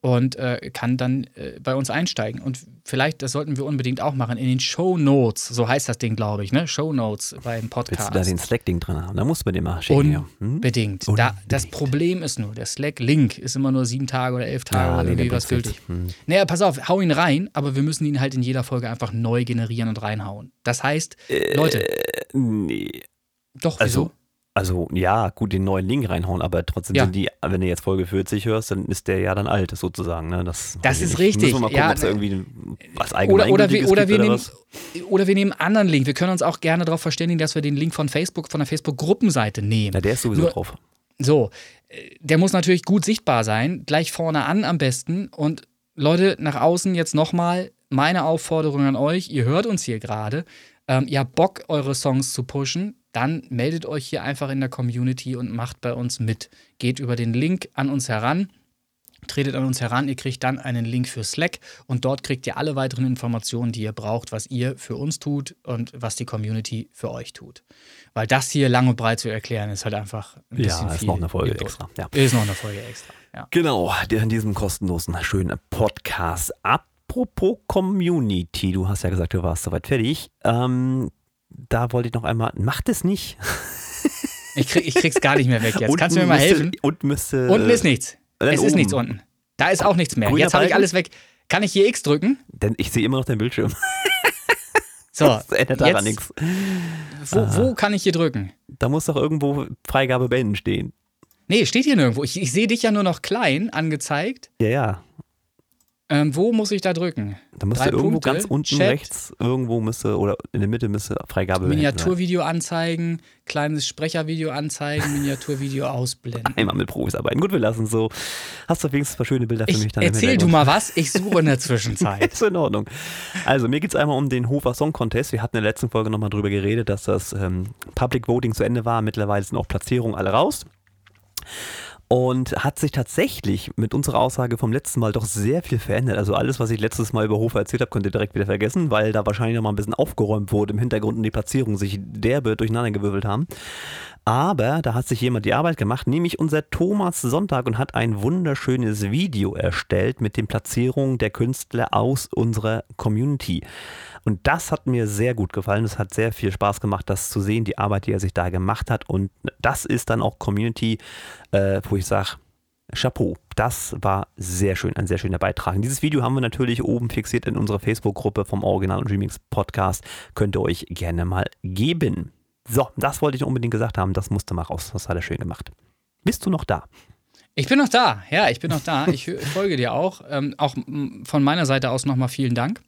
und äh, kann dann äh, bei uns einsteigen. Und vielleicht, das sollten wir unbedingt auch machen, in den Show Notes, so heißt das Ding, glaube ich, ne? Show Notes beim Willst Podcast. du da den Slack-Ding drin haben? Da musst du mir den mal schicken. ja. Hm? Unbedingt. Da, das Problem ist nur, der Slack-Link ist immer nur sieben Tage oder elf Tage Ah, oder nee, irgendwie was gültig. Hm. Naja, pass auf, hau ihn rein, aber wir müssen ihn halt in jeder Folge einfach neu generieren und reinhauen. Das heißt, Leute, Nee. doch, Äh, Also, wieso? also, ja, gut, den neuen Link reinhauen, aber trotzdem Ja. sind die, wenn du jetzt Folge 40 hörst, dann ist der ja dann alt, sozusagen. Ne? Das, Das ist richtig, Müssen wir mal gucken, ja, ob es ne- irgendwie was Oder, oder, wir, oder, wir oder nehmen, oder wir nehmen einen anderen Link. Wir können uns auch gerne darauf verständigen, dass wir den Link von Facebook, von der Facebook-Gruppenseite nehmen. Ja, der ist sowieso Nur- drauf. So, der muss natürlich gut sichtbar sein, gleich vorne an am besten. Und Leute, nach außen jetzt nochmal meine Aufforderung an euch. Ihr hört uns hier gerade. Ähm, ihr habt Bock, eure Songs zu pushen. Dann meldet euch hier einfach in der Community und macht bei uns mit. Geht über den Link an uns heran. Tretet an uns heran, ihr kriegt dann einen Link für Slack und dort kriegt ihr alle weiteren Informationen, die ihr braucht, was ihr für uns tut und was die Community für euch tut. Weil das hier lang und breit zu erklären, ist halt einfach ein bisschen Ja, ist viel noch eine Folge extra. Ja. Ist noch eine Folge extra, ja. Genau, der in diesem kostenlosen, schönen Podcast. Apropos Community, du hast ja gesagt, du warst soweit fertig. Ähm, da wollte ich noch einmal, macht es nicht. Ich, krieg, ich krieg's gar nicht mehr weg jetzt. Unten Kannst du mir mal müsste, helfen? Und müsste. Unten ist nichts. Es ist oben. nichts unten. Da ist auch nichts mehr. Grüner Jetzt habe ich alles weg. Kann ich hier X drücken? Denn ich sehe immer noch den Bildschirm. So, Das ändert daran nichts. wo, wo kann ich hier drücken? Da muss doch irgendwo Freigabe beenden stehen. Nee, steht hier nirgendwo. Ich, ich sehe dich ja nur noch klein angezeigt. Ja, ja. Ähm, wo muss ich da drücken? Da müsste Drei irgendwo Punkte, ganz unten Chat. rechts, irgendwo müsste, oder in der Mitte müsste Freigabe. Miniaturvideo anzeigen, kleines Sprechervideo anzeigen, Miniaturvideo ausblenden. Einmal mit Profis arbeiten. Gut, wir lassen es so. Hast du wenigstens ein paar schöne Bilder für Ich, mich dann erzähl du mal was, ich suche in der Zwischenzeit. Ist in Ordnung. Also, mir geht es einmal um den Hofer Song Contest. Wir hatten in der letzten Folge nochmal drüber geredet, dass das ähm, Public Voting zu Ende war. Mittlerweile sind auch Platzierungen alle raus. Und hat sich tatsächlich mit unserer Aussage vom letzten Mal doch sehr viel verändert. Also alles, was ich letztes Mal über Hofer erzählt habe, könnt ihr direkt wieder vergessen, weil da wahrscheinlich noch mal ein bisschen aufgeräumt wurde im Hintergrund und die Platzierungen sich derbe durcheinandergewirbelt haben. Aber da hat sich jemand die Arbeit gemacht, nämlich unser Thomas Sonntag und hat ein wunderschönes Video erstellt mit den Platzierungen der Künstler aus unserer Community. Und das hat mir sehr gut gefallen. Es hat sehr viel Spaß gemacht, das zu sehen, die Arbeit, die er sich da gemacht hat. Und das ist dann auch Community, äh, wo ich sage, Chapeau, das war sehr schön, ein sehr schöner Beitrag. Dieses Video haben wir natürlich oben fixiert in unserer Facebook-Gruppe vom Original und Remix Podcast. Könnt ihr euch gerne mal geben. So, das wollte ich unbedingt gesagt haben. Das musste mal raus. Das hat er schön gemacht. Bist du noch da? Ich bin noch da, ja, ich bin noch da. Ich folge dir auch. Ähm, auch von meiner Seite aus nochmal vielen Dank,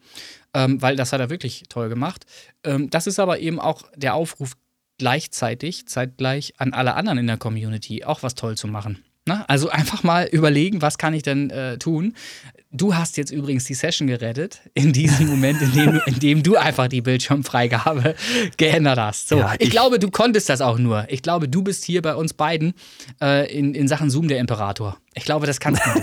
ähm, weil das hat er wirklich toll gemacht. Ähm, das ist aber eben auch der Aufruf gleichzeitig, zeitgleich an alle anderen in der Community auch was toll zu machen. Ne? Also einfach mal überlegen, was kann ich denn äh, tun. Du hast jetzt übrigens die Session gerettet, in diesem Moment, in dem, in dem du einfach die Bildschirmfreigabe geändert hast. So, Ja, ich, ich- glaube, du konntest das auch nur. Ich glaube, du bist hier bei uns beiden äh, in, in Sachen Zoom der Imperator. Ich glaube, das kannst du.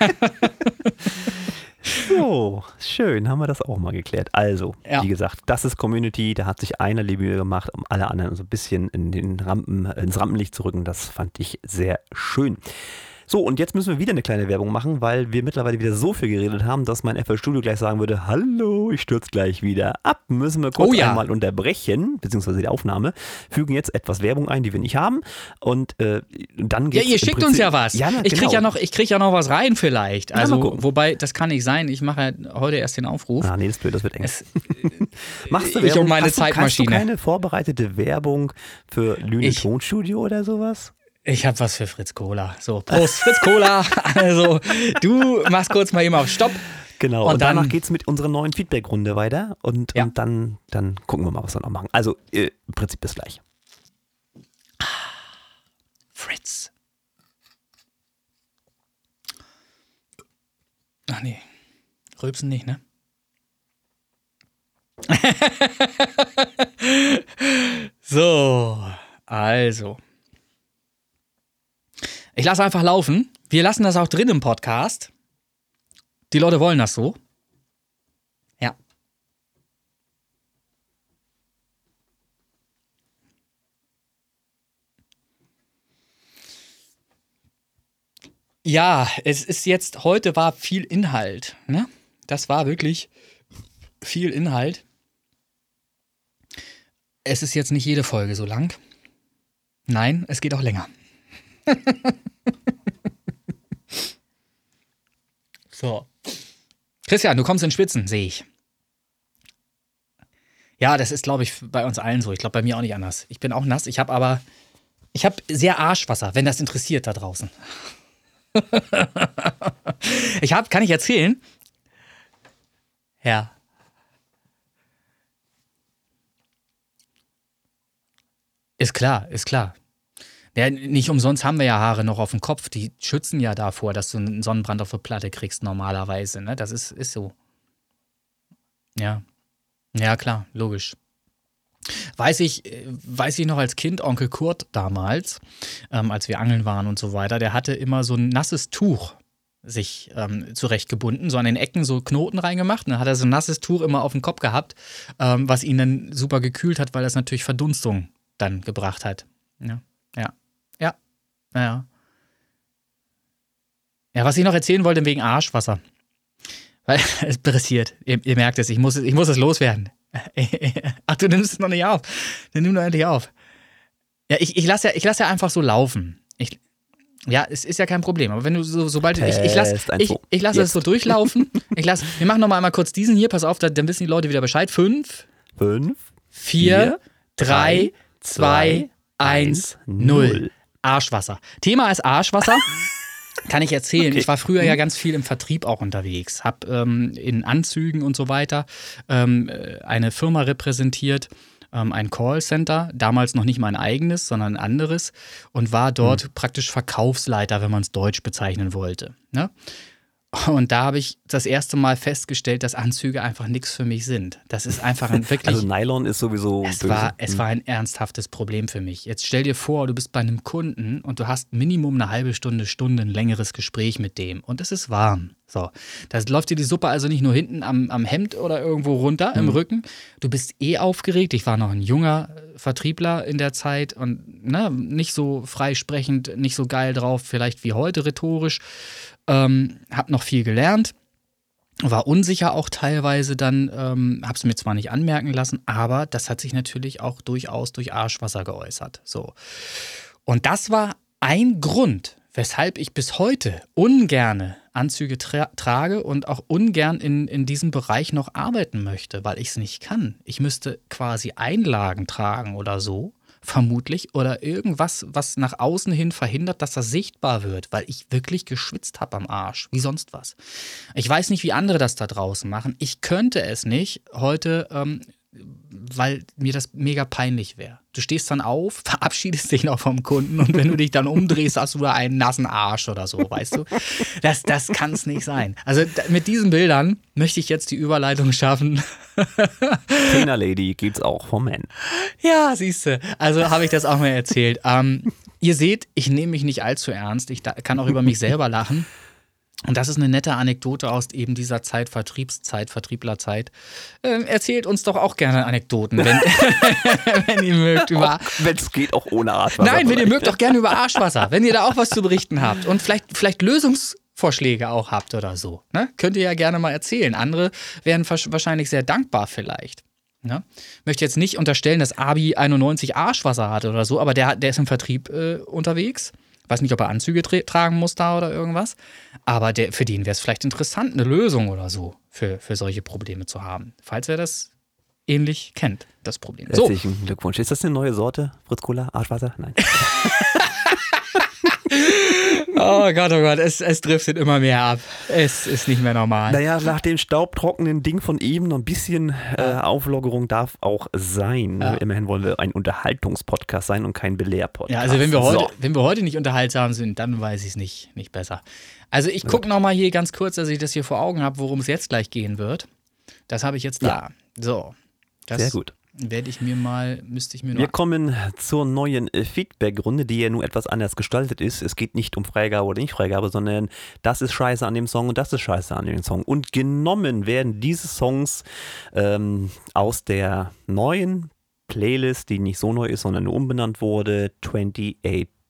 So, schön, haben wir das auch mal geklärt. Also, Ja. wie gesagt, das ist Community, da hat sich einer die Mühe gemacht, um alle anderen so ein bisschen in den Rampen, ins Rampenlicht zu rücken. Das fand ich sehr schön. So, und jetzt müssen wir wieder eine kleine Werbung machen, weil wir mittlerweile wieder so viel geredet haben, dass mein FL Studio gleich sagen würde, hallo, ich stürze gleich wieder ab. Müssen wir kurz Oh ja. einmal unterbrechen, beziehungsweise die Aufnahme, fügen jetzt etwas Werbung ein, die wir nicht haben und äh, dann Ja, geht's ihr im schickt uns Prinzip- ja was. Ja, na, ich krieg genau. ja noch, ich krieg ja noch was rein vielleicht. Ja, Also, wobei, das kann nicht sein. Ich mache ja heute erst den Aufruf. Ah, nee, das ist blöd, das wird eng. Es, Machst du Ich Werbung? um meine hast du, Zeitmaschine. du keine vorbereitete Werbung für Lüne Ich- Tonstudio oder sowas? Ich habe was für Fritz Cola. So, Prost, Fritz Cola. Also, du machst kurz mal eben auf Stopp. Genau, Und und, danach dann- geht es mit unserer neuen Feedback-Runde weiter und, Ja. und dann, dann gucken wir mal, was wir noch machen. Also äh, im Prinzip bis gleich. Fritz. Ach nee. Rülpsen nicht, ne? so, also. Ich lasse einfach laufen. Wir lassen das auch drin im Podcast. Die Leute wollen das so. Ja. Ja, es ist jetzt, heute war viel Inhalt. Ne? Das war wirklich viel Inhalt. Es ist jetzt nicht jede Folge so lang. Nein, es geht auch länger. so. Christian, du kommst in Spitzen, sehe ich. Ja, das ist, glaube ich, bei uns allen so. Ich glaube, bei mir auch nicht anders. Ich bin auch nass. Ich habe aber, ich habe sehr Arschwasser, wenn das interessiert da draußen. ich habe, kann ich erzählen? Ja. Ist klar, ist klar. Ja, nicht umsonst haben wir ja Haare noch auf dem Kopf. Die schützen ja davor, dass du einen Sonnenbrand auf der Platte kriegst, normalerweise. Ne? Das ist, ist so. Ja. Ja, klar, logisch. Weiß ich, äh, weiß ich noch als Kind, Onkel Kurt damals, ähm, als wir angeln waren und so weiter, der hatte immer so ein nasses Tuch sich ähm, zurechtgebunden, so an den Ecken so Knoten reingemacht. Und dann hat er so ein nasses Tuch immer auf dem Kopf gehabt, ähm, was ihn dann super gekühlt hat, weil das natürlich Verdunstung dann gebracht hat. Ja, ja. Ja, was ich noch erzählen wollte wegen Arschwasser. Weil es pressiert. Ihr, ihr merkt es, ich muss, es- ich muss es loswerden. Ach, du nimmst es noch nicht auf. Dann nimm doch endlich auf. Ja, ich, ich lasse ja, ich lass ja einfach so laufen. Ich, ja, es ist ja kein Problem. Aber wenn du so, sobald ich, ich lasse ich, ich lasse es so durchlaufen. Ich lass, wir machen noch mal einmal kurz diesen hier. Pass auf, dann wissen die Leute wieder Bescheid. Fünf, Fünf, vier, drei, zwei, zwei, eins, null. Arschwasser. Thema ist Arschwasser. Kann ich erzählen. Okay. Ich war früher ja ganz viel im Vertrieb auch unterwegs. Hab ähm, in Anzügen und so weiter ähm, äh, eine Firma repräsentiert, ähm, ein Callcenter, damals noch nicht mein eigenes, sondern ein anderes und war dort praktisch Verkaufsleiter, wenn man es deutsch bezeichnen wollte. Ne? Und da habe ich das erste Mal festgestellt, dass Anzüge einfach nichts für mich sind. Das ist einfach ein wirklich. Also Nylon ist sowieso Es böse. war, es war ein ernsthaftes Problem für mich. Jetzt stell dir vor, du bist bei einem Kunden und du hast Minimum eine halbe Stunde, Stunde ein längeres Gespräch mit dem und es ist warm. So, da läuft dir die Suppe also nicht nur hinten am, am Hemd oder irgendwo runter im Rücken. Du bist eh aufgeregt. Ich war noch ein junger äh, Vertriebler in der Zeit und ne, nicht so freisprechend, nicht so geil drauf, vielleicht wie heute rhetorisch. Ähm, hab noch viel gelernt war unsicher auch teilweise dann, ähm, habe es mir zwar nicht anmerken lassen, aber das hat sich natürlich auch durchaus durch Arschwasser geäußert. So. Und das war ein Grund, weshalb ich bis heute ungerne Anzüge tra trage und auch ungern in, in diesem Bereich noch arbeiten möchte, weil ich es nicht kann. Ich müsste quasi Einlagen tragen oder so, vermutlich, oder irgendwas, was nach außen hin verhindert, dass das sichtbar wird, weil ich wirklich geschwitzt habe am Arsch, wie sonst was. Ich weiß nicht, wie andere das da draußen machen. Ich könnte es nicht heute, ähm, weil mir das mega peinlich wäre. Du stehst dann auf, verabschiedest dich noch vom Kunden und wenn du dich dann umdrehst, hast du da einen nassen Arsch oder so, weißt du? Das, das kann es nicht sein. Also mit diesen Bildern möchte ich jetzt die Überleitung schaffen. Trainer Lady gibt's auch vom Man. Ja, siehst du. Also habe ich das auch mal erzählt. Ähm, ihr seht, ich nehme mich nicht allzu ernst. Ich kann auch über mich selber lachen. Und das ist eine nette Anekdote aus eben dieser Zeit, Vertriebszeit, Vertrieblerzeit. Ähm, erzählt uns doch auch gerne Anekdoten, wenn, wenn ihr mögt. Über, Wenn es geht, auch ohne Arschwasser. Nein, wenn ihr mögt, auch gerne über Arschwasser. Wenn ihr da auch was zu berichten habt und vielleicht, vielleicht Lösungsvorschläge auch habt oder so, ne? könnt ihr ja gerne mal erzählen. Andere wären wahrscheinlich sehr dankbar vielleicht. Ne? Möchte jetzt nicht unterstellen, dass Abi 91 Arschwasser hat oder so, aber der, der ist im Vertrieb äh, unterwegs. Weiß nicht, ob er Anzüge tra tragen muss da oder irgendwas. Aber der, für den wäre es vielleicht interessant, eine Lösung oder so für, für solche Probleme zu haben. Falls er das ähnlich kennt, das Problem. So, Herzlichen Glückwunsch. Ist das eine neue Sorte? Fritz Cola? Arschwasser? Nein. Oh Gott, oh Gott, es, es driftet immer mehr ab. Es ist nicht mehr normal. Naja, nach dem staubtrockenen Ding von eben noch ein bisschen äh, Auflockerung darf auch sein. Ja. Immerhin wollen wir ein Unterhaltungspodcast sein und kein Belehrpodcast. Ja, also wenn wir heute, So. wenn wir heute nicht unterhaltsam sind, dann weiß ich es nicht, nicht besser. Also ich gucke nochmal hier ganz kurz, dass ich das hier vor Augen habe, worum es jetzt gleich gehen wird. Das habe ich jetzt da. So. Das Sehr gut. Werde ich mir mal, müsste ich mir Wir noch. kommen zur neuen äh, Feedback-Runde, die ja nun etwas anders gestaltet ist. Es geht nicht um Freigabe oder nicht Freigabe, sondern das ist scheiße an dem Song und das ist scheiße an dem Song. Und genommen werden diese Songs ähm, aus der neuen Playlist, die nicht so neu ist, sondern nur umbenannt wurde, 28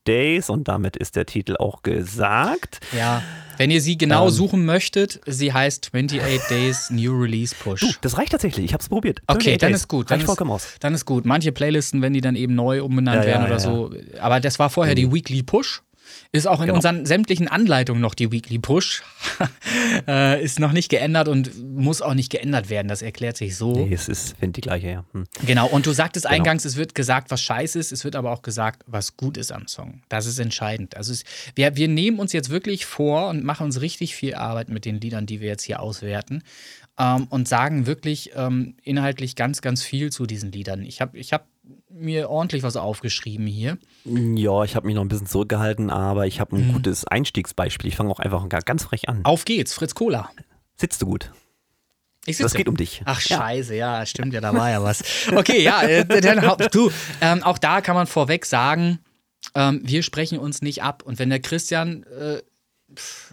Days. Und damit ist der Titel auch gesagt. Ja, wenn ihr sie genau Ähm. suchen möchtet, sie heißt 28 Days New Release Push. Du, das reicht tatsächlich. Ich habe es probiert. Okay, 28 dann Days. ist gut. Dann ist, dann ist gut. Manche Playlisten, wenn die dann eben neu umbenannt Ja, ja, werden oder ja, so. Aber das war vorher die Weekly Push. Ist auch in Genau. unseren sämtlichen Anleitungen noch die Weekly Push. äh, ist noch nicht geändert und muss auch nicht geändert werden. Das erklärt sich so. Nee, es ist, finde die gleiche, ja. Hm. Genau, und du sagtest eingangs, es wird gesagt, was scheiße ist, es wird aber auch gesagt, was gut ist am Song. Das ist entscheidend. Also es, wir, wir nehmen uns jetzt wirklich vor und machen uns richtig viel Arbeit mit den Liedern, die wir jetzt hier auswerten ähm, und sagen wirklich ähm, inhaltlich ganz, ganz viel zu diesen Liedern. Ich habe ich hab mir ordentlich was aufgeschrieben hier. Ja, ich habe mich noch ein bisschen zurückgehalten, aber ich habe ein Mhm. gutes Einstiegsbeispiel. Ich fange auch einfach ga- ganz frech an. Auf geht's, Fritz Cola. Sitzt du gut? Ich Das sitze. geht um dich. Ach scheiße, ja, stimmt ja, da war ja was. Okay, ja, äh, dann du, ähm, auch da kann man vorweg sagen, ähm, wir sprechen uns nicht ab. Und wenn der Christian äh,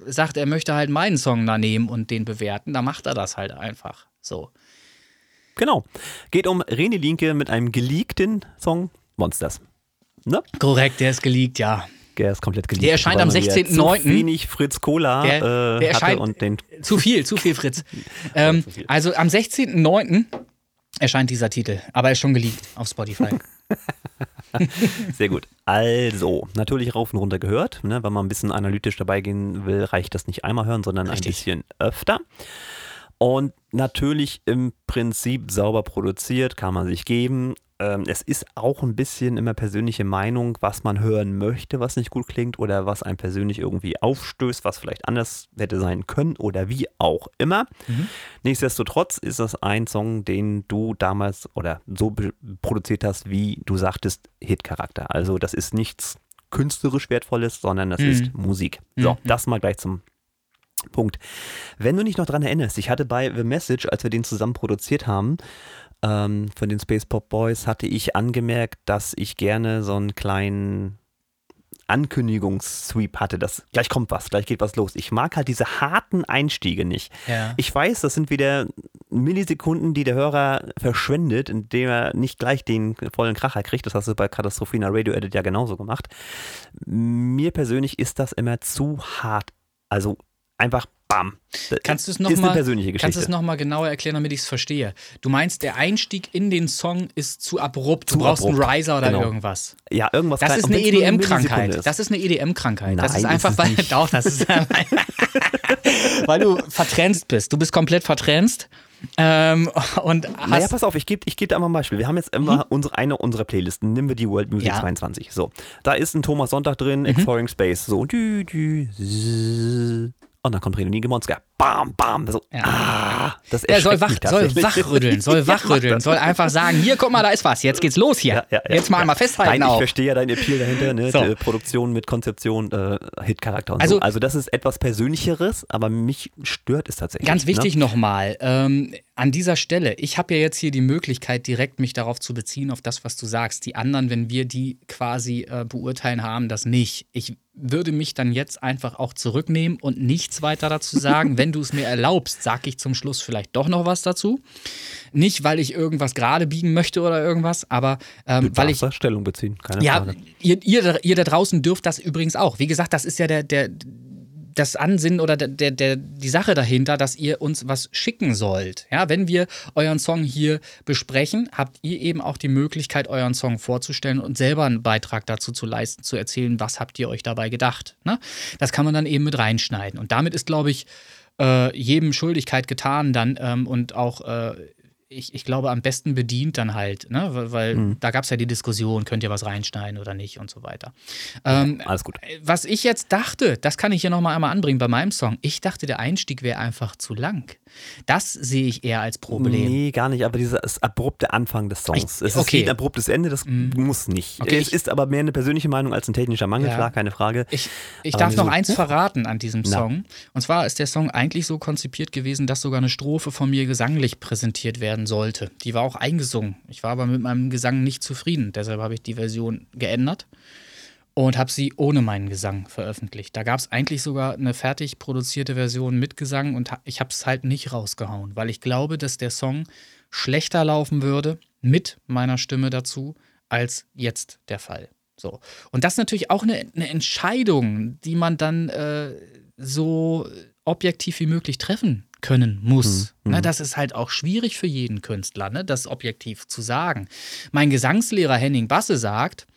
sagt, er möchte halt meinen Song da nehmen und den bewerten, dann macht er das halt einfach. So. Genau. Geht um René Linke mit einem geleakten Song Monsters. Ne? Korrekt, der ist geleakt, ja. Der ist komplett geleakt. Der erscheint am weil man ja 16.09.. Zu wenig Fritz Cola Der- äh, der erscheint- und den Zu viel, zu viel, Fritz. Ähm, zu viel. also am 16.09. erscheint dieser Titel, aber er ist schon geleakt auf Spotify. Sehr gut. Also, natürlich rauf und runter gehört. Ne? Wenn man ein bisschen analytisch dabei gehen will, reicht das nicht einmal hören, sondern Richtig. ein bisschen öfter. Und natürlich im Prinzip sauber produziert, kann man sich geben. Ähm, es ist auch ein bisschen immer persönliche Meinung, was man hören möchte, was nicht gut klingt oder was einem persönlich irgendwie aufstößt, was vielleicht anders hätte sein können oder wie auch immer. Mhm. Nichtsdestotrotz ist das ein Song, den du damals oder so produziert hast, wie du sagtest, Hitcharakter. Also das ist nichts künstlerisch Wertvolles, sondern das Mhm. ist Musik. So, Mhm. das mal gleich zum Punkt. Wenn du dich noch dran erinnerst, ich hatte bei The Message, als wir den zusammen produziert haben, ähm, von den Space Pop Boys, hatte ich angemerkt, dass ich gerne so einen kleinen Ankündigungssweep hatte, dass gleich kommt was, gleich geht was los. Ich mag halt diese harten Einstiege nicht. Ja. Ich weiß, das sind wieder Millisekunden, die der Hörer verschwendet, indem er nicht gleich den vollen Kracher kriegt. Das hast du bei Katastrophina Radio Edit ja genauso gemacht. Mir persönlich ist das immer zu hart. Also einfach bam. Das Kannst du es ist nochmal persönliche Geschichte. kannst du es noch mal genauer erklären, damit ich es verstehe? Du meinst, der Einstieg in den Song ist zu abrupt. Du Zu brauchst einen abrupt, Riser oder genau. irgendwas. ja, irgendwas Das ist eine EDM-Krankheit. Ist. Das ist eine EDM-Krankheit. Das ist ist einfach, es weil, doch, das ist, weil du vertränzt bist. Du bist komplett vertränzt. Ähm, und hast, Naja, pass auf, ich gebe ich geb dir mal ein Beispiel. Wir haben jetzt immer unsere, eine unserer Playlisten. Nehmen wir die World Music Mhm. Ja. Mhm. 22. So, da ist ein Thomas Sonntag drin, Exploring Space. So, dü, dü, zzz. Und dann kommt Renoni Gemonska. Bam, bam. So, Ja. ah, das er soll, wach, soll wachrütteln, soll Ja, wachrütteln, soll einfach sagen, hier, guck mal, da ist was, jetzt geht's los hier. Ja, ja, ja, jetzt mal ja. mal festhalten Nein, ich auch. verstehe ja deinen Appeal dahinter, ne? So. Die Produktion mit Konzeption, äh, Hitcharakter und Also- so. Also das ist etwas Persönlicheres, aber mich stört es tatsächlich. Ganz wichtig Ne? nochmal, ähm, an dieser Stelle, ich habe ja jetzt hier die Möglichkeit, direkt mich darauf zu beziehen, auf das, was du sagst. Die anderen, wenn wir die quasi äh, beurteilen, haben das nicht. Ich würde mich dann jetzt einfach auch zurücknehmen und nichts weiter dazu sagen. wenn du es mir erlaubst, sage ich zum Schluss vielleicht doch noch was dazu. Nicht, weil ich irgendwas gerade biegen möchte oder irgendwas, aber ähm, weil ich Stellung beziehen, keine ja, Frage. ihr, ihr, da- ihr da draußen dürft das übrigens auch. Wie gesagt, das ist ja der, der, das Ansinnen oder der, der, der, die Sache dahinter, dass ihr uns was schicken sollt. Ja, wenn wir euren Song hier besprechen, habt ihr eben auch die Möglichkeit, euren Song vorzustellen und selber einen Beitrag dazu zu leisten, zu erzählen, was habt ihr euch dabei gedacht. Ne? Das kann man dann eben mit reinschneiden. Und damit ist, glaube ich, äh, jedem Schuldigkeit getan dann ähm, und auch äh, ich, ich glaube, am besten bedient dann halt, ne? weil, weil Mhm. da gab es ja die Diskussion, könnt ihr was reinschneiden oder nicht und so weiter. Ähm, Alles gut. was ich jetzt dachte, das kann ich hier nochmal einmal anbringen bei meinem Song. Ich dachte, der Einstieg wäre einfach zu lang. Das sehe ich eher als Problem. Nee, gar nicht, aber dieser ist abrupte Anfang des Songs. Ich- es ist okay. ein abruptes Ende, das muss nicht. Okay, es ich- ist aber mehr eine persönliche Meinung als ein technischer Mangel, Ja. klar, keine Frage. Ich, ich darf noch eins verraten an diesem Na. Song. Und zwar ist der Song eigentlich so konzipiert gewesen, dass sogar eine Strophe von mir gesanglich präsentiert werden sollte. Die war auch eingesungen. Ich war aber mit meinem Gesang nicht zufrieden. Deshalb habe ich die Version geändert und habe sie ohne meinen Gesang veröffentlicht. Da gab es eigentlich sogar eine fertig produzierte Version mit Gesang und ich habe es halt nicht rausgehauen, weil ich glaube, dass der Song schlechter laufen würde mit meiner Stimme dazu als jetzt der Fall. So. Und das ist natürlich auch eine, eine Entscheidung, die man dann äh, so objektiv wie möglich treffen können muss. Hm, Ne, das ist halt auch schwierig für jeden Künstler, ne, das objektiv zu sagen. Mein Gesangslehrer Henning Basse sagt,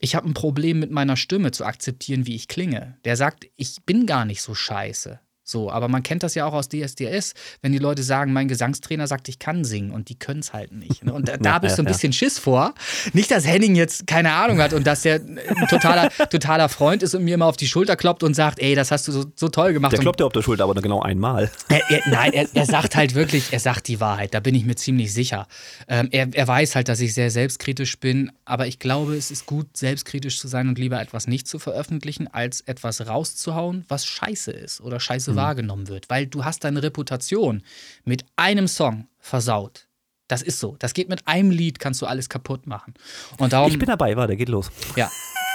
ich habe ein Problem mit meiner Stimme zu akzeptieren, wie ich klinge. Der sagt, ich bin gar nicht so scheiße. So, aber man kennt das ja auch aus DSDS, wenn die Leute sagen, mein Gesangstrainer sagt, ich kann singen und die können es halt nicht. ne? Und da, da ich so ein bisschen Schiss vor. Nicht, dass Henning jetzt keine Ahnung hat und dass der ein totaler, totaler Freund ist und mir immer auf die Schulter kloppt und sagt, ey, das hast du so, so toll gemacht. Der kloppt ja auf der Schulter, aber nur genau einmal. er, er, nein, er, er sagt halt wirklich, er sagt die Wahrheit, da bin ich mir ziemlich sicher. Ähm, er, er weiß halt, dass ich sehr selbstkritisch bin, aber ich glaube, es ist gut, selbstkritisch zu sein und lieber etwas nicht zu veröffentlichen, als etwas rauszuhauen, was scheiße ist oder scheiße wahrgenommen wird. Weil du hast deine Reputation mit einem Song versaut. Das ist so. Das geht mit einem Lied, kannst du alles kaputt machen. Und darum, Ich bin dabei, warte, geht los. ja.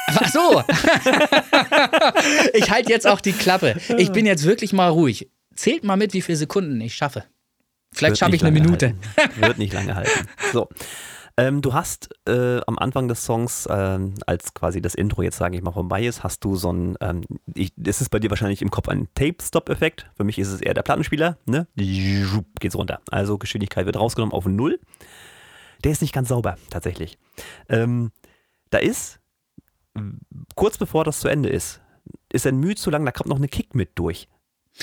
Ach so. ich halte jetzt auch die Klappe. Ich bin jetzt wirklich mal ruhig. Zählt mal mit, wie viele Sekunden ich schaffe. Vielleicht schaffe ich eine Minute. Halten. Wird nicht lange halten. So. Ähm, du hast äh, am Anfang des Songs, ähm, als quasi das Intro jetzt, sage ich mal, vorbei ist, hast du so ein, ähm, ich, ist bei dir wahrscheinlich im Kopf ein Tape-Stop-Effekt. Für mich ist es eher der Plattenspieler, ne? Geht's runter. Also Geschwindigkeit wird rausgenommen auf Null. Der ist nicht ganz sauber, tatsächlich. Ähm, da ist, kurz bevor das zu Ende ist, ist ein Mühe zu lang, da kommt noch eine Kick mit durch.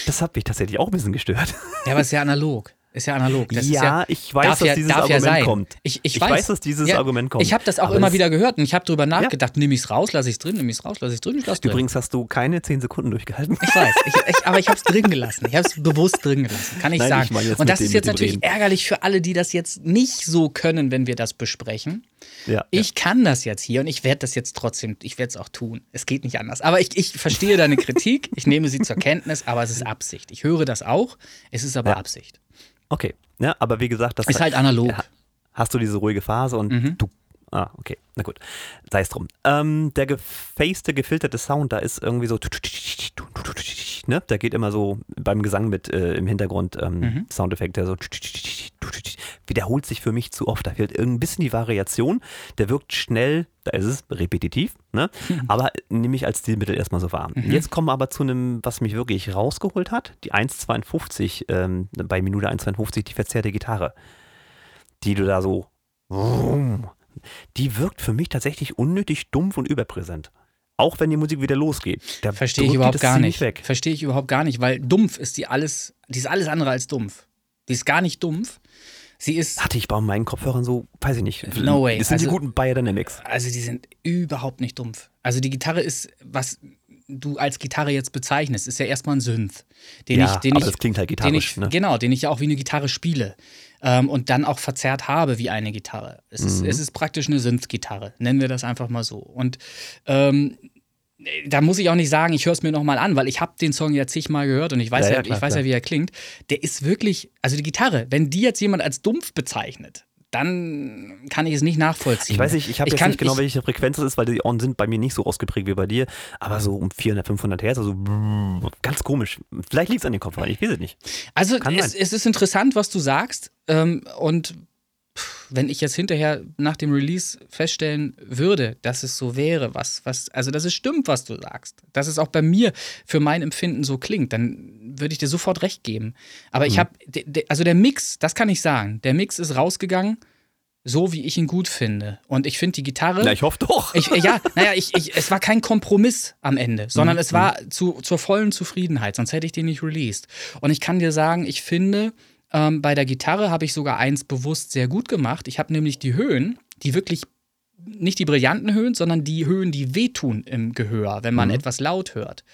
Das hat mich tatsächlich auch ein bisschen gestört. Ja, aber ist ja analog. Ist ja analog. Das ist ja, ich weiß, dass ja- dieses ja Argument sein. kommt. Ich, ich, Ich weiß, weiß, dass dieses Argument kommt. Ich habe das auch Aber immer wieder gehört und ich habe drüber nachgedacht, nehme ich es raus, lasse ich es drin, nehme ich es raus, lasse ich es drin, ich lasse drin. Übrigens hast du keine 10 Sekunden durchgehalten. Ich weiß, ich, aber ich habe es drin gelassen. Ich habe es bewusst drin gelassen, kann ich Nein, sagen. ich und das ist jetzt natürlich Reden. ärgerlich für alle, die das jetzt nicht so können, wenn wir das besprechen. Ja, Ich kann das jetzt hier und ich werde das jetzt trotzdem, ich werde es auch tun. Es geht nicht anders. Aber ich, ich verstehe deine Kritik, ich nehme sie zur Kenntnis, aber es ist Absicht. Ich höre das auch, es ist aber Ja. Absicht. Okay. Ja, aber wie gesagt, das Ist halt analog. Hast du diese ruhige Phase und Mhm. du. Ah, okay. Na gut. Sei es drum. Ähm, der gefacete, gefilterte Sound, da ist irgendwie so. Ne? Der geht immer so beim Gesang mit äh, im Hintergrund ähm, Mhm. Soundeffekt, der so. Wiederholt sich für mich zu oft. Da fehlt ein bisschen die Variation. Der wirkt schnell, da ist es repetitiv, ne? aber nehme ich als Stilmittel erstmal so wahr. Mhm. Jetzt kommen wir aber zu einem, was mich wirklich rausgeholt hat: die 1,52 ähm, bei Minute 1,52, die verzerrte Gitarre die du da so. Die wirkt für mich tatsächlich unnötig dumpf und überpräsent. Auch wenn die Musik wieder losgeht. Da Verstehe ich die überhaupt gar nicht. Weg. Verstehe ich überhaupt gar nicht, weil dumpf ist die alles, die ist alles andere als dumpf. Die ist gar nicht dumpf. Sie ist, Hatte ich bei meinen Kopfhörern so, weiß ich nicht. No way. Das sind die Also- guten Bayer Dynamics. also die sind überhaupt nicht dumpf. Also die Gitarre ist, was du als Gitarre jetzt bezeichnest, ist ja erstmal ein Synth, den Ja, ich, den aber ich, das klingt halt gitarrisch, ich, ne? genau, den ich ja auch wie eine Gitarre spiele ähm, und dann auch verzerrt habe wie eine Gitarre. Es ist, Mhm. es ist praktisch eine Synth-Gitarre, nennen wir das einfach mal so. Und ähm, da muss ich auch nicht sagen, ich höre es mir nochmal an, weil ich habe den Song ja zigmal gehört und ich weiß Ja, ja, ja, klar, ich weiß klar. ja, wie er klingt. Der ist wirklich, also die Gitarre, wenn die jetzt jemand als dumpf bezeichnet, dann kann ich es nicht nachvollziehen. Ich weiß nicht, ich habe jetzt kann- nicht genau, ich- welche Frequenz das ist, weil die Ohren sind bei mir nicht so ausgeprägt wie bei dir, aber so um 400, 500 Hertz, also ganz komisch. Vielleicht liegt es an den Kopfhörern, ich weiß es nicht. Also es, es ist interessant, was du sagst. Ähm, und wenn ich jetzt hinterher nach dem Release feststellen würde, dass es so wäre, was, was, also dass es stimmt, was du sagst, dass es auch bei mir für mein Empfinden so klingt, dann würde ich dir sofort recht geben. Aber Mhm. ich habe, also der Mix, das kann ich sagen, der Mix ist rausgegangen, so wie ich ihn gut finde. Und ich finde die Gitarre. Na, ich hoffe doch. Ich, ja, naja, ich, ich, es war kein Kompromiss am Ende, sondern Mhm, es war zu, zur vollen Zufriedenheit, sonst hätte ich den nicht released. Und ich kann dir sagen, ich finde, ähm, bei der Gitarre habe ich sogar eins bewusst sehr gut gemacht. Ich habe nämlich die Höhen, die wirklich nicht die brillanten Höhen, sondern die Höhen, die wehtun im Gehör, wenn man etwas laut hört,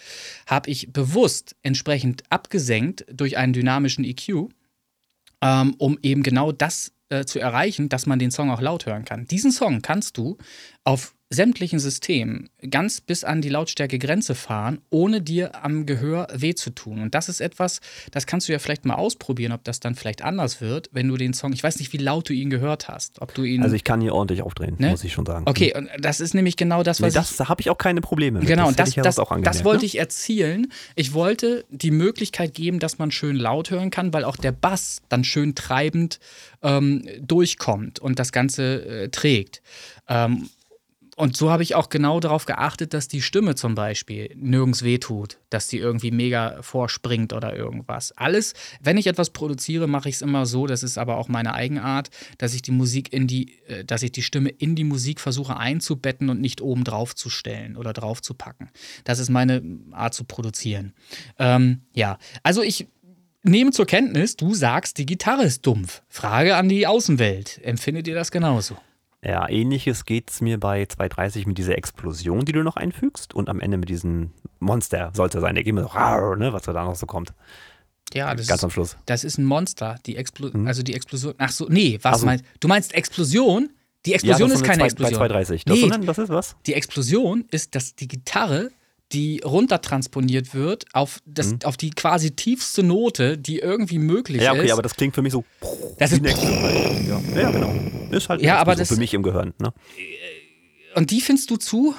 habe ich bewusst entsprechend abgesenkt durch einen dynamischen EQ, ähm, um eben genau das äh, zu erreichen, dass man den Song auch laut hören kann. Diesen Song kannst du auf sämtlichen Systemen ganz bis an die Lautstärkegrenze fahren, ohne dir am Gehör weh zu tun. Und das ist etwas, das kannst du ja vielleicht mal ausprobieren, ob das dann vielleicht anders wird, wenn du den Song, ich weiß nicht, wie laut du ihn gehört hast, ob du ihn. Also ich kann hier ordentlich aufdrehen, Ne? muss ich schon sagen. okay, und das ist nämlich genau das, Nee, was das, ich da habe ich auch keine Probleme mit. Genau, das und das, ja das, auch das wollte ne? ich erzielen. Ich wollte die Möglichkeit geben, dass man schön laut hören kann, weil auch der Bass dann schön treibend ähm, durchkommt und das Ganze äh, trägt. Ähm, und so habe ich auch genau darauf geachtet, dass die Stimme zum Beispiel nirgends wehtut, dass die irgendwie mega vorspringt oder irgendwas. Alles, wenn ich etwas produziere, mache ich es immer so, das ist aber auch meine Eigenart, dass ich die Musik in die, äh, dass ich die Stimme in die Musik versuche einzubetten und nicht oben drauf zu stellen oder drauf zu packen. Das ist meine Art zu produzieren. Ähm, ja, also ich nehme zur Kenntnis, du sagst, die Gitarre ist dumpf. Frage an die Außenwelt. Empfindet ihr das genauso? Ja, ähnliches geht es mir bei 230 mit dieser Explosion, die du noch einfügst und am Ende mit diesem Monster sollte sein, der geht mir so, rar, ne, was da noch so kommt. Ja, das Ganz am Schluss. das ist ein Monster. Die Explo also die Explosion. Ach so, nee, was Ach so. meinst du? meinst Explosion? Die Explosion das ist keine zwei- Explosion. Bei 230. Das, Nee, sondern, das ist was? die Explosion ist, dass die Gitarre, die runtertransponiert wird auf, das, auf die quasi tiefste Note, die irgendwie möglich Mhm. Ja, okay, ist. aber das klingt für mich so. das ist eine Explosion. Ja, ja, genau. Ist halt Ja, aber das- für mich im Gehirn. Ne? und die findest du zu?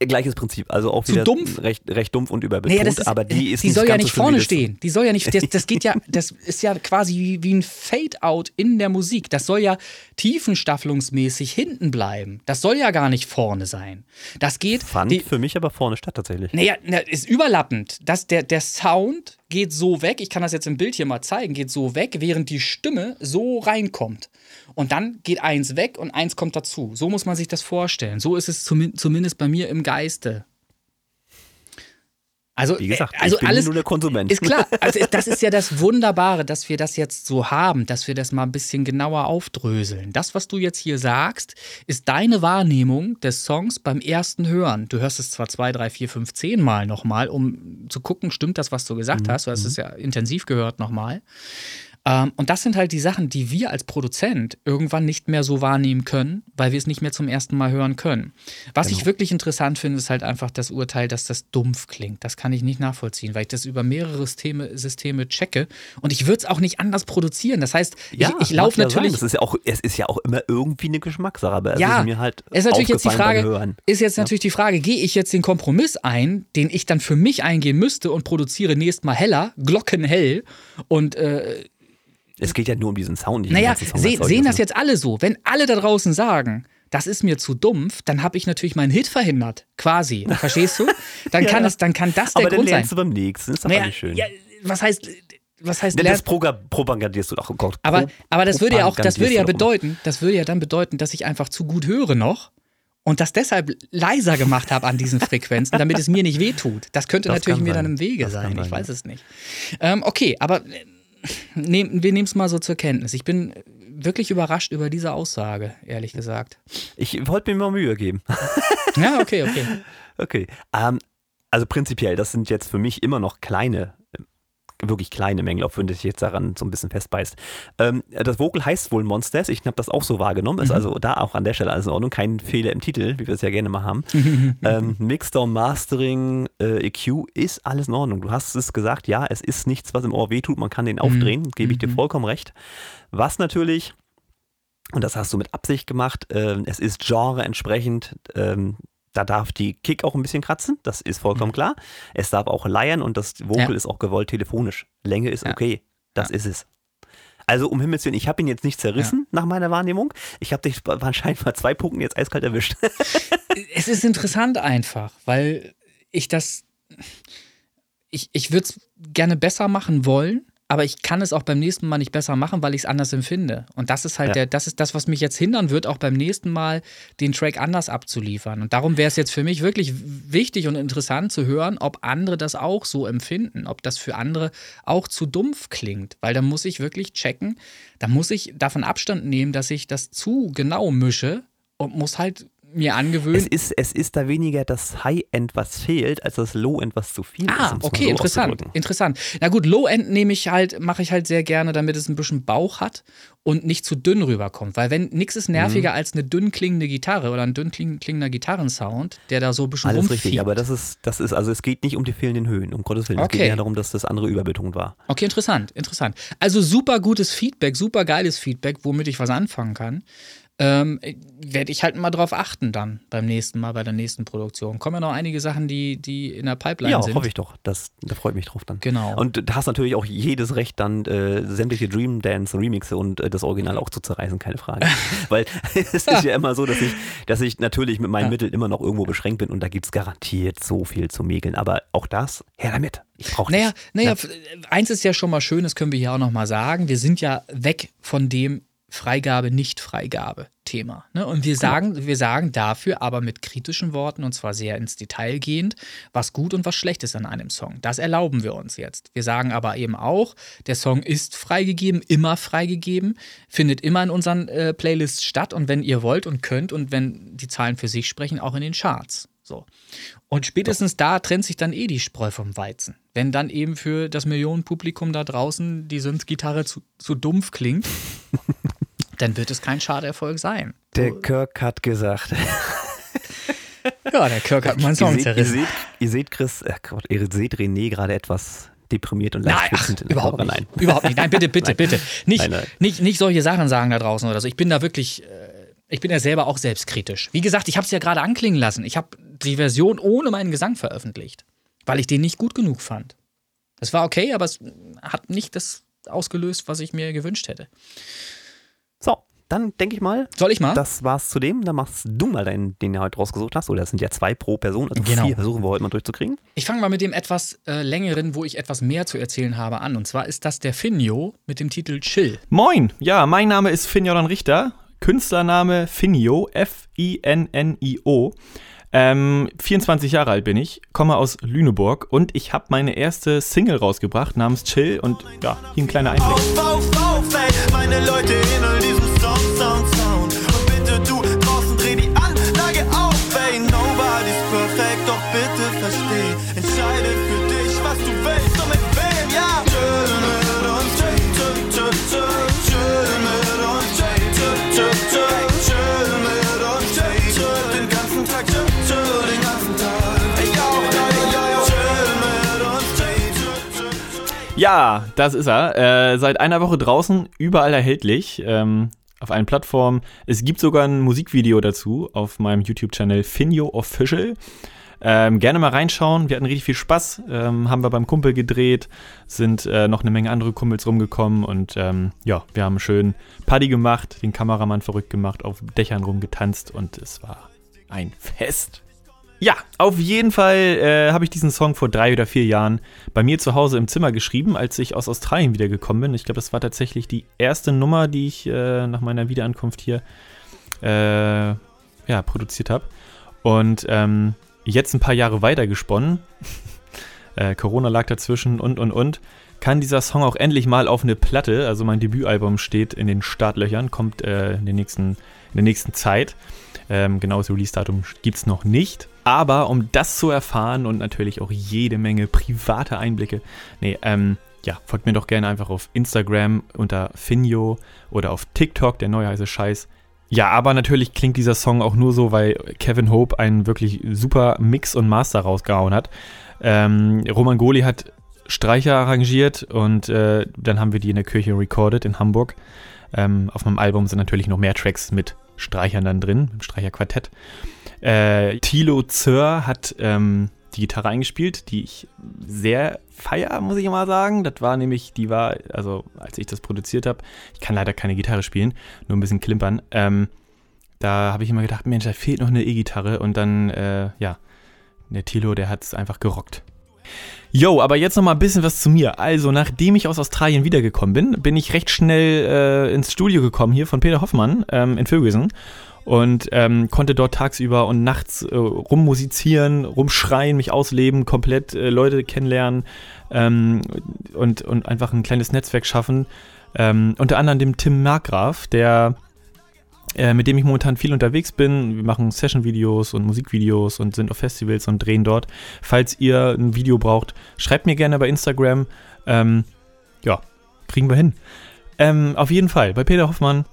Gleiches Prinzip, also auch Zu wieder dumpf? Recht, recht dumpf und überbetont, Naja, ist, aber die ist die nicht soll ja nicht so vorne stehen. Die soll ja nicht, das, das geht ja, das ist ja quasi wie, wie ein Fade-out in der Musik. Das soll ja tiefenstaffelungsmäßig hinten bleiben. Das soll ja gar nicht vorne sein. Das geht. Fand die, für mich aber vorne statt tatsächlich. naja, na, ist überlappend. Das, der, der Sound geht so weg, ich kann das jetzt im Bild hier mal zeigen, geht so weg, während die Stimme so reinkommt. Und dann geht eins weg und eins kommt dazu. So muss man sich das vorstellen. So ist es zumin- zumindest bei mir im Geiste. Also, Wie gesagt, also ich bin alles nur der Konsument. ist klar. Also das ist ja das Wunderbare, dass wir das jetzt so haben, dass wir das mal ein bisschen genauer aufdröseln. Das, was du jetzt hier sagst, ist deine Wahrnehmung des Songs beim ersten Hören. Du hörst es zwar zwei, drei, vier, fünf, zehn Mal nochmal, um zu gucken, stimmt das, was du gesagt hast. Du hast es ja intensiv gehört nochmal. Ähm, und das sind halt die Sachen, die wir als Produzent irgendwann nicht mehr so wahrnehmen können, weil wir es nicht mehr zum ersten Mal hören können. Was ich wirklich interessant finde, ist halt einfach das Urteil, dass das dumpf klingt. Das kann ich nicht nachvollziehen, weil ich das über mehrere Systeme, Systeme checke und ich würde es auch nicht anders produzieren. Das heißt, ich, ich mag laufe ja natürlich. Sein. Das ist ja auch, es ist ja auch immer irgendwie eine Geschmackssache, aber es Ja, ist mir halt ist natürlich jetzt die Frage, ist jetzt natürlich die Frage, gehe ich jetzt den Kompromiss ein, den ich dann für mich eingehen müsste und produziere nächstes Mal heller, glockenhell und äh, Es geht ja nur um diesen Sound. um naja, se sehen das jetzt alle so. Wenn alle da draußen sagen, das ist mir zu dumpf, dann habe ich natürlich meinen Hit verhindert, quasi. Verstehst du? Dann Ja, kann es, dann kann das der Aber dann Grund sein. lernst du beim nächsten, ist doch Naja, nicht schön. ja, was heißt, was heißt Denn das propagandierst du doch. Oh Gott, Aber, aber das würde ja auch, das würde ja bedeuten, das würde ja dann bedeuten, dass ich einfach zu gut höre noch und das deshalb leiser gemacht habe an diesen Frequenzen, damit es mir nicht wehtut. Das könnte Das natürlich mir sein. dann im Wege Das sein. Ich sein, weiß ja. es nicht. Ähm, okay, aber nehm, wir nehmen es mal so zur Kenntnis. Ich bin wirklich überrascht über diese Aussage, ehrlich gesagt. Ich wollte mir mal Mühe geben. Ja, okay, okay. Okay. Ähm, also prinzipiell, das sind jetzt für mich immer noch kleine, wirklich kleine Mängel, auch wenn du dich jetzt daran so ein bisschen festbeißt. Ähm, das Vocal heißt wohl Monsters. Ich habe das auch so wahrgenommen. Mhm. Ist also da auch an der Stelle alles in Ordnung. Kein Fehler im Titel, wie wir es ja gerne mal haben. ähm, Mixdown, Mastering, äh, EQ ist alles in Ordnung. Du hast es gesagt, ja, es ist nichts, was im Ohr wehtut. Man kann den aufdrehen, gebe ich dir vollkommen recht. Was natürlich, und das hast du mit Absicht gemacht, ähm, es ist Genre entsprechend, ähm, da darf die Kick auch ein bisschen kratzen, das ist vollkommen klar. Es darf auch leiern und das Vocal Ja. ist auch gewollt telefonisch. Länge ist Ja. okay, das ist es. Also um Himmels Willen, ich habe ihn jetzt nicht zerrissen nach meiner Wahrnehmung. Ich habe dich wahrscheinlich bei zwei Punkten jetzt eiskalt erwischt. es ist interessant einfach, weil ich das. Ich, ich würde es gerne besser machen wollen, aber ich kann es auch beim nächsten Mal nicht besser machen, weil ich es anders empfinde. Und das ist halt Ja. der, das ist das, was mich jetzt hindern wird, auch beim nächsten Mal den Track anders abzuliefern. Und darum wäre es jetzt für mich wirklich wichtig und interessant zu hören, ob andere das auch so empfinden, ob das für andere auch zu dumpf klingt. Weil da muss ich wirklich checken, da muss ich davon Abstand nehmen, dass ich das zu genau mische und muss halt mir angewöhnen, Es ist, es ist da weniger das High-End, was fehlt, als das Low-End, was zu viel ist. Ah, um's mal okay, so interessant. Interessant. Na gut, Low-End nehme ich halt, mache ich halt sehr gerne, damit es ein bisschen Bauch hat und nicht zu dünn rüberkommt. Weil wenn nichts ist Mhm. nerviger als eine dünn klingende Gitarre oder ein dünn kling- klingender Gitarrensound, der da so ein bisschen Alles rumfiebt. richtig, aber das ist, das ist, also es geht nicht um die fehlenden Höhen, um Gottes Willen. Es Okay. geht eher darum, dass das andere überbetont war. Okay, interessant, interessant. Also super gutes Feedback, super geiles Feedback, womit ich was anfangen kann. Ähm, Werde ich halt mal drauf achten dann beim nächsten Mal, bei der nächsten Produktion. Kommen ja noch einige Sachen, die, die in der Pipeline Ja, sind. hoffe ich doch. Das, da freut mich drauf dann. Genau. Und du hast natürlich auch jedes Recht, dann äh, sämtliche Dream Dance Remixe und äh, das Original auch zu zerreißen, keine Frage. Weil es ist ja immer so, dass ich, dass ich natürlich mit meinen Ja. Mitteln immer noch irgendwo beschränkt bin und da gibt es garantiert so viel zu mäkeln. Aber auch das, her damit. Ich brauche Naja, naja, f- eins ist ja schon mal schön, das können wir hier auch nochmal sagen. Wir sind ja weg von dem Freigabe, Nicht-Freigabe-Thema. Ne? Und wir sagen, wir sagen dafür aber mit kritischen Worten und zwar sehr ins Detail gehend, was gut und was schlecht ist an einem Song. Das erlauben wir uns jetzt. Wir sagen aber eben auch, der Song ist freigegeben, immer freigegeben, findet immer in unseren äh, Playlists statt und wenn ihr wollt und könnt und wenn die Zahlen für sich sprechen, auch in den Charts. So. Und spätestens da trennt sich dann eh die Spreu vom Weizen. Wenn dann eben für das Millionenpublikum da draußen die Synth-Gitarre zu, zu dumpf klingt, dann wird es kein Schaderfolg sein. Der Kirk hat gesagt. Ja, der Kirk hat meinen ihr, Song seht, ihr, zerrissen. seht, ihr seht Chris, äh, Gott, ihr seht René gerade etwas deprimiert und Nein, leicht ach, schwitzend in der überhaupt nicht. Überhaupt nicht. Nein, bitte, bitte, Nein. bitte. Nicht, Nein, nein. Nicht, nicht solche Sachen sagen da draußen oder so. Ich bin da wirklich, äh, ich bin ja selber auch selbstkritisch. Wie gesagt, ich habe es ja gerade anklingen lassen. Ich habe die Version ohne meinen Gesang veröffentlicht, weil ich den nicht gut genug fand. Es war okay, aber es hat nicht das ausgelöst, was ich mir gewünscht hätte. Dann denke ich mal, Soll ich mal? Das war's zu dem. Dann machst du mal deinen, den du heute rausgesucht hast. Oder das sind ja zwei pro Person. Also Genau. vier versuchen wir heute mal durchzukriegen. Ich fange mal mit dem etwas äh, längeren, wo ich etwas mehr zu erzählen habe, an. Und zwar ist das der Finjo mit dem Titel Chill. Moin, ja, mein Name ist Finn Jordan Richter, Künstlername Finio, F-I-N-N-I-O. Ähm, 24 Jahre alt bin ich, komme aus Lüneburg und ich habe meine erste Single rausgebracht namens Chill und ja, hier ein kleiner Einblick. Auf, auf, auf, ey, meine Leute in all diesem Sound. Und bitte du draußen dreh die Anlage auf, ey. Nobody's perfect, doch bitte versteh. Entscheide für dich, was du willst und mit wem, ja. Chill mit uns, chill, chill, chill, chill, mit uns, chill, chill, chill, chill, mit uns, chill, chill, den ganzen Tag, chill, chill, den ganzen Tag. Ey, yo, yo, yo, yo. Ja, das ist er. Äh, seit einer Woche draußen, überall erhältlich. Ähm, auf allen Plattformen. Es gibt sogar ein Musikvideo dazu auf meinem YouTube-Channel Finio Official. Ähm, gerne mal reinschauen. Wir hatten richtig viel Spaß. Ähm, haben wir beim Kumpel gedreht, sind äh, noch eine Menge andere Kumpels rumgekommen und ähm, ja, wir haben schön Party gemacht, den Kameramann verrückt gemacht, auf Dächern rumgetanzt und es war ein Fest. Ja, auf jeden Fall äh, habe ich diesen Song vor drei oder vier Jahren bei mir zu Hause im Zimmer geschrieben, als ich aus Australien wiedergekommen bin. Ich glaube, das war tatsächlich die erste Nummer, die ich äh, nach meiner Wiederankunft hier äh, ja, produziert habe. Und ähm, jetzt ein paar Jahre weiter gesponnen, äh, Corona lag dazwischen und und und, kann dieser Song auch endlich mal auf eine Platte, also mein Debütalbum steht in den Startlöchern, kommt äh, in, den nächsten, in der nächsten Zeit. Ähm, genaues Release-Datum gibt es noch nicht. Aber um das zu erfahren und natürlich auch jede Menge private Einblicke, nee, ähm, ja, folgt mir doch gerne einfach auf Instagram unter Finjo oder auf TikTok, der neue heiße Scheiß. Ja, aber natürlich klingt dieser Song auch nur so, weil Kevin Hope einen wirklich super Mix und Master rausgehauen hat. Ähm, Roman Goli hat Streicher arrangiert und äh, dann haben wir die in der Kirche recorded in Hamburg. Ähm, auf meinem Album sind natürlich noch mehr Tracks mit Streichern dann drin, im Streicherquartett. Äh, Thilo Zör hat ähm, die Gitarre eingespielt, die ich sehr feier, muss ich mal sagen. Das war nämlich, die war, also als ich das produziert habe, ich kann leider keine Gitarre spielen, nur ein bisschen klimpern. Ähm, da habe ich immer gedacht, Mensch, da fehlt noch eine E-Gitarre und dann, äh, ja, der Thilo, der hat es einfach gerockt. Yo, aber jetzt noch mal ein bisschen was zu mir. Also, nachdem ich aus Australien wiedergekommen bin, bin ich recht schnell äh, ins Studio gekommen hier von Peter Hoffmann ähm, in Vögelsen und ähm, konnte dort tagsüber und nachts äh, rummusizieren, rumschreien, mich ausleben, komplett äh, Leute kennenlernen ähm, und, und einfach ein kleines Netzwerk schaffen. Ähm, unter anderem dem Tim Markgraf, der äh, mit dem ich momentan viel unterwegs bin. Wir machen Session-Videos und Musikvideos und sind auf Festivals und drehen dort. Falls ihr ein Video braucht, schreibt mir gerne bei Instagram. Ähm, ja, kriegen wir hin. Ähm, auf jeden Fall, bei Peter Hoffmann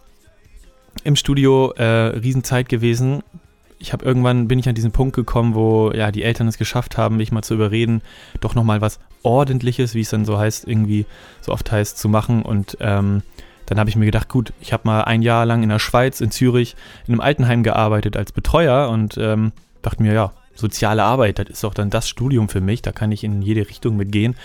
im Studio äh, Riesenzeit gewesen. Ich habe irgendwann bin ich an diesen Punkt gekommen, wo ja die Eltern es geschafft haben, mich mal zu überreden, doch noch mal was Ordentliches, wie es dann so heißt, irgendwie so oft heißt, zu machen. Und ähm, dann habe ich mir gedacht, gut, ich habe mal ein Jahr lang in der Schweiz, in Zürich, in einem Altenheim gearbeitet als Betreuer und ähm, dachte mir, ja, soziale Arbeit, das ist doch dann das Studium für mich, da kann ich in jede Richtung mitgehen.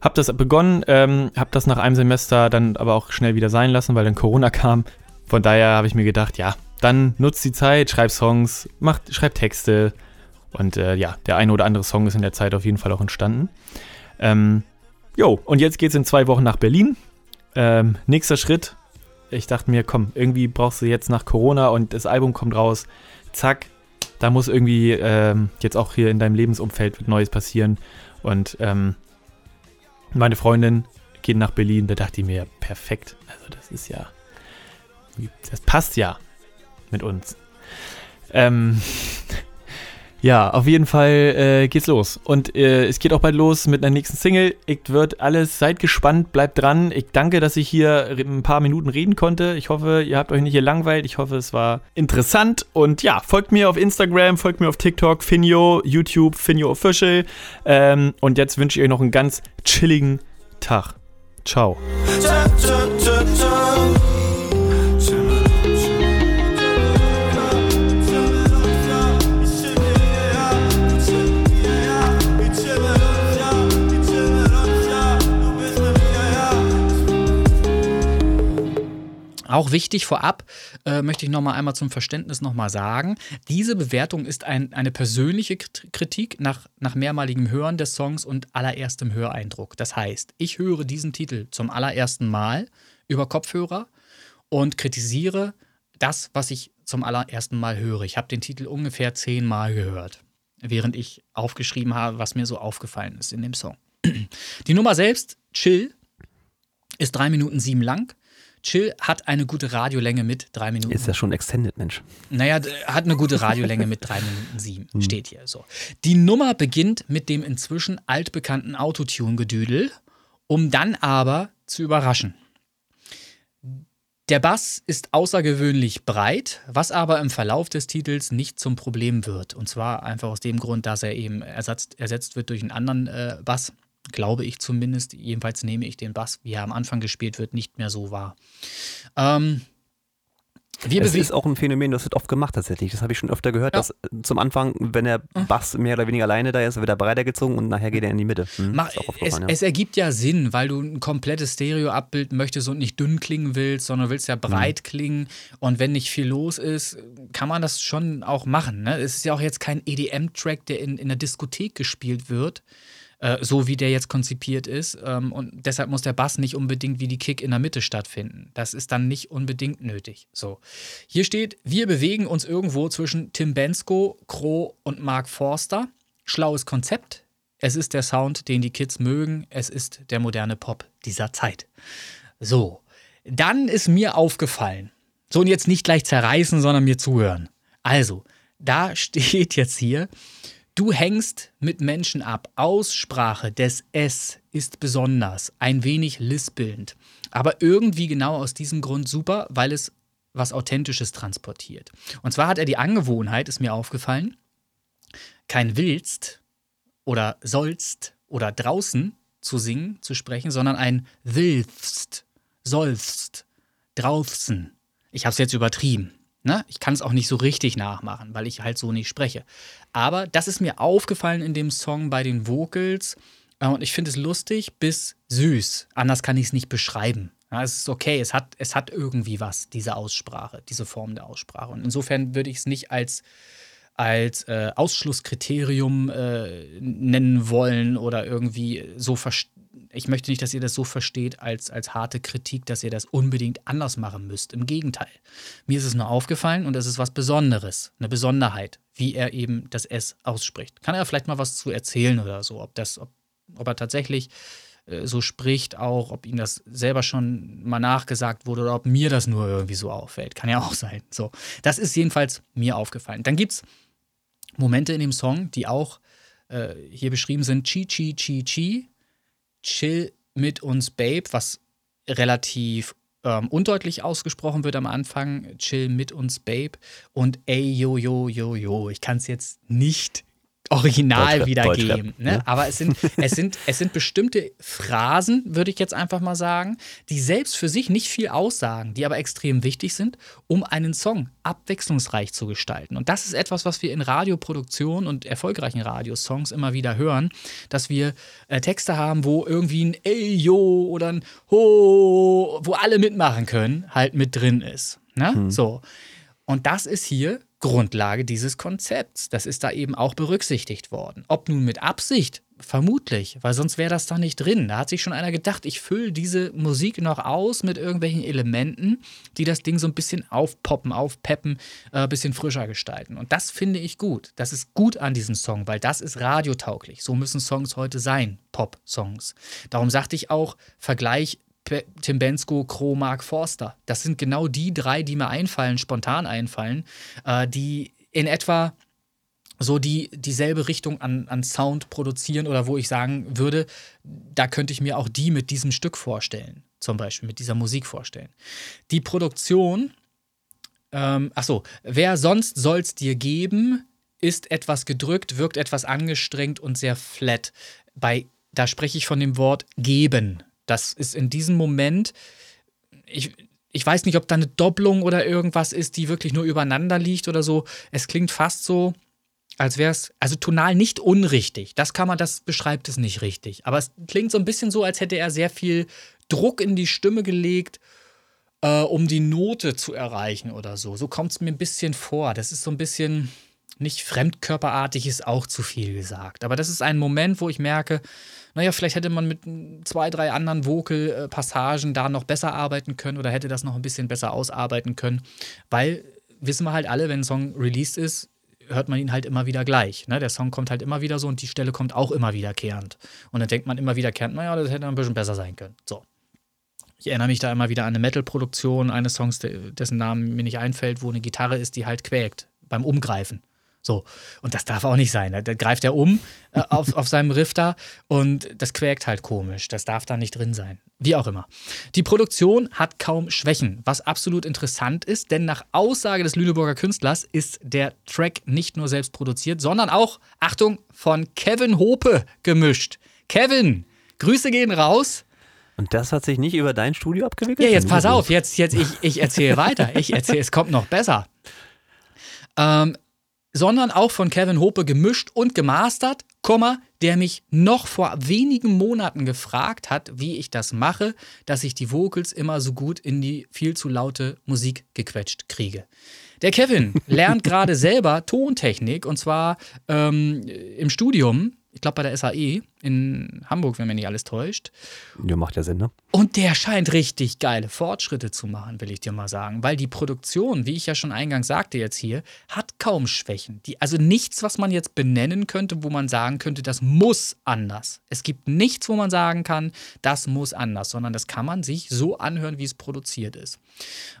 Hab das begonnen, ähm, hab das nach einem Semester dann aber auch schnell wieder sein lassen, weil dann Corona kam. Von daher habe ich mir gedacht, ja, dann nutzt die Zeit, schreib Songs, macht, schreib Texte und äh, ja, der eine oder andere Song ist in der Zeit auf jeden Fall auch entstanden. Ähm, jo, und jetzt geht's in zwei Wochen nach Berlin. Ähm, nächster Schritt. Ich dachte mir, komm, irgendwie brauchst du jetzt nach Corona und das Album kommt raus. Zack, da muss irgendwie ähm, jetzt auch hier in deinem Lebensumfeld Neues passieren. Und ähm, meine Freundin geht nach Berlin. Da dachte ich mir, perfekt. Also das ist ja, das passt ja mit uns. Ähm, ja, auf jeden Fall äh, geht's los. Und äh, es geht auch bald los mit einer nächsten Single. Ich wird alles, seid gespannt, bleibt dran. Ich danke, dass ich hier ein paar Minuten reden konnte. Ich hoffe, ihr habt euch nicht gelangweilt. Ich hoffe, es war interessant. Und ja, folgt mir auf Instagram, folgt mir auf TikTok, Finio, YouTube, Finio Official. Ähm, und jetzt wünsche ich euch noch einen ganz chilligen Tag. Ciao. Auch wichtig vorab äh, möchte ich noch mal einmal zum Verständnis noch mal sagen, diese Bewertung ist ein, eine persönliche Krit- Kritik nach, nach mehrmaligem Hören des Songs und allererstem Höreindruck. Das heißt, ich höre diesen Titel zum allerersten Mal über Kopfhörer und kritisiere das, was ich zum allerersten Mal höre. Ich habe den Titel ungefähr zehnmal gehört, während ich aufgeschrieben habe, was mir so aufgefallen ist in dem Song. Die Nummer selbst, Chill, ist drei Minuten sieben lang. Chill hat eine gute Radiolänge mit drei Minuten. Ist ja schon extended, Mensch. Naja, hat eine gute Radiolänge mit drei Minuten sieben. Steht hier so. Die Nummer beginnt mit dem inzwischen altbekannten Autotune-Gedüdel, um dann aber zu überraschen. Der Bass ist außergewöhnlich breit, was aber im Verlauf des Titels nicht zum Problem wird. Und zwar einfach aus dem Grund, dass er eben ersetzt, ersetzt wird durch einen anderen äh, Bass. Glaube ich zumindest. Jedenfalls nehme ich den Bass, wie er am Anfang gespielt wird, nicht mehr so wahr. Ähm, wir Es ist auch ein Phänomen, das wird oft gemacht tatsächlich. Das habe ich schon öfter gehört, Ja. dass äh, zum Anfang, wenn der Bass mehr oder weniger alleine da ist, wird er breiter gezogen und nachher geht er in die Mitte. Hm, Mach, es, ja. es ergibt ja Sinn, weil du ein komplettes Stereo-Abbild möchtest und nicht dünn klingen willst, sondern willst ja breit klingen. Und wenn nicht viel los ist, kann man das schon auch machen. Ne? Es ist ja auch jetzt kein EDM-Track, der in, in der Diskothek gespielt wird, äh, so wie der jetzt konzipiert ist. Ähm, und deshalb muss der Bass nicht unbedingt wie die Kick in der Mitte stattfinden. Das ist dann nicht unbedingt nötig. So. Hier steht, wir bewegen uns irgendwo zwischen Tim Bensko, Crow und Mark Forster. Schlaues Konzept. Es ist der Sound, den die Kids mögen. Es ist der moderne Pop dieser Zeit. So, dann ist mir aufgefallen. So, und jetzt nicht gleich zerreißen, sondern mir zuhören. Also, da steht jetzt hier, du hängst mit Menschen ab. Aussprache des S ist besonders, ein wenig lispelnd. Aber irgendwie genau aus diesem Grund super, weil es was Authentisches transportiert. Und zwar hat er die Angewohnheit, ist mir aufgefallen, kein willst oder sollst oder draußen zu singen, zu sprechen, sondern ein willst, sollst, draußen. Ich habe es jetzt übertrieben. Ne? Ich kann es auch nicht so richtig nachmachen, weil ich halt so nicht spreche. Aber das ist mir aufgefallen in dem Song bei den Vocals. Äh, Und ich finde es lustig bis süß. Anders kann ich es nicht beschreiben. Ja, es ist okay, es hat, es hat irgendwie was, diese Aussprache, diese Form der Aussprache. Und insofern würde ich es nicht als, als äh, Ausschlusskriterium äh, nennen wollen oder irgendwie so verstehen. Ich möchte nicht, dass ihr das so versteht als, als harte Kritik, dass ihr das unbedingt anders machen müsst. Im Gegenteil. Mir ist es nur aufgefallen und es ist was Besonderes, eine Besonderheit, wie er eben das S ausspricht. Kann er vielleicht mal was zu erzählen oder so, ob, das, ob, ob er tatsächlich äh, so spricht, auch ob ihm das selber schon mal nachgesagt wurde oder ob mir das nur irgendwie so auffällt. Kann ja auch sein. So, das ist jedenfalls mir aufgefallen. Dann gibt es Momente in dem Song, die auch äh, hier beschrieben sind: Chi, Chi, Chi, Chi, Chill mit uns, Babe, was relativ ähm, undeutlich ausgesprochen wird am Anfang. Chill mit uns, Babe. Und ey, yo, yo, yo, yo. Ich kann es jetzt nicht original wiedergeben. Deutschrap, ne? Aber es sind, es, sind, es sind bestimmte Phrasen, würde ich jetzt einfach mal sagen, die selbst für sich nicht viel aussagen, die aber extrem wichtig sind, um einen Song abwechslungsreich zu gestalten. Und das ist etwas, was wir in Radioproduktion und erfolgreichen Radiosongs immer wieder hören, dass wir äh, Texte haben, wo irgendwie ein Ey, yo oder ein Ho, wo alle mitmachen können, halt mit drin ist. Ne? So. Und das ist hier Grundlage dieses Konzepts. Das ist da eben auch berücksichtigt worden. Ob nun mit Absicht, vermutlich, weil sonst wäre das da nicht drin. Da hat sich schon einer gedacht, ich fülle diese Musik noch aus mit irgendwelchen Elementen, die das Ding so ein bisschen aufpoppen, aufpeppen, äh, ein bisschen frischer gestalten. Und das finde ich gut. Das ist gut an diesem Song, weil das ist radiotauglich. So müssen Songs heute sein, Pop-Songs. Darum sagte ich auch, Vergleich Tim Bensko, Crow, Mark Forster. Das sind genau die drei, die mir einfallen, spontan einfallen, äh, die in etwa so die dieselbe Richtung an, an Sound produzieren oder wo ich sagen würde, da könnte ich mir auch die mit diesem Stück vorstellen, zum Beispiel mit dieser Musik vorstellen. Die Produktion, ähm, ach so, wer sonst soll's dir geben, ist etwas gedrückt, wirkt etwas angestrengt und sehr flat. Bei, da spreche ich von dem Wort geben. Das ist in diesem Moment, ich, ich weiß nicht, ob da eine Doppelung oder irgendwas ist, die wirklich nur übereinander liegt oder so. Es klingt fast so, als wäre es, also tonal nicht unrichtig. Das kann man, das beschreibt es nicht richtig. Aber es klingt so ein bisschen so, als hätte er sehr viel Druck in die Stimme gelegt, äh, um die Note zu erreichen oder so. So kommt es mir ein bisschen vor. Das ist so ein bisschen nicht fremdkörperartig, ist auch zu viel gesagt. Aber das ist ein Moment, wo ich merke, naja, vielleicht hätte man mit zwei, drei anderen Vocal-Passagen da noch besser arbeiten können oder hätte das noch ein bisschen besser ausarbeiten können, weil wissen wir halt alle, wenn ein Song released ist, hört man ihn halt immer wieder gleich. Ne? Der Song kommt halt immer wieder so und die Stelle kommt auch immer wiederkehrend. Und dann denkt man immer wiederkehrend, naja, das hätte ein bisschen besser sein können. So. Ich erinnere mich da immer wieder an eine Metal-Produktion eines Songs, de- dessen Namen mir nicht einfällt, wo eine Gitarre ist, die halt quäkt beim Umgreifen. So. Und das darf auch nicht sein. Da greift er um äh, auf, auf seinem Riff da und das quäkt halt komisch. Das darf da nicht drin sein. Wie auch immer. Die Produktion hat kaum Schwächen, was absolut interessant ist, denn nach Aussage des Lüneburger Künstlers ist der Track nicht nur selbst produziert, sondern auch, Achtung, von Kevin Hope gemischt. Kevin, Grüße gehen raus. Und das hat sich nicht über dein Studio abgewickelt? Ja, jetzt pass auf, jetzt, jetzt ich, ich erzähle weiter. Ich erzähle, es kommt noch besser. Ähm, sondern auch von Kevin Hope gemischt und gemastert, der mich noch vor wenigen Monaten gefragt hat, wie ich das mache, dass ich die Vocals immer so gut in die viel zu laute Musik gequetscht kriege. Der Kevin lernt gerade selber Tontechnik und zwar ähm, im Studium, ich glaube bei der SAE in Hamburg, wenn mir nicht alles täuscht. Ja, macht ja Sinn, ne? Und der scheint richtig geile Fortschritte zu machen, will ich dir mal sagen. Weil die Produktion, wie ich ja schon eingangs sagte jetzt hier, hat kaum Schwächen. Die, also nichts, was man jetzt benennen könnte, wo man sagen könnte, das muss anders. Es gibt nichts, wo man sagen kann, das muss anders, sondern das kann man sich so anhören, wie es produziert ist.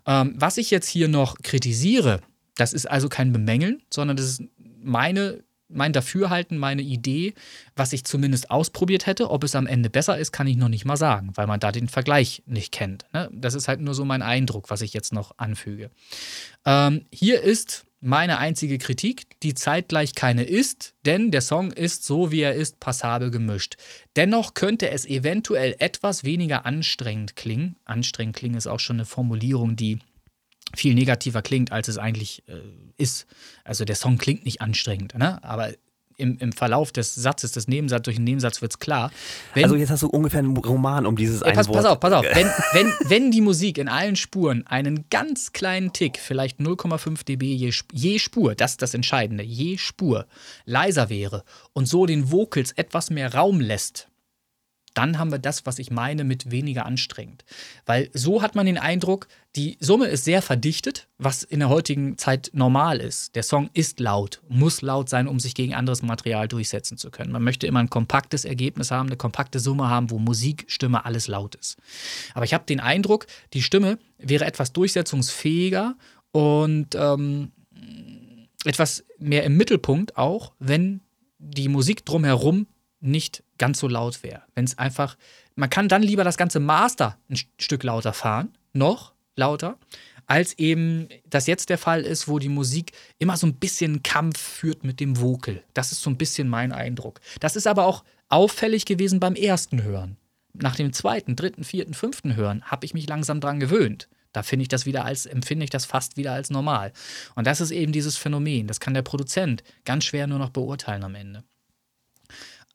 Ähm, was ich jetzt hier noch kritisiere, das ist also kein Bemängeln, sondern das ist meine mein Dafürhalten, meine Idee, was ich zumindest ausprobiert hätte. Ob es am Ende besser ist, kann ich noch nicht mal sagen, weil man da den Vergleich nicht kennt. Ne? Das ist halt nur so mein Eindruck, was ich jetzt noch anfüge. Ähm, hier ist meine einzige Kritik, die zeitgleich keine ist, denn der Song ist so, wie er ist, passabel gemischt. Dennoch könnte es eventuell etwas weniger anstrengend klingen. Anstrengend klingen ist auch schon eine Formulierung, die viel negativer klingt, als es eigentlich äh, ist. Also der Song klingt nicht anstrengend, ne? aber im, im Verlauf des Satzes, des Nebensatzes, durch den Nebensatz wird es klar. Wenn, Also jetzt hast du ungefähr einen Roman um dieses Ey, pass, Wort. pass auf, pass auf. Wenn, wenn, wenn die Musik in allen Spuren einen ganz kleinen Tick, vielleicht 0,5 dB je, je Spur, das ist das Entscheidende, je Spur, leiser wäre und so den Vocals etwas mehr Raum lässt, dann haben wir das, was ich meine, mit weniger anstrengend. Weil so hat man den Eindruck, die Summe ist sehr verdichtet, was in der heutigen Zeit normal ist. Der Song ist laut, muss laut sein, um sich gegen anderes Material durchsetzen zu können. Man möchte immer ein kompaktes Ergebnis haben, eine kompakte Summe haben, wo Musik, Stimme, alles laut ist. Aber ich habe den Eindruck, die Stimme wäre etwas durchsetzungsfähiger und ähm, etwas mehr im Mittelpunkt auch, wenn die Musik drumherum nicht ganz so laut wäre. Wenn es einfach, man kann dann lieber das ganze Master ein St- Stück lauter fahren, noch lauter, als eben das jetzt der Fall ist, wo die Musik immer so ein bisschen Kampf führt mit dem Vocal. Das ist so ein bisschen mein Eindruck. Das ist aber auch auffällig gewesen beim ersten Hören. Nach dem zweiten, dritten, vierten, fünften Hören habe ich mich langsam dran gewöhnt. Da finde ich das wieder als, empfinde ich das fast wieder als normal. Und das ist eben dieses Phänomen. Das kann der Produzent ganz schwer nur noch beurteilen am Ende.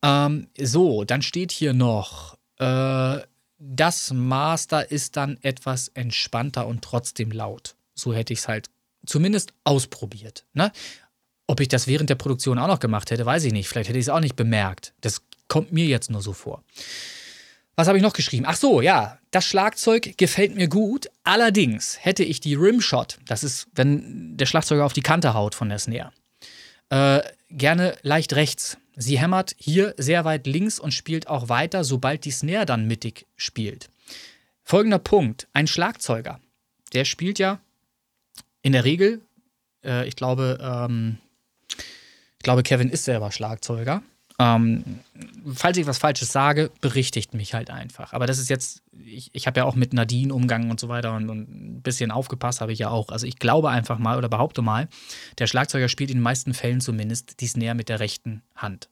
Ähm, so, dann steht hier noch, äh, das Master ist dann etwas entspannter und trotzdem laut. So hätte ich es halt zumindest ausprobiert. Ne? Ob ich das während der Produktion auch noch gemacht hätte, weiß ich nicht. Vielleicht hätte ich es auch nicht bemerkt. Das kommt mir jetzt nur so vor. Was habe ich noch geschrieben? Ach so, ja, das Schlagzeug gefällt mir gut. Allerdings hätte ich die Rimshot, das ist, wenn der Schlagzeuger auf die Kante haut von der Snare, äh, gerne leicht rechts. Sie hämmert hier sehr weit links und spielt auch weiter, sobald die Snare dann mittig spielt. Folgender Punkt: Ein Schlagzeuger, der spielt ja in der Regel, äh, ich glaube, ähm, ich glaube, Kevin ist selber Schlagzeuger. Ähm, falls ich was Falsches sage, berichtigt mich halt einfach. Aber das ist jetzt, ich, ich habe ja auch mit Nadine Umgang und so weiter und, und ein bisschen aufgepasst habe ich ja auch. Also ich glaube einfach mal oder behaupte mal, der Schlagzeuger spielt in den meisten Fällen zumindest die Snare mit der rechten Hand.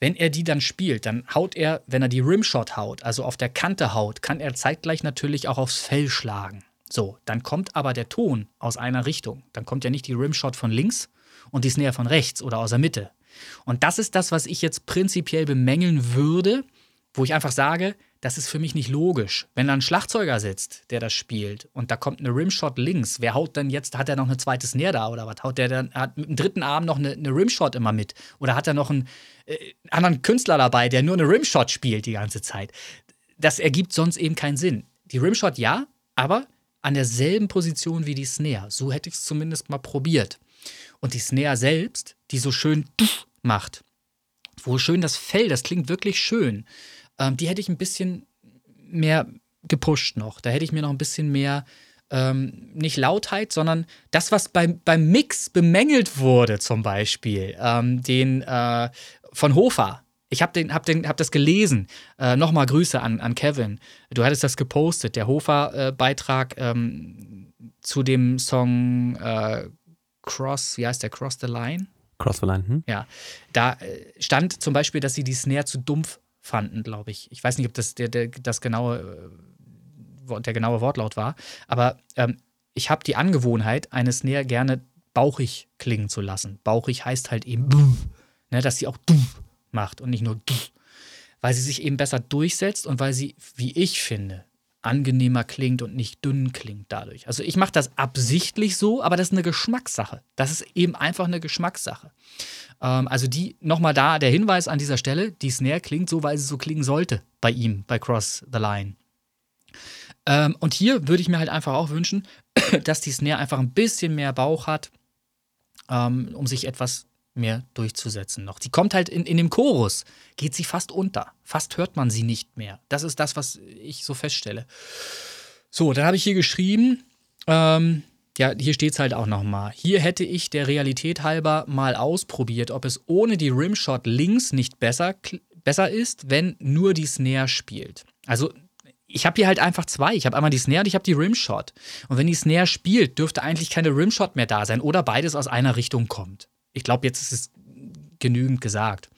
Wenn er die dann spielt, dann haut er, wenn er die Rimshot haut, also auf der Kante haut, kann er zeitgleich natürlich auch aufs Fell schlagen. So, dann kommt aber der Ton aus einer Richtung. Dann kommt ja nicht die Rimshot von links und die Snare von rechts oder aus der Mitte. Und das ist das, was ich jetzt prinzipiell bemängeln würde, wo ich einfach sage, das ist für mich nicht logisch. Wenn da ein Schlagzeuger sitzt, der das spielt, und da kommt eine Rimshot links, wer haut dann jetzt, hat er noch eine zweite Snare da oder was? Haut der dann, hat mit dem dritten Arm noch eine, eine Rimshot immer mit? Oder hat er noch einen äh, anderen Künstler dabei, der nur eine Rimshot spielt die ganze Zeit? Das ergibt sonst eben keinen Sinn. Die Rimshot ja, aber an derselben Position wie die Snare. So hätte ich es zumindest mal probiert. Und die Snare selbst, die so schön macht, wo schön das Fell, das klingt wirklich schön, ähm, die hätte ich ein bisschen mehr gepusht noch. Da hätte ich mir noch ein bisschen mehr, ähm, nicht Lautheit, sondern das, was beim, beim Mix bemängelt wurde, zum Beispiel, ähm, den äh, von Hofer. Ich habe hab hab das gelesen. Äh, Nochmal Grüße an, an Kevin. Du hattest das gepostet, der Hofer-Beitrag ähm, zu dem Song äh, Cross, wie heißt der? Cross the Line? Cross the Line, hm? Ja. Da äh, stand zum Beispiel, dass sie die Snare zu dumpf fanden, glaube ich. Ich weiß nicht, ob das der, der, das genaue, äh, der genaue Wortlaut war, aber ähm, ich habe die Angewohnheit, eine Snare gerne bauchig klingen zu lassen. Bauchig heißt halt eben, ne, dass sie auch macht und nicht nur weil sie sich eben besser durchsetzt und weil sie, wie ich finde, angenehmer klingt und nicht dünn klingt dadurch. Also ich mache das absichtlich so, aber das ist eine Geschmackssache. Das ist eben einfach eine Geschmackssache. Ähm, also die, nochmal da der Hinweis an dieser Stelle, die Snare klingt so, weil sie so klingen sollte bei ihm, bei Cross the Line. Ähm, und hier würde ich mir halt einfach auch wünschen, dass die Snare einfach ein bisschen mehr Bauch hat, ähm, um sich etwas mehr durchzusetzen noch. Die kommt halt in, in dem Chorus, geht sie fast unter. Fast hört man sie nicht mehr. Das ist das, was ich so feststelle. So, dann habe ich hier geschrieben, ähm, ja, hier steht es halt auch nochmal. Hier hätte ich der Realität halber mal ausprobiert, ob es ohne die Rimshot links nicht besser, besser ist, wenn nur die Snare spielt. Also ich habe hier halt einfach zwei. Ich habe einmal die Snare und ich habe die Rimshot. Und wenn die Snare spielt, dürfte eigentlich keine Rimshot mehr da sein oder beides aus einer Richtung kommt. Ich glaube, jetzt ist es genügend gesagt.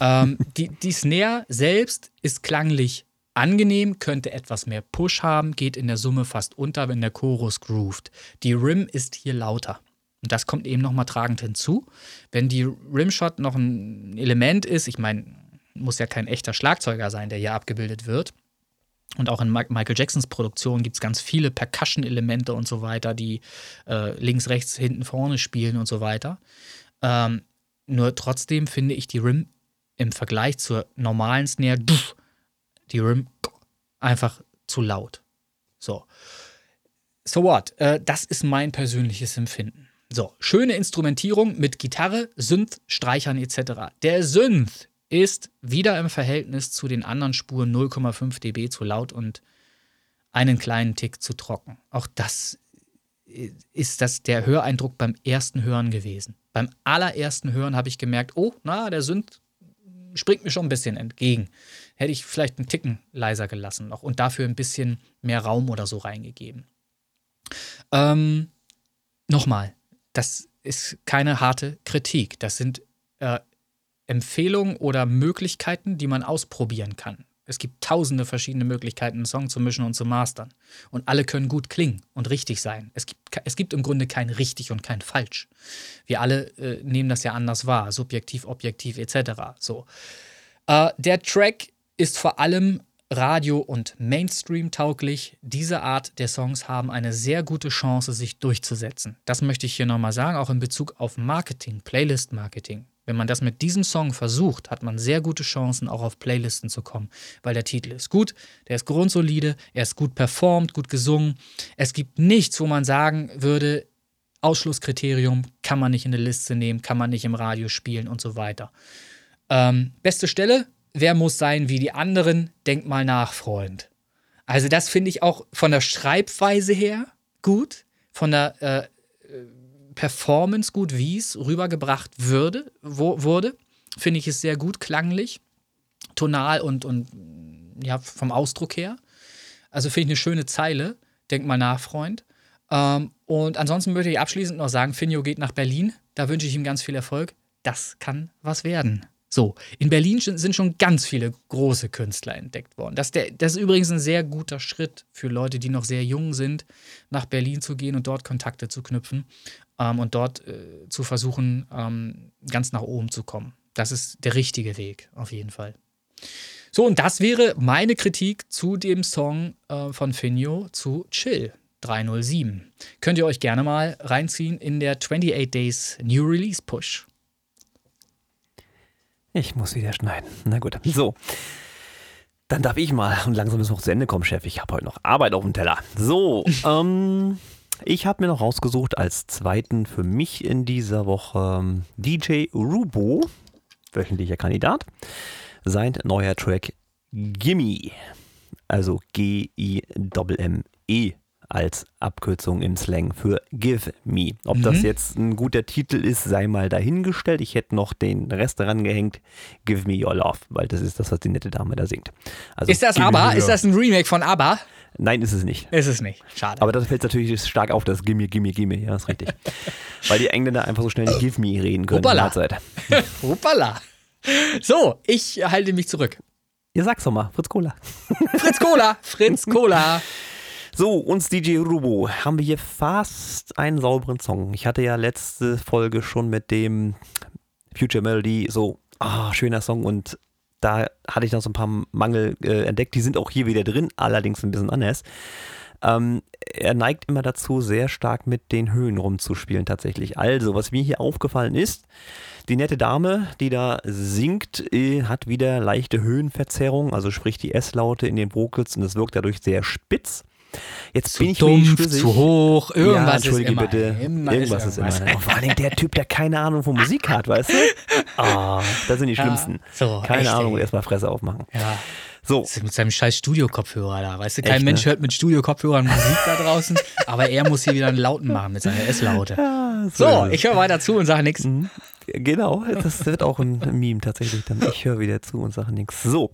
Ähm, die, die Snare selbst ist klanglich angenehm, könnte etwas mehr Push haben, geht in der Summe fast unter, wenn der Chorus groovt. Die Rim ist hier lauter. Und das kommt eben nochmal tragend hinzu. Wenn die Rimshot noch ein Element ist, ich meine, muss ja kein echter Schlagzeuger sein, der hier abgebildet wird. Und auch in Michael Jacksons Produktion gibt es ganz viele Percussion-Elemente und so weiter, die äh, links, rechts, hinten, vorne spielen und so weiter. Ähm, nur trotzdem finde ich die Rim im Vergleich zur normalen Snare, die Rim einfach zu laut. So. So what? Äh, das ist mein persönliches Empfinden. So, schöne Instrumentierung mit Gitarre, Synth, Streichern etc. Der Synth ist wieder im Verhältnis zu den anderen Spuren 0,5 dB zu laut und einen kleinen Tick zu trocken. Auch das ist das der Höreindruck beim ersten Hören gewesen. Beim allerersten Hören habe ich gemerkt, oh, na, der Synth springt mir schon ein bisschen entgegen. Hätte ich vielleicht einen Ticken leiser gelassen noch und dafür ein bisschen mehr Raum oder so reingegeben. Ähm, Nochmal, das ist keine harte Kritik. Das sind äh, Empfehlungen oder Möglichkeiten, die man ausprobieren kann. Es gibt tausende verschiedene Möglichkeiten, einen Song zu mischen und zu mastern. Und alle können gut klingen und richtig sein. Es gibt, es gibt im Grunde kein richtig und kein falsch. Wir alle äh, nehmen das ja anders wahr, subjektiv, objektiv etc. So. Äh, der Track ist vor allem Radio- und Mainstream-tauglich. Diese Art der Songs haben eine sehr gute Chance, sich durchzusetzen. Das möchte ich hier nochmal sagen, auch in Bezug auf Marketing, Playlist-Marketing. Wenn man das mit diesem Song versucht, hat man sehr gute Chancen, auch auf Playlisten zu kommen, weil der Titel ist gut, der ist grundsolide, er ist gut performt, gut gesungen. Es gibt nichts, wo man sagen würde, Ausschlusskriterium kann man nicht in eine Liste nehmen, kann man nicht im Radio spielen und so weiter. Ähm, beste Stelle, wer muss sein wie die anderen? Denk mal nach, Freund. Also das finde ich auch von der Schreibweise her gut, von der äh, Performance gut, wie es rübergebracht würde, wo, wurde. Finde ich es sehr gut klanglich, tonal und, und ja, vom Ausdruck her. Also finde ich eine schöne Zeile. Denk mal nach, Freund. Ähm, und ansonsten möchte ich abschließend noch sagen: Finjo geht nach Berlin. Da wünsche ich ihm ganz viel Erfolg. Das kann was werden. So, in Berlin sind schon ganz viele große Künstler entdeckt worden. Das, der, das ist übrigens ein sehr guter Schritt für Leute, die noch sehr jung sind, nach Berlin zu gehen und dort Kontakte zu knüpfen ähm, und dort äh, zu versuchen, ähm, ganz nach oben zu kommen. Das ist der richtige Weg, auf jeden Fall. So, und das wäre meine Kritik zu dem Song äh, von Finjo zu Chill 307. Könnt ihr euch gerne mal reinziehen in der 28 Days New Release Push. Ich muss wieder schneiden. Na gut. So. Dann darf ich mal und langsam müssen wir zu Ende kommen, Chef. Ich habe heute noch Arbeit auf dem Teller. So, ähm, ich habe mir noch rausgesucht als zweiten für mich in dieser Woche ähm, DJ Rubo, wöchentlicher Kandidat. Sein neuer Track Gimme, also G-I-M-M-E als Abkürzung im Slang für Give Me. Ob das jetzt ein guter Titel ist, sei mal dahingestellt. Ich hätte noch den Rest daran gehängt, Give Me Your Love, weil das ist das, was die nette Dame da singt. Also, Ist das? Your- Ist das ein Remake von ABBA? Nein, ist es nicht. Ist es nicht. Schade. Aber das fällt natürlich stark auf, das Gimme, Gimme, Gimme, ja, ist richtig. Weil die Engländer einfach so schnell nicht Give Me reden können. Hoppala. Hoppala. So, ich halte mich zurück. Ihr sag's doch mal, Fritz Cola. Fritz Cola, Fritz Cola. So, uns DJ Rubo haben wir hier fast einen sauberen Song. Ich hatte ja letzte Folge schon mit dem Future Melody so, ah, schöner Song und da hatte ich noch so ein paar Mangel äh, entdeckt. Die sind auch hier wieder drin, allerdings ein bisschen anders. Ähm, er neigt immer dazu, sehr stark mit den Höhen rumzuspielen tatsächlich. Also, was mir hier aufgefallen ist, die nette Dame, die da singt, äh, hat wieder leichte Höhenverzerrung, also sprich die S-Laute in den Vocals und es wirkt dadurch sehr spitz. Jetzt Zu bin ich dumpf, zu hoch, ja, irgendwas ist entschuldige immer. bitte. immer irgendwas ist immer. irgendwas. Und vor allem der Typ, der keine Ahnung von Musik hat, weißt du? Ah, das sind die Ja, schlimmsten. so, keine echt, Ahnung, erstmal Fresse aufmachen. Ja, So, ist mit seinem scheiß Studio-Kopfhörer da. Weißt du, kein Echt, Mensch ne? hört mit Studio-Kopfhörern Musik da draußen, aber er muss hier wieder einen Lauten machen mit seiner S-Laute. So, ist es. ich höre weiter zu und sage nichts. Genau, das wird auch ein Meme tatsächlich. Dann ich höre wieder zu und sage nichts. So,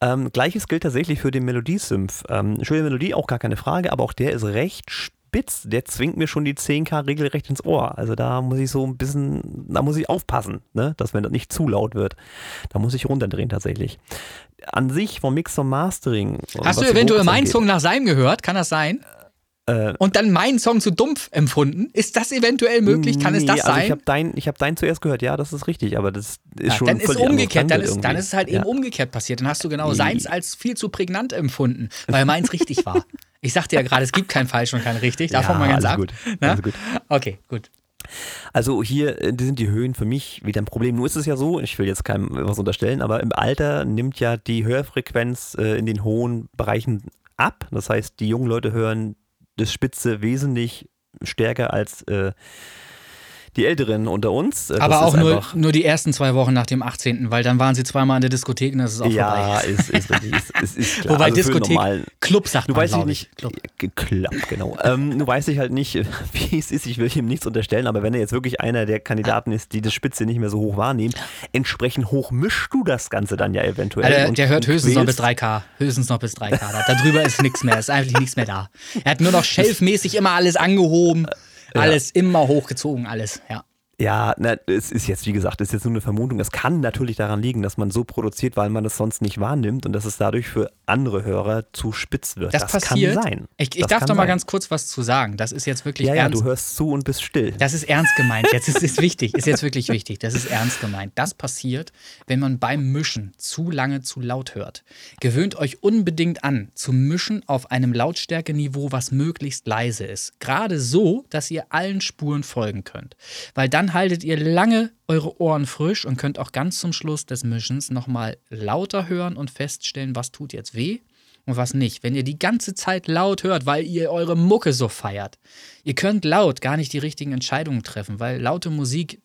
ähm, gleiches gilt tatsächlich für den Melodiesymph. Ähm, schöne Melodie, auch gar keine Frage, aber auch der ist recht spitz. Der zwingt mir schon die 10K regelrecht ins Ohr. Also da muss ich so ein bisschen, da muss ich aufpassen, ne? dass wenn das nicht zu laut wird. Da muss ich runterdrehen tatsächlich. An sich vom Mix und Mastering. Hast du eventuell meinen Song nach seinem gehört? Kann das sein? Äh, Und dann meinen Song zu dumpf empfunden? Ist das eventuell möglich? Kann es das also Ich sein? habe dein, ich hab dein zuerst gehört, ja, das ist richtig, aber das ist Ja, schon dann ist umgekehrt, dann ist, dann ist es halt ja. eben umgekehrt passiert. Dann hast du genau seins als viel zu prägnant empfunden, weil meins richtig war. Ich sagte ja gerade, es gibt kein falsch und kein richtig. Davon Ja, mal ganz ab. gut, alles gut. Okay, gut. Also hier äh, sind die Höhen für mich wieder ein Problem. Nur ist es ja so, ich will jetzt keinem was unterstellen, aber im Alter nimmt ja die Hörfrequenz äh, in den hohen Bereichen ab. Das heißt, die jungen Leute hören das Spitze wesentlich stärker als äh, die Älteren unter uns. Äh, das Aber auch nur, nur die ersten zwei Wochen nach dem 18., weil dann waren sie zweimal in der Diskothek und das ist auch ja, vorbei. ist, ist. Ist, ist, ist klar. Wobei Also Diskothek, normalen- Club sagt Du man, weißt glaub nicht, ich. Club. Ge- Klappt, genau. ähm, du weißt ich halt nicht, wie es ist. Ich will ihm nichts unterstellen, aber wenn er jetzt wirklich einer der Kandidaten ist, die das Spitze nicht mehr so hoch wahrnehmen, entsprechend hoch mischst du das Ganze dann ja eventuell. Ja, der, und- der hört höchstens noch bis quälst- 3K. Höchstens noch bis 3K. Da- Darüber ist nichts mehr. Ist eigentlich nichts mehr da. Er hat nur noch shelfmäßig immer alles angehoben. Alles immer hochgezogen, alles. Ja. Ja, na, es ist jetzt, wie gesagt, es ist jetzt nur eine Vermutung. Es kann natürlich daran liegen, dass man so produziert, weil man es sonst nicht wahrnimmt und dass es dadurch für andere Hörer zu spitz wird. Das, passiert. kann sein. Ich, ich Das darf doch mal sein. ganz kurz was zu sagen. Das ist jetzt wirklich Ja, ja, ernst. du hörst zu und bist still. Das ist ernst gemeint. Jetzt ist es wichtig. Ist jetzt wirklich wichtig. Das ist ernst gemeint. Das passiert, wenn man beim Mischen zu lange zu laut hört. Gewöhnt euch unbedingt an, zu mischen auf einem Lautstärkeniveau, was möglichst leise ist. Gerade so, dass ihr allen Spuren folgen könnt. Weil dann haltet ihr lange eure Ohren frisch und könnt auch ganz zum Schluss des Mischens nochmal lauter hören und feststellen, was tut jetzt weh und was nicht. Wenn ihr die ganze Zeit laut hört, weil ihr eure Mucke so feiert. Ihr könnt laut gar nicht die richtigen Entscheidungen treffen, weil laute Musik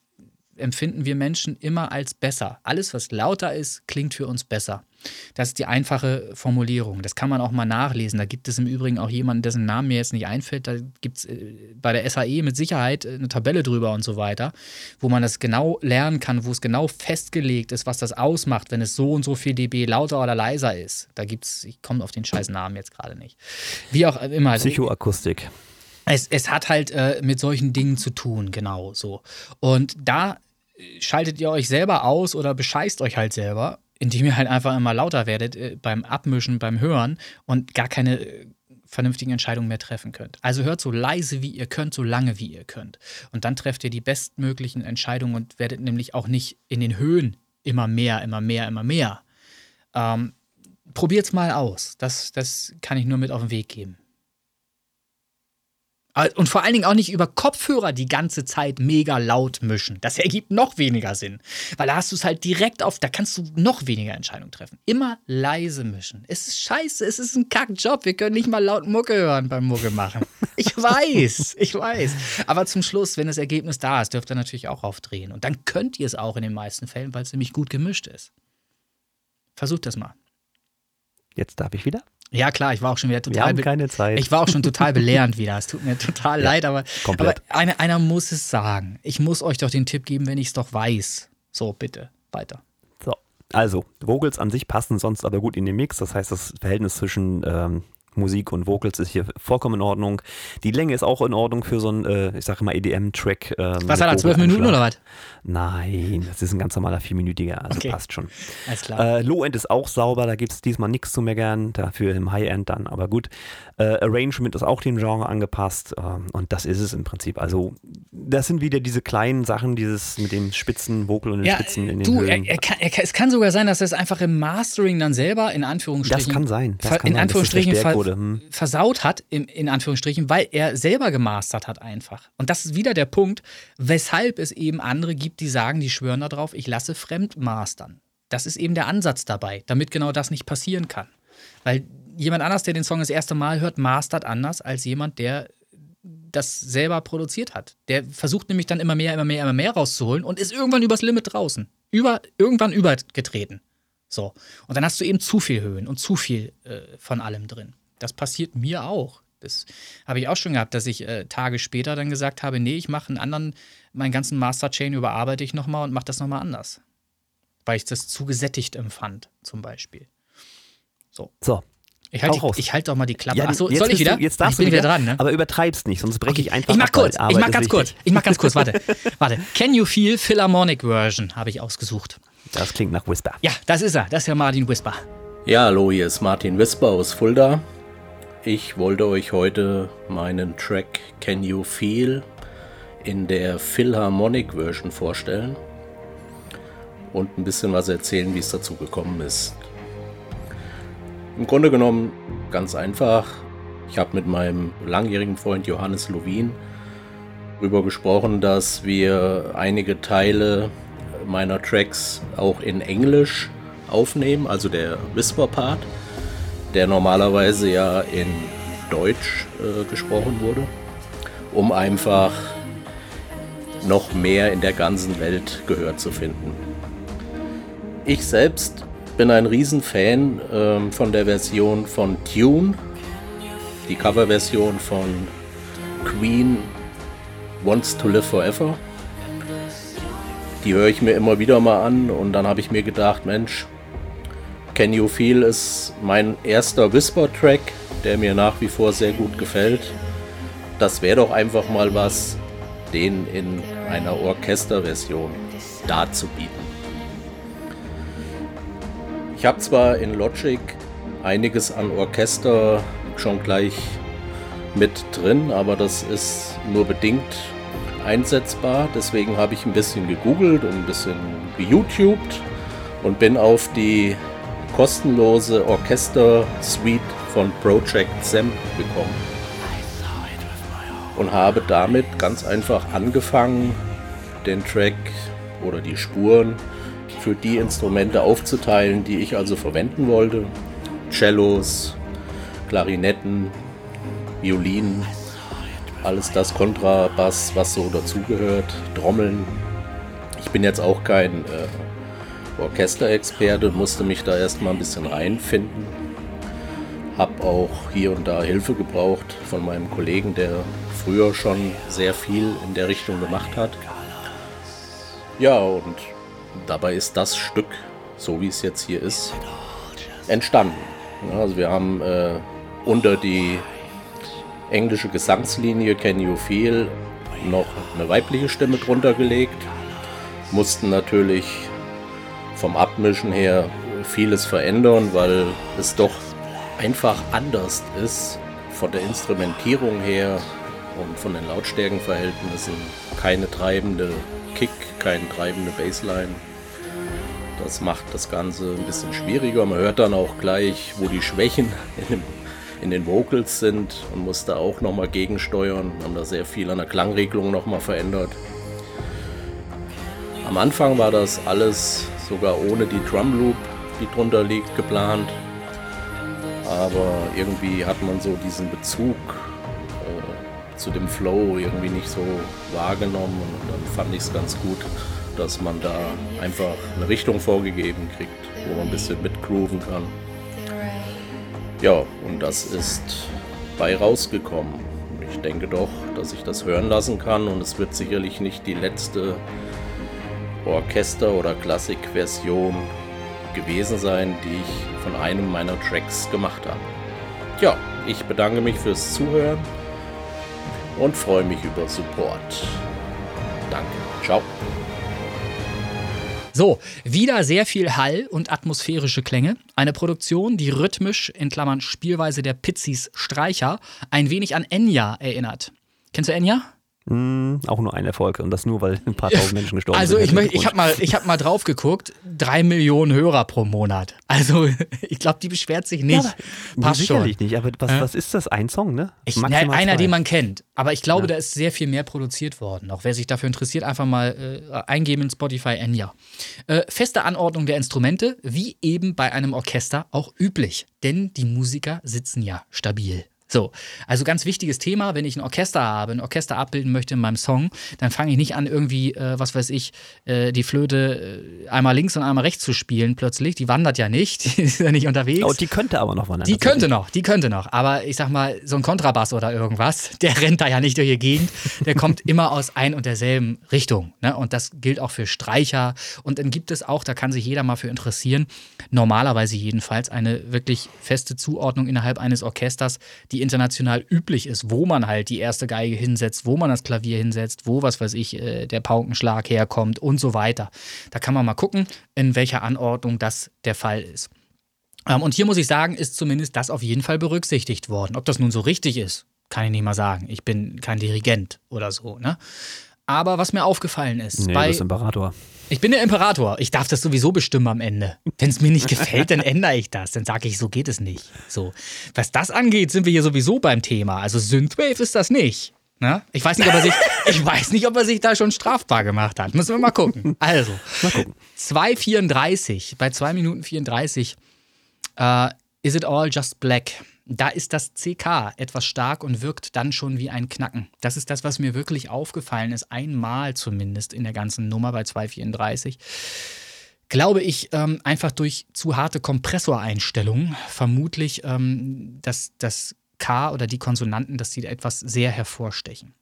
empfinden wir Menschen immer als besser. Alles, was lauter ist, klingt für uns besser. Das ist die einfache Formulierung. Das kann man auch mal nachlesen. Da gibt es im Übrigen auch jemanden, dessen Namen mir jetzt nicht einfällt. Da gibt es äh, bei der SAE mit Sicherheit äh, eine Tabelle drüber und so weiter, wo man das genau lernen kann, wo es genau festgelegt ist, was das ausmacht, wenn es so und so viel dB lauter oder leiser ist. Da gibt es, ich komme auf den scheiß Namen jetzt gerade nicht. Wie auch immer. Psychoakustik. Es, es hat halt äh, mit solchen Dingen zu tun, genau so. Und da schaltet ihr euch selber aus oder bescheißt euch halt selber, indem ihr halt einfach immer lauter werdet äh, beim Abmischen, beim Hören und gar keine äh, vernünftigen Entscheidungen mehr treffen könnt. Also hört so leise wie ihr könnt, so lange wie ihr könnt. Und dann trefft ihr die bestmöglichen Entscheidungen und werdet nämlich auch nicht in den Höhen immer mehr, immer mehr, immer mehr. Ähm, probiert's mal aus. Das, das kann ich nur mit auf den Weg geben. Äh, Und vor allen Dingen auch nicht über Kopfhörer die ganze Zeit mega laut mischen. Das ergibt noch weniger Sinn. Weil da hast du es halt direkt auf, da kannst du noch weniger Entscheidungen treffen. Immer leise mischen. Es ist scheiße, es ist ein Kackjob. Wir können nicht mal laut Mucke hören beim Mucke machen. Ich weiß, ich weiß. Aber zum Schluss, wenn das Ergebnis da ist, dürft ihr natürlich auch aufdrehen. Und dann könnt ihr es auch in den meisten Fällen, weil es nämlich gut gemischt ist. Versucht das mal. Jetzt darf ich wieder. Ja, klar, ich war auch schon wieder Wir total. haben be- keine Zeit. Ich war auch schon total belehrend wieder. Es tut mir total leid, aber, aber komplett. einer, muss es sagen. Ich muss euch doch den Tipp geben, wenn ich es doch weiß. So, bitte, weiter. So, also, Vocals an sich passen sonst aber gut in den Mix. Das heißt, das Verhältnis zwischen ähm, Musik und Vocals ist hier vollkommen in Ordnung. Die Länge ist auch in Ordnung für so einen, äh, ich sage mal, EDM-Track. Ähm, Was hat er, zwölf Minuten oder was? Nein, das ist ein ganz normaler vierminütiger, also Okay. passt schon. Alles klar. Äh, Low-End ist auch sauber, da gibt es diesmal nichts zu meckern, dafür im High-End dann, aber gut. Äh, Arrangement ist auch dem Genre angepasst ähm, und das ist es im Prinzip. Also, das sind wieder diese kleinen Sachen, dieses mit dem spitzen Vocal und den ja, Spitzen in den du, er, Höhen. er kann, er kann, es kann sogar sein, dass er es einfach im Mastering dann selber in Anführungsstrichen Das kann sein, das kann in sein, Anführungsstrichen ver, hm. versaut hat, in, in Anführungsstrichen, weil er selber gemastert hat einfach. Und das ist wieder der Punkt, weshalb es eben andere gibt, die sagen, die schwören darauf, ich lasse fremd mastern. Das ist eben der Ansatz dabei, damit genau das nicht passieren kann. Weil jemand anders, der den Song das erste Mal hört, mastert anders als jemand, der das selber produziert hat. Der versucht nämlich dann immer mehr, immer mehr, immer mehr rauszuholen und ist irgendwann übers Limit draußen. Über, irgendwann übergetreten. So. Und dann hast du eben zu viel Höhen und zu viel äh, von allem drin. Das passiert mir auch. Das habe ich auch schon gehabt, dass ich äh, Tage später dann gesagt habe, nee, ich mache einen anderen, meinen ganzen Master-Chain überarbeite ich nochmal und mache das nochmal anders. Weil ich das zu gesättigt empfand, zum Beispiel. So, Ich halte ich halt doch mal die Klappe. Ja, Achso, jetzt soll ich wieder? Du, jetzt darfst ich bin du wieder dran, ne? Aber übertreibst nicht, sonst breche ich einfach Ich mach kurz, ich mach ganz kurz. Ich mach ganz kurz, warte. Warte. Can You Feel Philharmonic Version habe ich ausgesucht. Das klingt nach Whisper. Ja, das ist er. Das ist der Martin Whisper. Ja, hallo, hier ist Martin Wisper aus Fulda. Ich wollte euch heute meinen Track Can You Feel in der Philharmonic Version vorstellen und ein bisschen was erzählen, wie es dazu gekommen ist. Im Grunde genommen ganz einfach. Ich habe mit meinem langjährigen Freund Johannes Lovin darüber gesprochen, dass wir einige Teile meiner Tracks auch in Englisch aufnehmen, also der Whisper-Part, der normalerweise ja in Deutsch äh, gesprochen wurde, um einfach noch mehr in der ganzen Welt gehört zu finden. Ich selbst bin ein Riesenfan ähm, von der Version von Tune, die Coverversion von Queen Wants to Live Forever. Die höre ich mir immer wieder mal an und dann habe ich mir gedacht, Mensch, Can You Feel ist mein erster Whisper-Track, der mir nach wie vor sehr gut gefällt. Das wäre doch einfach mal was, den in einer Orchesterversion darzubieten. Ich habe zwar in Logic einiges an Orchester schon gleich mit drin, aber das ist nur bedingt einsetzbar. Deswegen habe ich ein bisschen gegoogelt und ein bisschen geYouTubed und bin auf die kostenlose Orchester-Suite von Project Sam gekommen. Und habe damit ganz einfach angefangen, den Track oder die Spuren für die Instrumente aufzuteilen, die ich also verwenden wollte. Cellos, Klarinetten, Violinen, alles das Kontrabass, was so dazugehört, Trommeln. Ich bin jetzt auch kein äh, Orchesterexperte, musste mich da erstmal ein bisschen reinfinden. Hab auch hier und da Hilfe gebraucht von meinem Kollegen, der früher schon sehr viel in der Richtung gemacht hat. Ja, und dabei ist das Stück, so wie es jetzt hier ist, entstanden. Also wir haben äh, unter die englische Gesangslinie Can You Feel noch eine weibliche Stimme drunter gelegt. Mussten natürlich vom Abmischen her vieles verändern, weil es doch einfach anders ist von der Instrumentierung her und von den Lautstärkenverhältnissen. Keine treibende Kick, keine treibende Bassline. Das macht das Ganze ein bisschen schwieriger. Man hört dann auch gleich, wo die Schwächen in in den Vocals sind und musste auch nochmal gegensteuern. Wir haben da sehr viel an der Klangregelung nochmal verändert. Am Anfang war das alles sogar ohne die Drum Loop, die drunter liegt, geplant. Aber irgendwie hat man so diesen Bezug zu dem Flow irgendwie nicht so wahrgenommen. Und dann fand ich es ganz gut, dass man da einfach eine Richtung vorgegeben kriegt, wo man ein bisschen mitgrooven kann. Ja, und das ist bei rausgekommen. Ich denke doch, dass ich das hören lassen kann und es wird sicherlich nicht die letzte Orchester- oder Klassikversion gewesen sein, die ich von einem meiner Tracks gemacht habe. Ja, ich bedanke mich fürs Zuhören und freue mich über Support. Danke. Ciao. So, wieder sehr viel Hall und atmosphärische Klänge. Eine Produktion, die rhythmisch, in Klammern Spielweise der Pizzis Streicher, ein wenig an Enya erinnert. Kennst du Enya? Hm, auch nur ein Erfolg und das nur, weil ein paar tausend Menschen gestorben Also sind. ich, möcht- ich habe mal, ich hab mal drauf geguckt, drei Millionen Hörer pro Monat. Also ich glaube, die beschwert sich nicht. Nee, Passt schon. sicherlich nicht, aber was, was ist das? Ein Song, ne? Ich, na, einer, den man kennt. Aber ich glaube, da ist sehr viel mehr produziert worden. Auch wer sich dafür interessiert, einfach mal äh, eingeben in Spotify Enya. Äh, feste Anordnung der Instrumente, wie eben bei einem Orchester auch üblich. Denn die Musiker sitzen ja stabil. So, also ganz wichtiges Thema, wenn ich ein Orchester habe, ein Orchester abbilden möchte in meinem Song, dann fange ich nicht an, irgendwie, äh, was weiß ich, äh, die Flöte äh, einmal links und einmal rechts zu spielen plötzlich. Die wandert ja nicht, die ist ja nicht unterwegs. Oh, die könnte aber noch wandern. Die könnte noch, die könnte noch. Aber ich sag mal, so ein Kontrabass oder irgendwas, der rennt da ja nicht durch die Gegend. Der kommt immer aus ein und derselben Richtung. Ne? Und das gilt auch für Streicher. Und dann gibt es auch, da kann sich jeder mal für interessieren, normalerweise jedenfalls eine wirklich feste Zuordnung innerhalb eines Orchesters, die international üblich ist, wo man halt die erste Geige hinsetzt, wo man das Klavier hinsetzt, wo, was weiß ich, äh, der Paukenschlag herkommt und so weiter. Da kann man mal gucken, in welcher Anordnung das der Fall ist. Ähm, und hier muss ich sagen, ist zumindest das auf jeden Fall berücksichtigt worden. Ob das nun so richtig ist, kann ich nicht mal sagen. Ich bin kein Dirigent oder so. Ne? Aber was mir aufgefallen ist, Nee, bei, das ist Imperator. Ich bin der Imperator. Ich darf das sowieso bestimmen am Ende. Wenn es mir nicht gefällt, dann ändere ich das. Dann sage ich, so geht es nicht. So. Was das angeht, sind wir hier sowieso beim Thema. Also Synthwave ist das nicht. Ne? Ich, weiß nicht, ob er sich, ich weiß nicht, ob er sich da schon strafbar gemacht hat. Müssen wir mal gucken. Also, 2,34, bei 2 Minuten 34, äh, Is It All Just Black? Da ist das CK etwas stark und wirkt dann schon wie ein Knacken. Das ist das, was mir wirklich aufgefallen ist. Einmal zumindest in der ganzen Nummer bei 234 glaube ich, ähm, einfach durch zu harte Kompressoreinstellungen, vermutlich, ähm, dass das K oder die Konsonanten, dass die etwas sehr hervorstechen.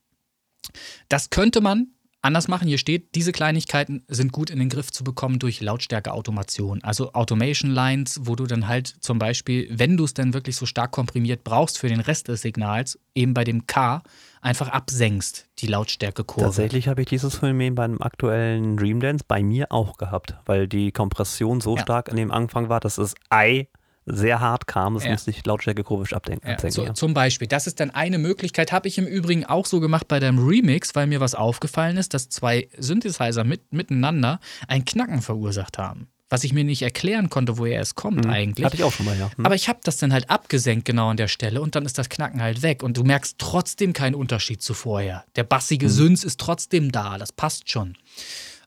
Das könnte man anders machen. Hier steht, diese Kleinigkeiten sind gut in den Griff zu bekommen durch Lautstärke-Automation. Also Automation Lines, wo du dann halt zum Beispiel, wenn du es dann wirklich so stark komprimiert brauchst für den Rest des Signals, eben bei dem K einfach absenkst, die Lautstärkekurve. Tatsächlich habe ich dieses Phänomen beim aktuellen Dream Dance bei mir auch gehabt, weil die Kompression so Ja. stark an dem Anfang war, dass das Ei sehr hart kam. Das Ja. musste ich lautstärkekurvisch abdenken. Ja, so, ja. Zum Beispiel. Das ist dann eine Möglichkeit. Habe ich im Übrigen auch so gemacht bei deinem Remix, weil mir was aufgefallen ist, dass zwei Synthesizer mit, miteinander ein Knacken verursacht haben. Was ich mir nicht erklären konnte, woher es kommt eigentlich. Mhm. Hatte ich auch schon mal, ja. Hm. Aber ich habe das dann halt abgesenkt genau an der Stelle und dann ist das Knacken halt weg und du merkst trotzdem keinen Unterschied zu vorher. Der bassige Mhm. Synth ist trotzdem da, das passt schon.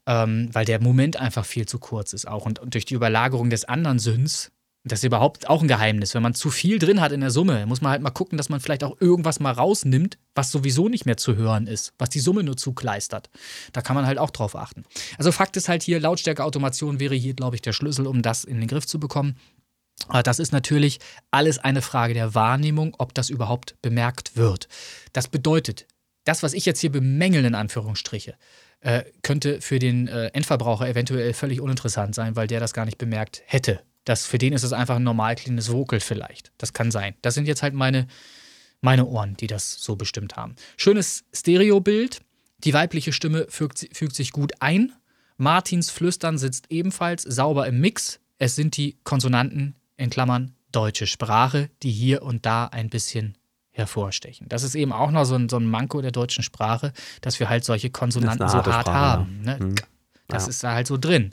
Ähm, weil der Moment einfach viel zu kurz ist auch. Und, und durch die Überlagerung des anderen Synths, das ist überhaupt auch ein Geheimnis. Wenn man zu viel drin hat in der Summe, muss man halt mal gucken, dass man vielleicht auch irgendwas mal rausnimmt, was sowieso nicht mehr zu hören ist, was die Summe nur zukleistert. Da kann man halt auch drauf achten. Also Fakt ist halt hier, Lautstärke-Automation wäre hier, glaube ich, der Schlüssel, um das in den Griff zu bekommen. Aber Das ist natürlich alles eine Frage der Wahrnehmung, ob das überhaupt bemerkt wird. Das bedeutet, das, was ich jetzt hier bemängel, in Anführungsstriche, äh, könnte für den äh, Endverbraucher eventuell völlig uninteressant sein, weil der das gar nicht bemerkt hätte. Das, für den ist es einfach ein normal klingendes Vocal vielleicht. Das kann sein. Das sind jetzt halt meine, meine Ohren, die das so bestimmt haben. Schönes Stereobild. Die weibliche Stimme fügt, fügt sich gut ein. Martins Flüstern sitzt ebenfalls sauber im Mix. Es sind die Konsonanten in Klammern deutsche Sprache, die hier und da ein bisschen hervorstechen. Das ist eben auch noch so ein, so ein Manko der deutschen Sprache, dass wir halt solche Konsonanten so hart Sprache, haben. Ne? Mhm. Das Ja. ist da halt so drin.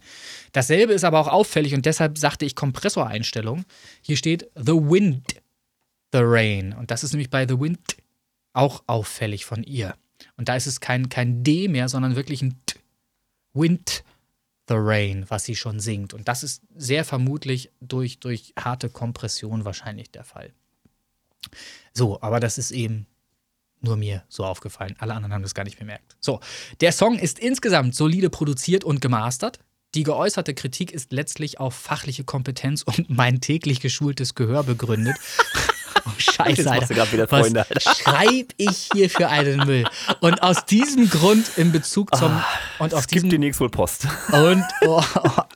Dasselbe ist aber auch auffällig und deshalb sagte ich Kompressoreinstellung. Hier steht The Wind. the Rain. Und das ist nämlich bei The Wind auch auffällig von ihr. Und da ist es kein, kein D mehr, sondern wirklich ein T. Wind the Rain, was sie schon singt. Und das ist sehr vermutlich durch, durch harte Kompression wahrscheinlich der Fall. So, aber das ist eben nur mir so aufgefallen. Alle anderen haben das gar nicht bemerkt. So, der Song ist insgesamt solide produziert und gemastert. Die geäußerte Kritik ist letztlich auf fachliche Kompetenz und mein täglich geschultes Gehör begründet. Oh, Scheiße, machst Alter. du wieder Was Freunde, Alter. schreib ich hier für einen Müll? Und aus diesem Grund in Bezug zum und auf Es gibt demnächst wohl Post. und oh,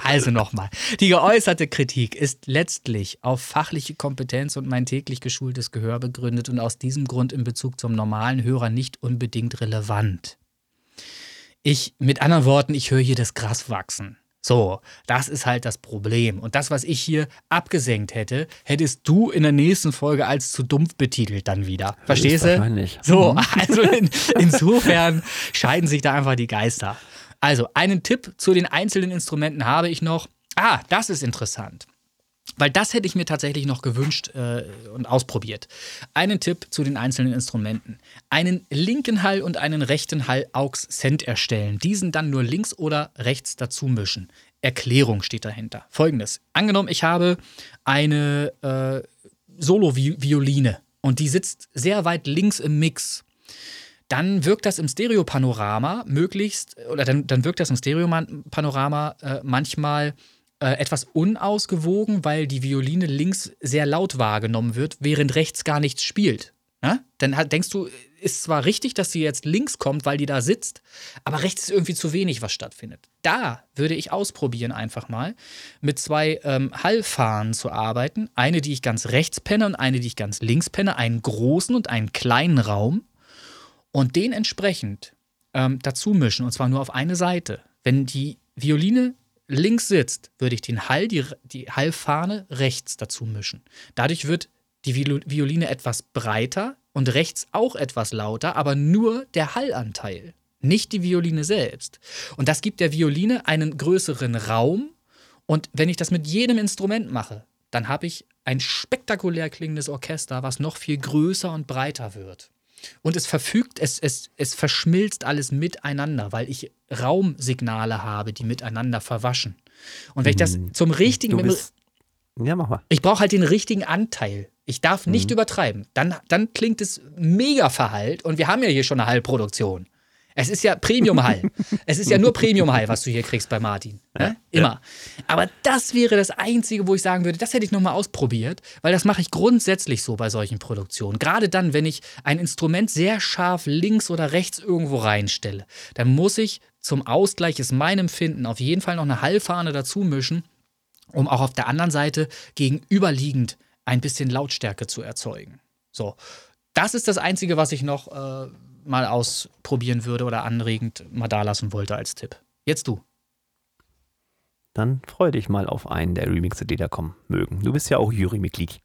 also nochmal. Die geäußerte Kritik ist letztlich auf fachliche Kompetenz und mein täglich geschultes Gehör begründet und aus diesem Grund in Bezug zum normalen Hörer nicht unbedingt relevant. Ich, mit anderen Worten, ich höre hier das Gras wachsen. So, das ist halt das Problem. Und das, was ich hier abgesenkt hätte, hättest du in der nächsten Folge als zu dumpf betitelt dann wieder. Verstehst du? So, also in, insofern scheiden sich da einfach die Geister. Also, einen Tipp zu den einzelnen Instrumenten habe ich noch. Ah, das ist interessant. Weil das hätte ich mir tatsächlich noch gewünscht äh, und ausprobiert. Einen Tipp zu den einzelnen Instrumenten. Einen linken Hall und einen rechten Hall aux Cent erstellen. Diesen dann nur links oder rechts dazu mischen. Erklärung steht dahinter. Folgendes. Angenommen, ich habe eine äh, Solo-Violine und die sitzt sehr weit links im Mix dann wirkt das im Stereopanorama möglichst, oder dann, dann wirkt das im Stereopanorama äh, manchmal äh, etwas unausgewogen, weil die Violine links sehr laut wahrgenommen wird, während rechts gar nichts spielt. Ja? Dann denkst du, ist zwar richtig, dass sie jetzt links kommt, weil die da sitzt, aber rechts ist irgendwie zu wenig, was stattfindet. Da würde ich ausprobieren, einfach mal mit zwei ähm, Hallfahnen zu arbeiten. Eine, die ich ganz rechts penne und eine, die ich ganz links penne. Einen großen und einen kleinen Raum und den entsprechend ähm, dazu mischen, und zwar nur auf eine Seite. Wenn die Violine links sitzt, würde ich den Hall, die, die Hallfahne rechts dazu mischen. Dadurch wird die Viol- Violine etwas breiter und rechts auch etwas lauter, aber nur der Hallanteil, nicht die Violine selbst. Und das gibt der Violine einen größeren Raum. Und wenn ich das mit jedem Instrument mache, dann habe ich ein spektakulär klingendes Orchester, was noch viel größer und breiter wird. Und es verfügt, es, es, es verschmilzt alles miteinander, weil ich Raumsignale habe, die miteinander verwaschen. Und wenn ich das zum richtigen, bist, ja, mach mal. ich brauche halt den richtigen Anteil. Ich darf nicht übertreiben. Dann, dann klingt es mega verhallt und wir haben ja hier schon eine Hallproduktion. Es ist ja Premium-Hall. es ist ja nur Premium-Hall, was du hier kriegst bei Martin. Ne? Immer. Aber das wäre das Einzige, wo ich sagen würde, das hätte ich nochmal ausprobiert, weil das mache ich grundsätzlich so bei solchen Produktionen. Gerade dann, wenn ich ein Instrument sehr scharf links oder rechts irgendwo reinstelle, dann muss ich zum Ausgleich ist mein Empfinden auf jeden Fall noch eine Hallfahne dazu mischen, um auch auf der anderen Seite gegenüberliegend ein bisschen Lautstärke zu erzeugen. So, das ist das Einzige, was ich noch äh, mal ausprobieren würde oder anregend mal da lassen wollte als Tipp. Jetzt du. Dann freu dich mal auf einen der Remixe, die da kommen mögen. Du bist ja auch Jurymitglied.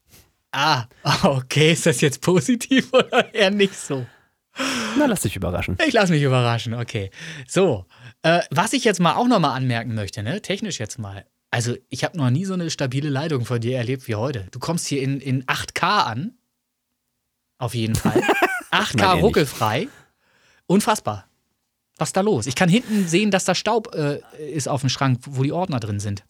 Ah, okay, ist das jetzt positiv oder eher nicht so? Na, lass dich überraschen. Ich lasse mich überraschen, okay. So, äh, was ich jetzt mal auch noch mal anmerken möchte, ne, technisch jetzt mal. Also, ich habe noch nie so eine stabile Leitung von dir erlebt wie heute. Du kommst hier in, in 8K an. Auf jeden Fall. 8K Nein, eher nicht. ruckelfrei. Unfassbar. Was ist da los? Ich kann hinten sehen, dass da Staub äh, ist auf dem Schrank, wo die Ordner drin sind.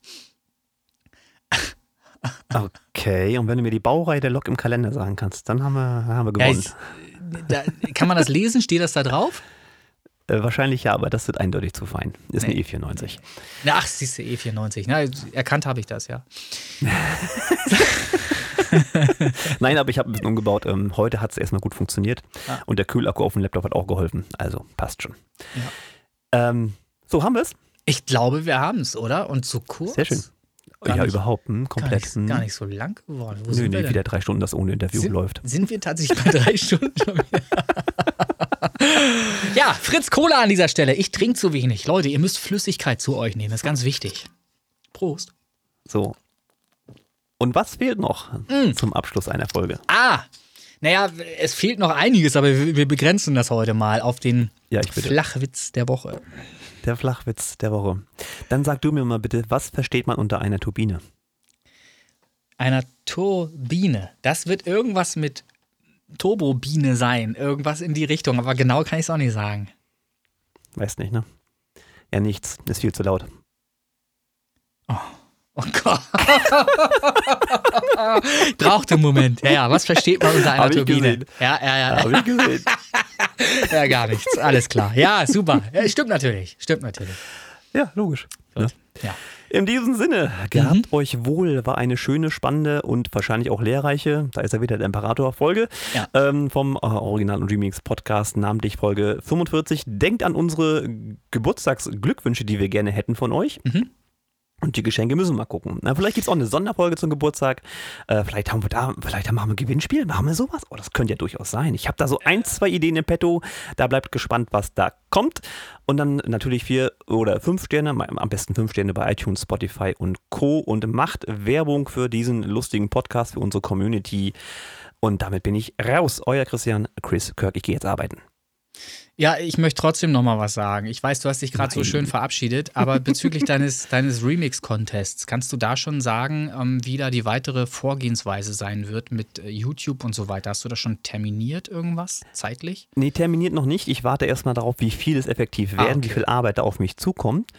Okay, und wenn du mir die Baureihe der Lok im Kalender sagen kannst, dann haben wir, haben wir Ja, gewonnen. ich, da, kann man das lesen? Steht das da drauf? äh, wahrscheinlich ja, aber das wird eindeutig zu fein. Ist Nee. eine E94. Na, ach, siehst du, E94. Na, erkannt habe ich das, ja. Nein, aber ich habe ein bisschen umgebaut. Ähm, heute hat es erstmal gut funktioniert. Ah. Und der Kühlakku auf dem Laptop hat auch geholfen. Also passt schon. Ähm, so haben wir es. Ich glaube, wir haben es, oder? Und so kurz? Sehr schön. Gar ja, nicht- überhaupt. Hm, Gar komplett. nicht, gar nicht so lang geworden. Wo Nö, denn? wieder drei Stunden, das ohne Interview sind, läuft. Sind wir tatsächlich bei drei Stunden schon wieder? ja, Fritz Cola an dieser Stelle. Ich trinke zu wenig. Leute, ihr müsst Flüssigkeit zu euch nehmen. Das ist ganz wichtig. Prost. So. Und was fehlt noch Mm. zum Abschluss einer Folge? Ah, naja, es fehlt noch einiges, aber wir, wir begrenzen das heute mal auf den Ja. Flachwitz der Woche. Der Flachwitz der Woche. Dann sag du mir mal bitte, was versteht man unter einer Turbine? Einer Turbine. Das wird irgendwas mit Turbobine sein. Irgendwas in die Richtung. Aber genau kann ich es auch nicht sagen. Weiß nicht, ne? Ja, nichts. Ist viel zu laut. Oh Gott. Braucht einen Moment. Ja, ja, was versteht man unter einer Hab Turbine? Ja, ja, ja. Hab ich gesehen. Ja, gar nichts. Alles klar. Ja, super. Ja, stimmt natürlich. Stimmt natürlich. ja, logisch. Ne? Ja. In diesem Sinne, Mhm. gehabt euch wohl, war eine schöne, spannende und wahrscheinlich auch lehrreiche, da ist er wieder der Imperator-Folge, Ja. ähm, vom äh, Original- und Remix-Podcast, namentlich Folge 45. Denkt an unsere Geburtstagsglückwünsche, die wir gerne hätten von euch. Mhm. Und die Geschenke müssen wir mal gucken. Na, vielleicht gibt es auch eine Sonderfolge zum Geburtstag. Äh, vielleicht haben wir da, vielleicht machen wir ein Gewinnspiel. Machen wir sowas? Oh, das könnte ja durchaus sein. Ich habe da so ein, zwei Ideen im Petto. Da bleibt gespannt, was da kommt. Und dann natürlich vier oder fünf Sterne, am besten fünf Sterne bei iTunes, Spotify und Co. Und macht Werbung für diesen lustigen Podcast, für unsere Community. Und damit bin ich raus. Euer Christian, Chris Kirk. Ich gehe jetzt arbeiten. Ja, ich möchte trotzdem noch mal was sagen. Ich weiß, du hast dich gerade so schön verabschiedet, aber bezüglich deines, deines Remix-Contests, kannst du da schon sagen, ähm, wie da die weitere Vorgehensweise sein wird mit äh, YouTube und so weiter? Hast du da schon terminiert irgendwas zeitlich? Nee, terminiert noch nicht. Ich warte erstmal darauf, wie viel es effektiv Ah, werden, okay. wie viel Arbeit da auf mich zukommt.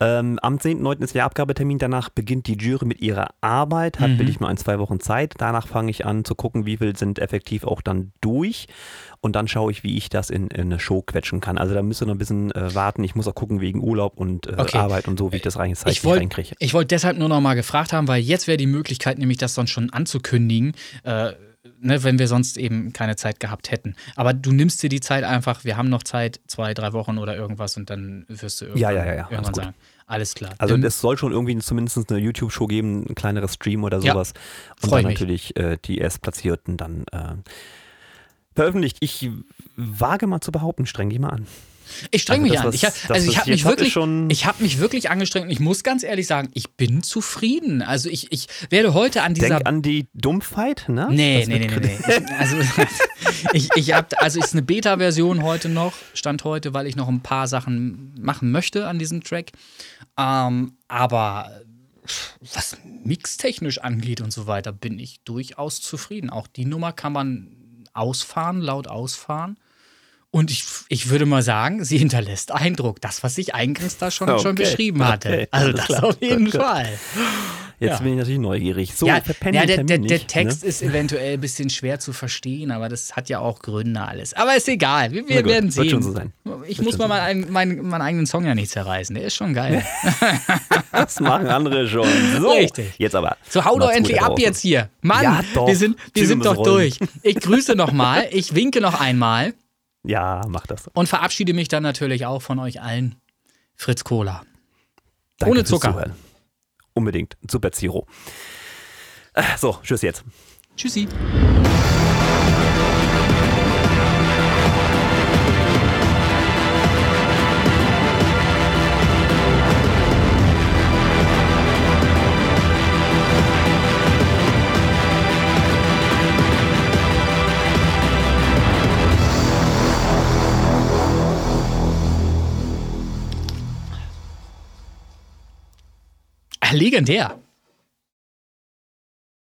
Ähm, am 10.9. ist der Abgabetermin. Danach beginnt die Jury mit ihrer Arbeit. Hat Mhm. will ich nur ein, zwei Wochen Zeit. Danach fange ich an zu gucken, wie viel sind effektiv auch dann durch. Und dann schaue ich, wie ich das in, in eine Show quetschen kann. Also da müsst ihr noch ein bisschen äh, warten. Ich muss auch gucken wegen Urlaub und äh, Okay. Arbeit und so, wie ich das rein, Ich wollte reinkriege. ich wollt deshalb nur noch mal gefragt haben, weil jetzt wäre die Möglichkeit, nämlich das sonst schon anzukündigen, äh, ne, wenn wir sonst eben keine Zeit gehabt hätten. Aber du nimmst dir die Zeit einfach, wir haben noch Zeit, zwei, drei Wochen oder irgendwas und dann wirst du irgendwann, Ja, ja, ja, ja, alles irgendwann sagen. Alles klar. Also es soll schon irgendwie zumindest eine YouTube-Show geben, ein kleineres Stream oder sowas. und dann mich. natürlich äh, die Erstplatzierten dann äh, veröffentlicht. Ich wage mal zu behaupten, streng dich mal an. Ich streng Also mich das, an. Ich, hab- das, also ich habe mich wirklich, schon- ich habe mich wirklich angestrengt. und Ich muss ganz ehrlich sagen, ich bin zufrieden. Also ich, ich werde heute an dieser Denk an die Dumpfheit, ne? Nee, Das nee, nee, nee, nee. Also, ich, ich hab, also ist eine Beta-Version heute noch, Stand heute, weil ich noch ein paar Sachen machen möchte an diesem Track. Ähm, aber was mixtechnisch angeht und so weiter, bin ich durchaus zufrieden. Auch die Nummer kann man ausfahren, laut ausfahren. Und ich, ich würde mal sagen, sie hinterlässt Eindruck. Das, was ich eingangs da schon, schon Okay, beschrieben hatte. okay, also das klar. auf jeden gut. Fall. Jetzt Ja. bin ich natürlich neugierig. So, ja, verpenn ja der, der, der nicht, Text ne? ist eventuell ein bisschen schwer zu verstehen, aber das hat ja auch Gründe alles. Aber ist egal, wir, wir gut, werden wird sehen. schon so sein. Ich Wird muss schon mal meinen, meinen, meinen eigenen Song ja nicht zerreißen, der ist schon geil. Das machen andere schon. So, Richtig. jetzt aber. So, hau doch endlich ab jetzt hier. Mann, Ja, wir sind, wir sind doch durch. Ich grüße nochmal, ich winke noch einmal Ja, mach das. und verabschiede mich dann natürlich auch von euch allen. Fritz Cola. Danke Ohne Zucker. Unbedingt. Super Zero. Äh, So, tschüss jetzt. Tschüssi. Legendär.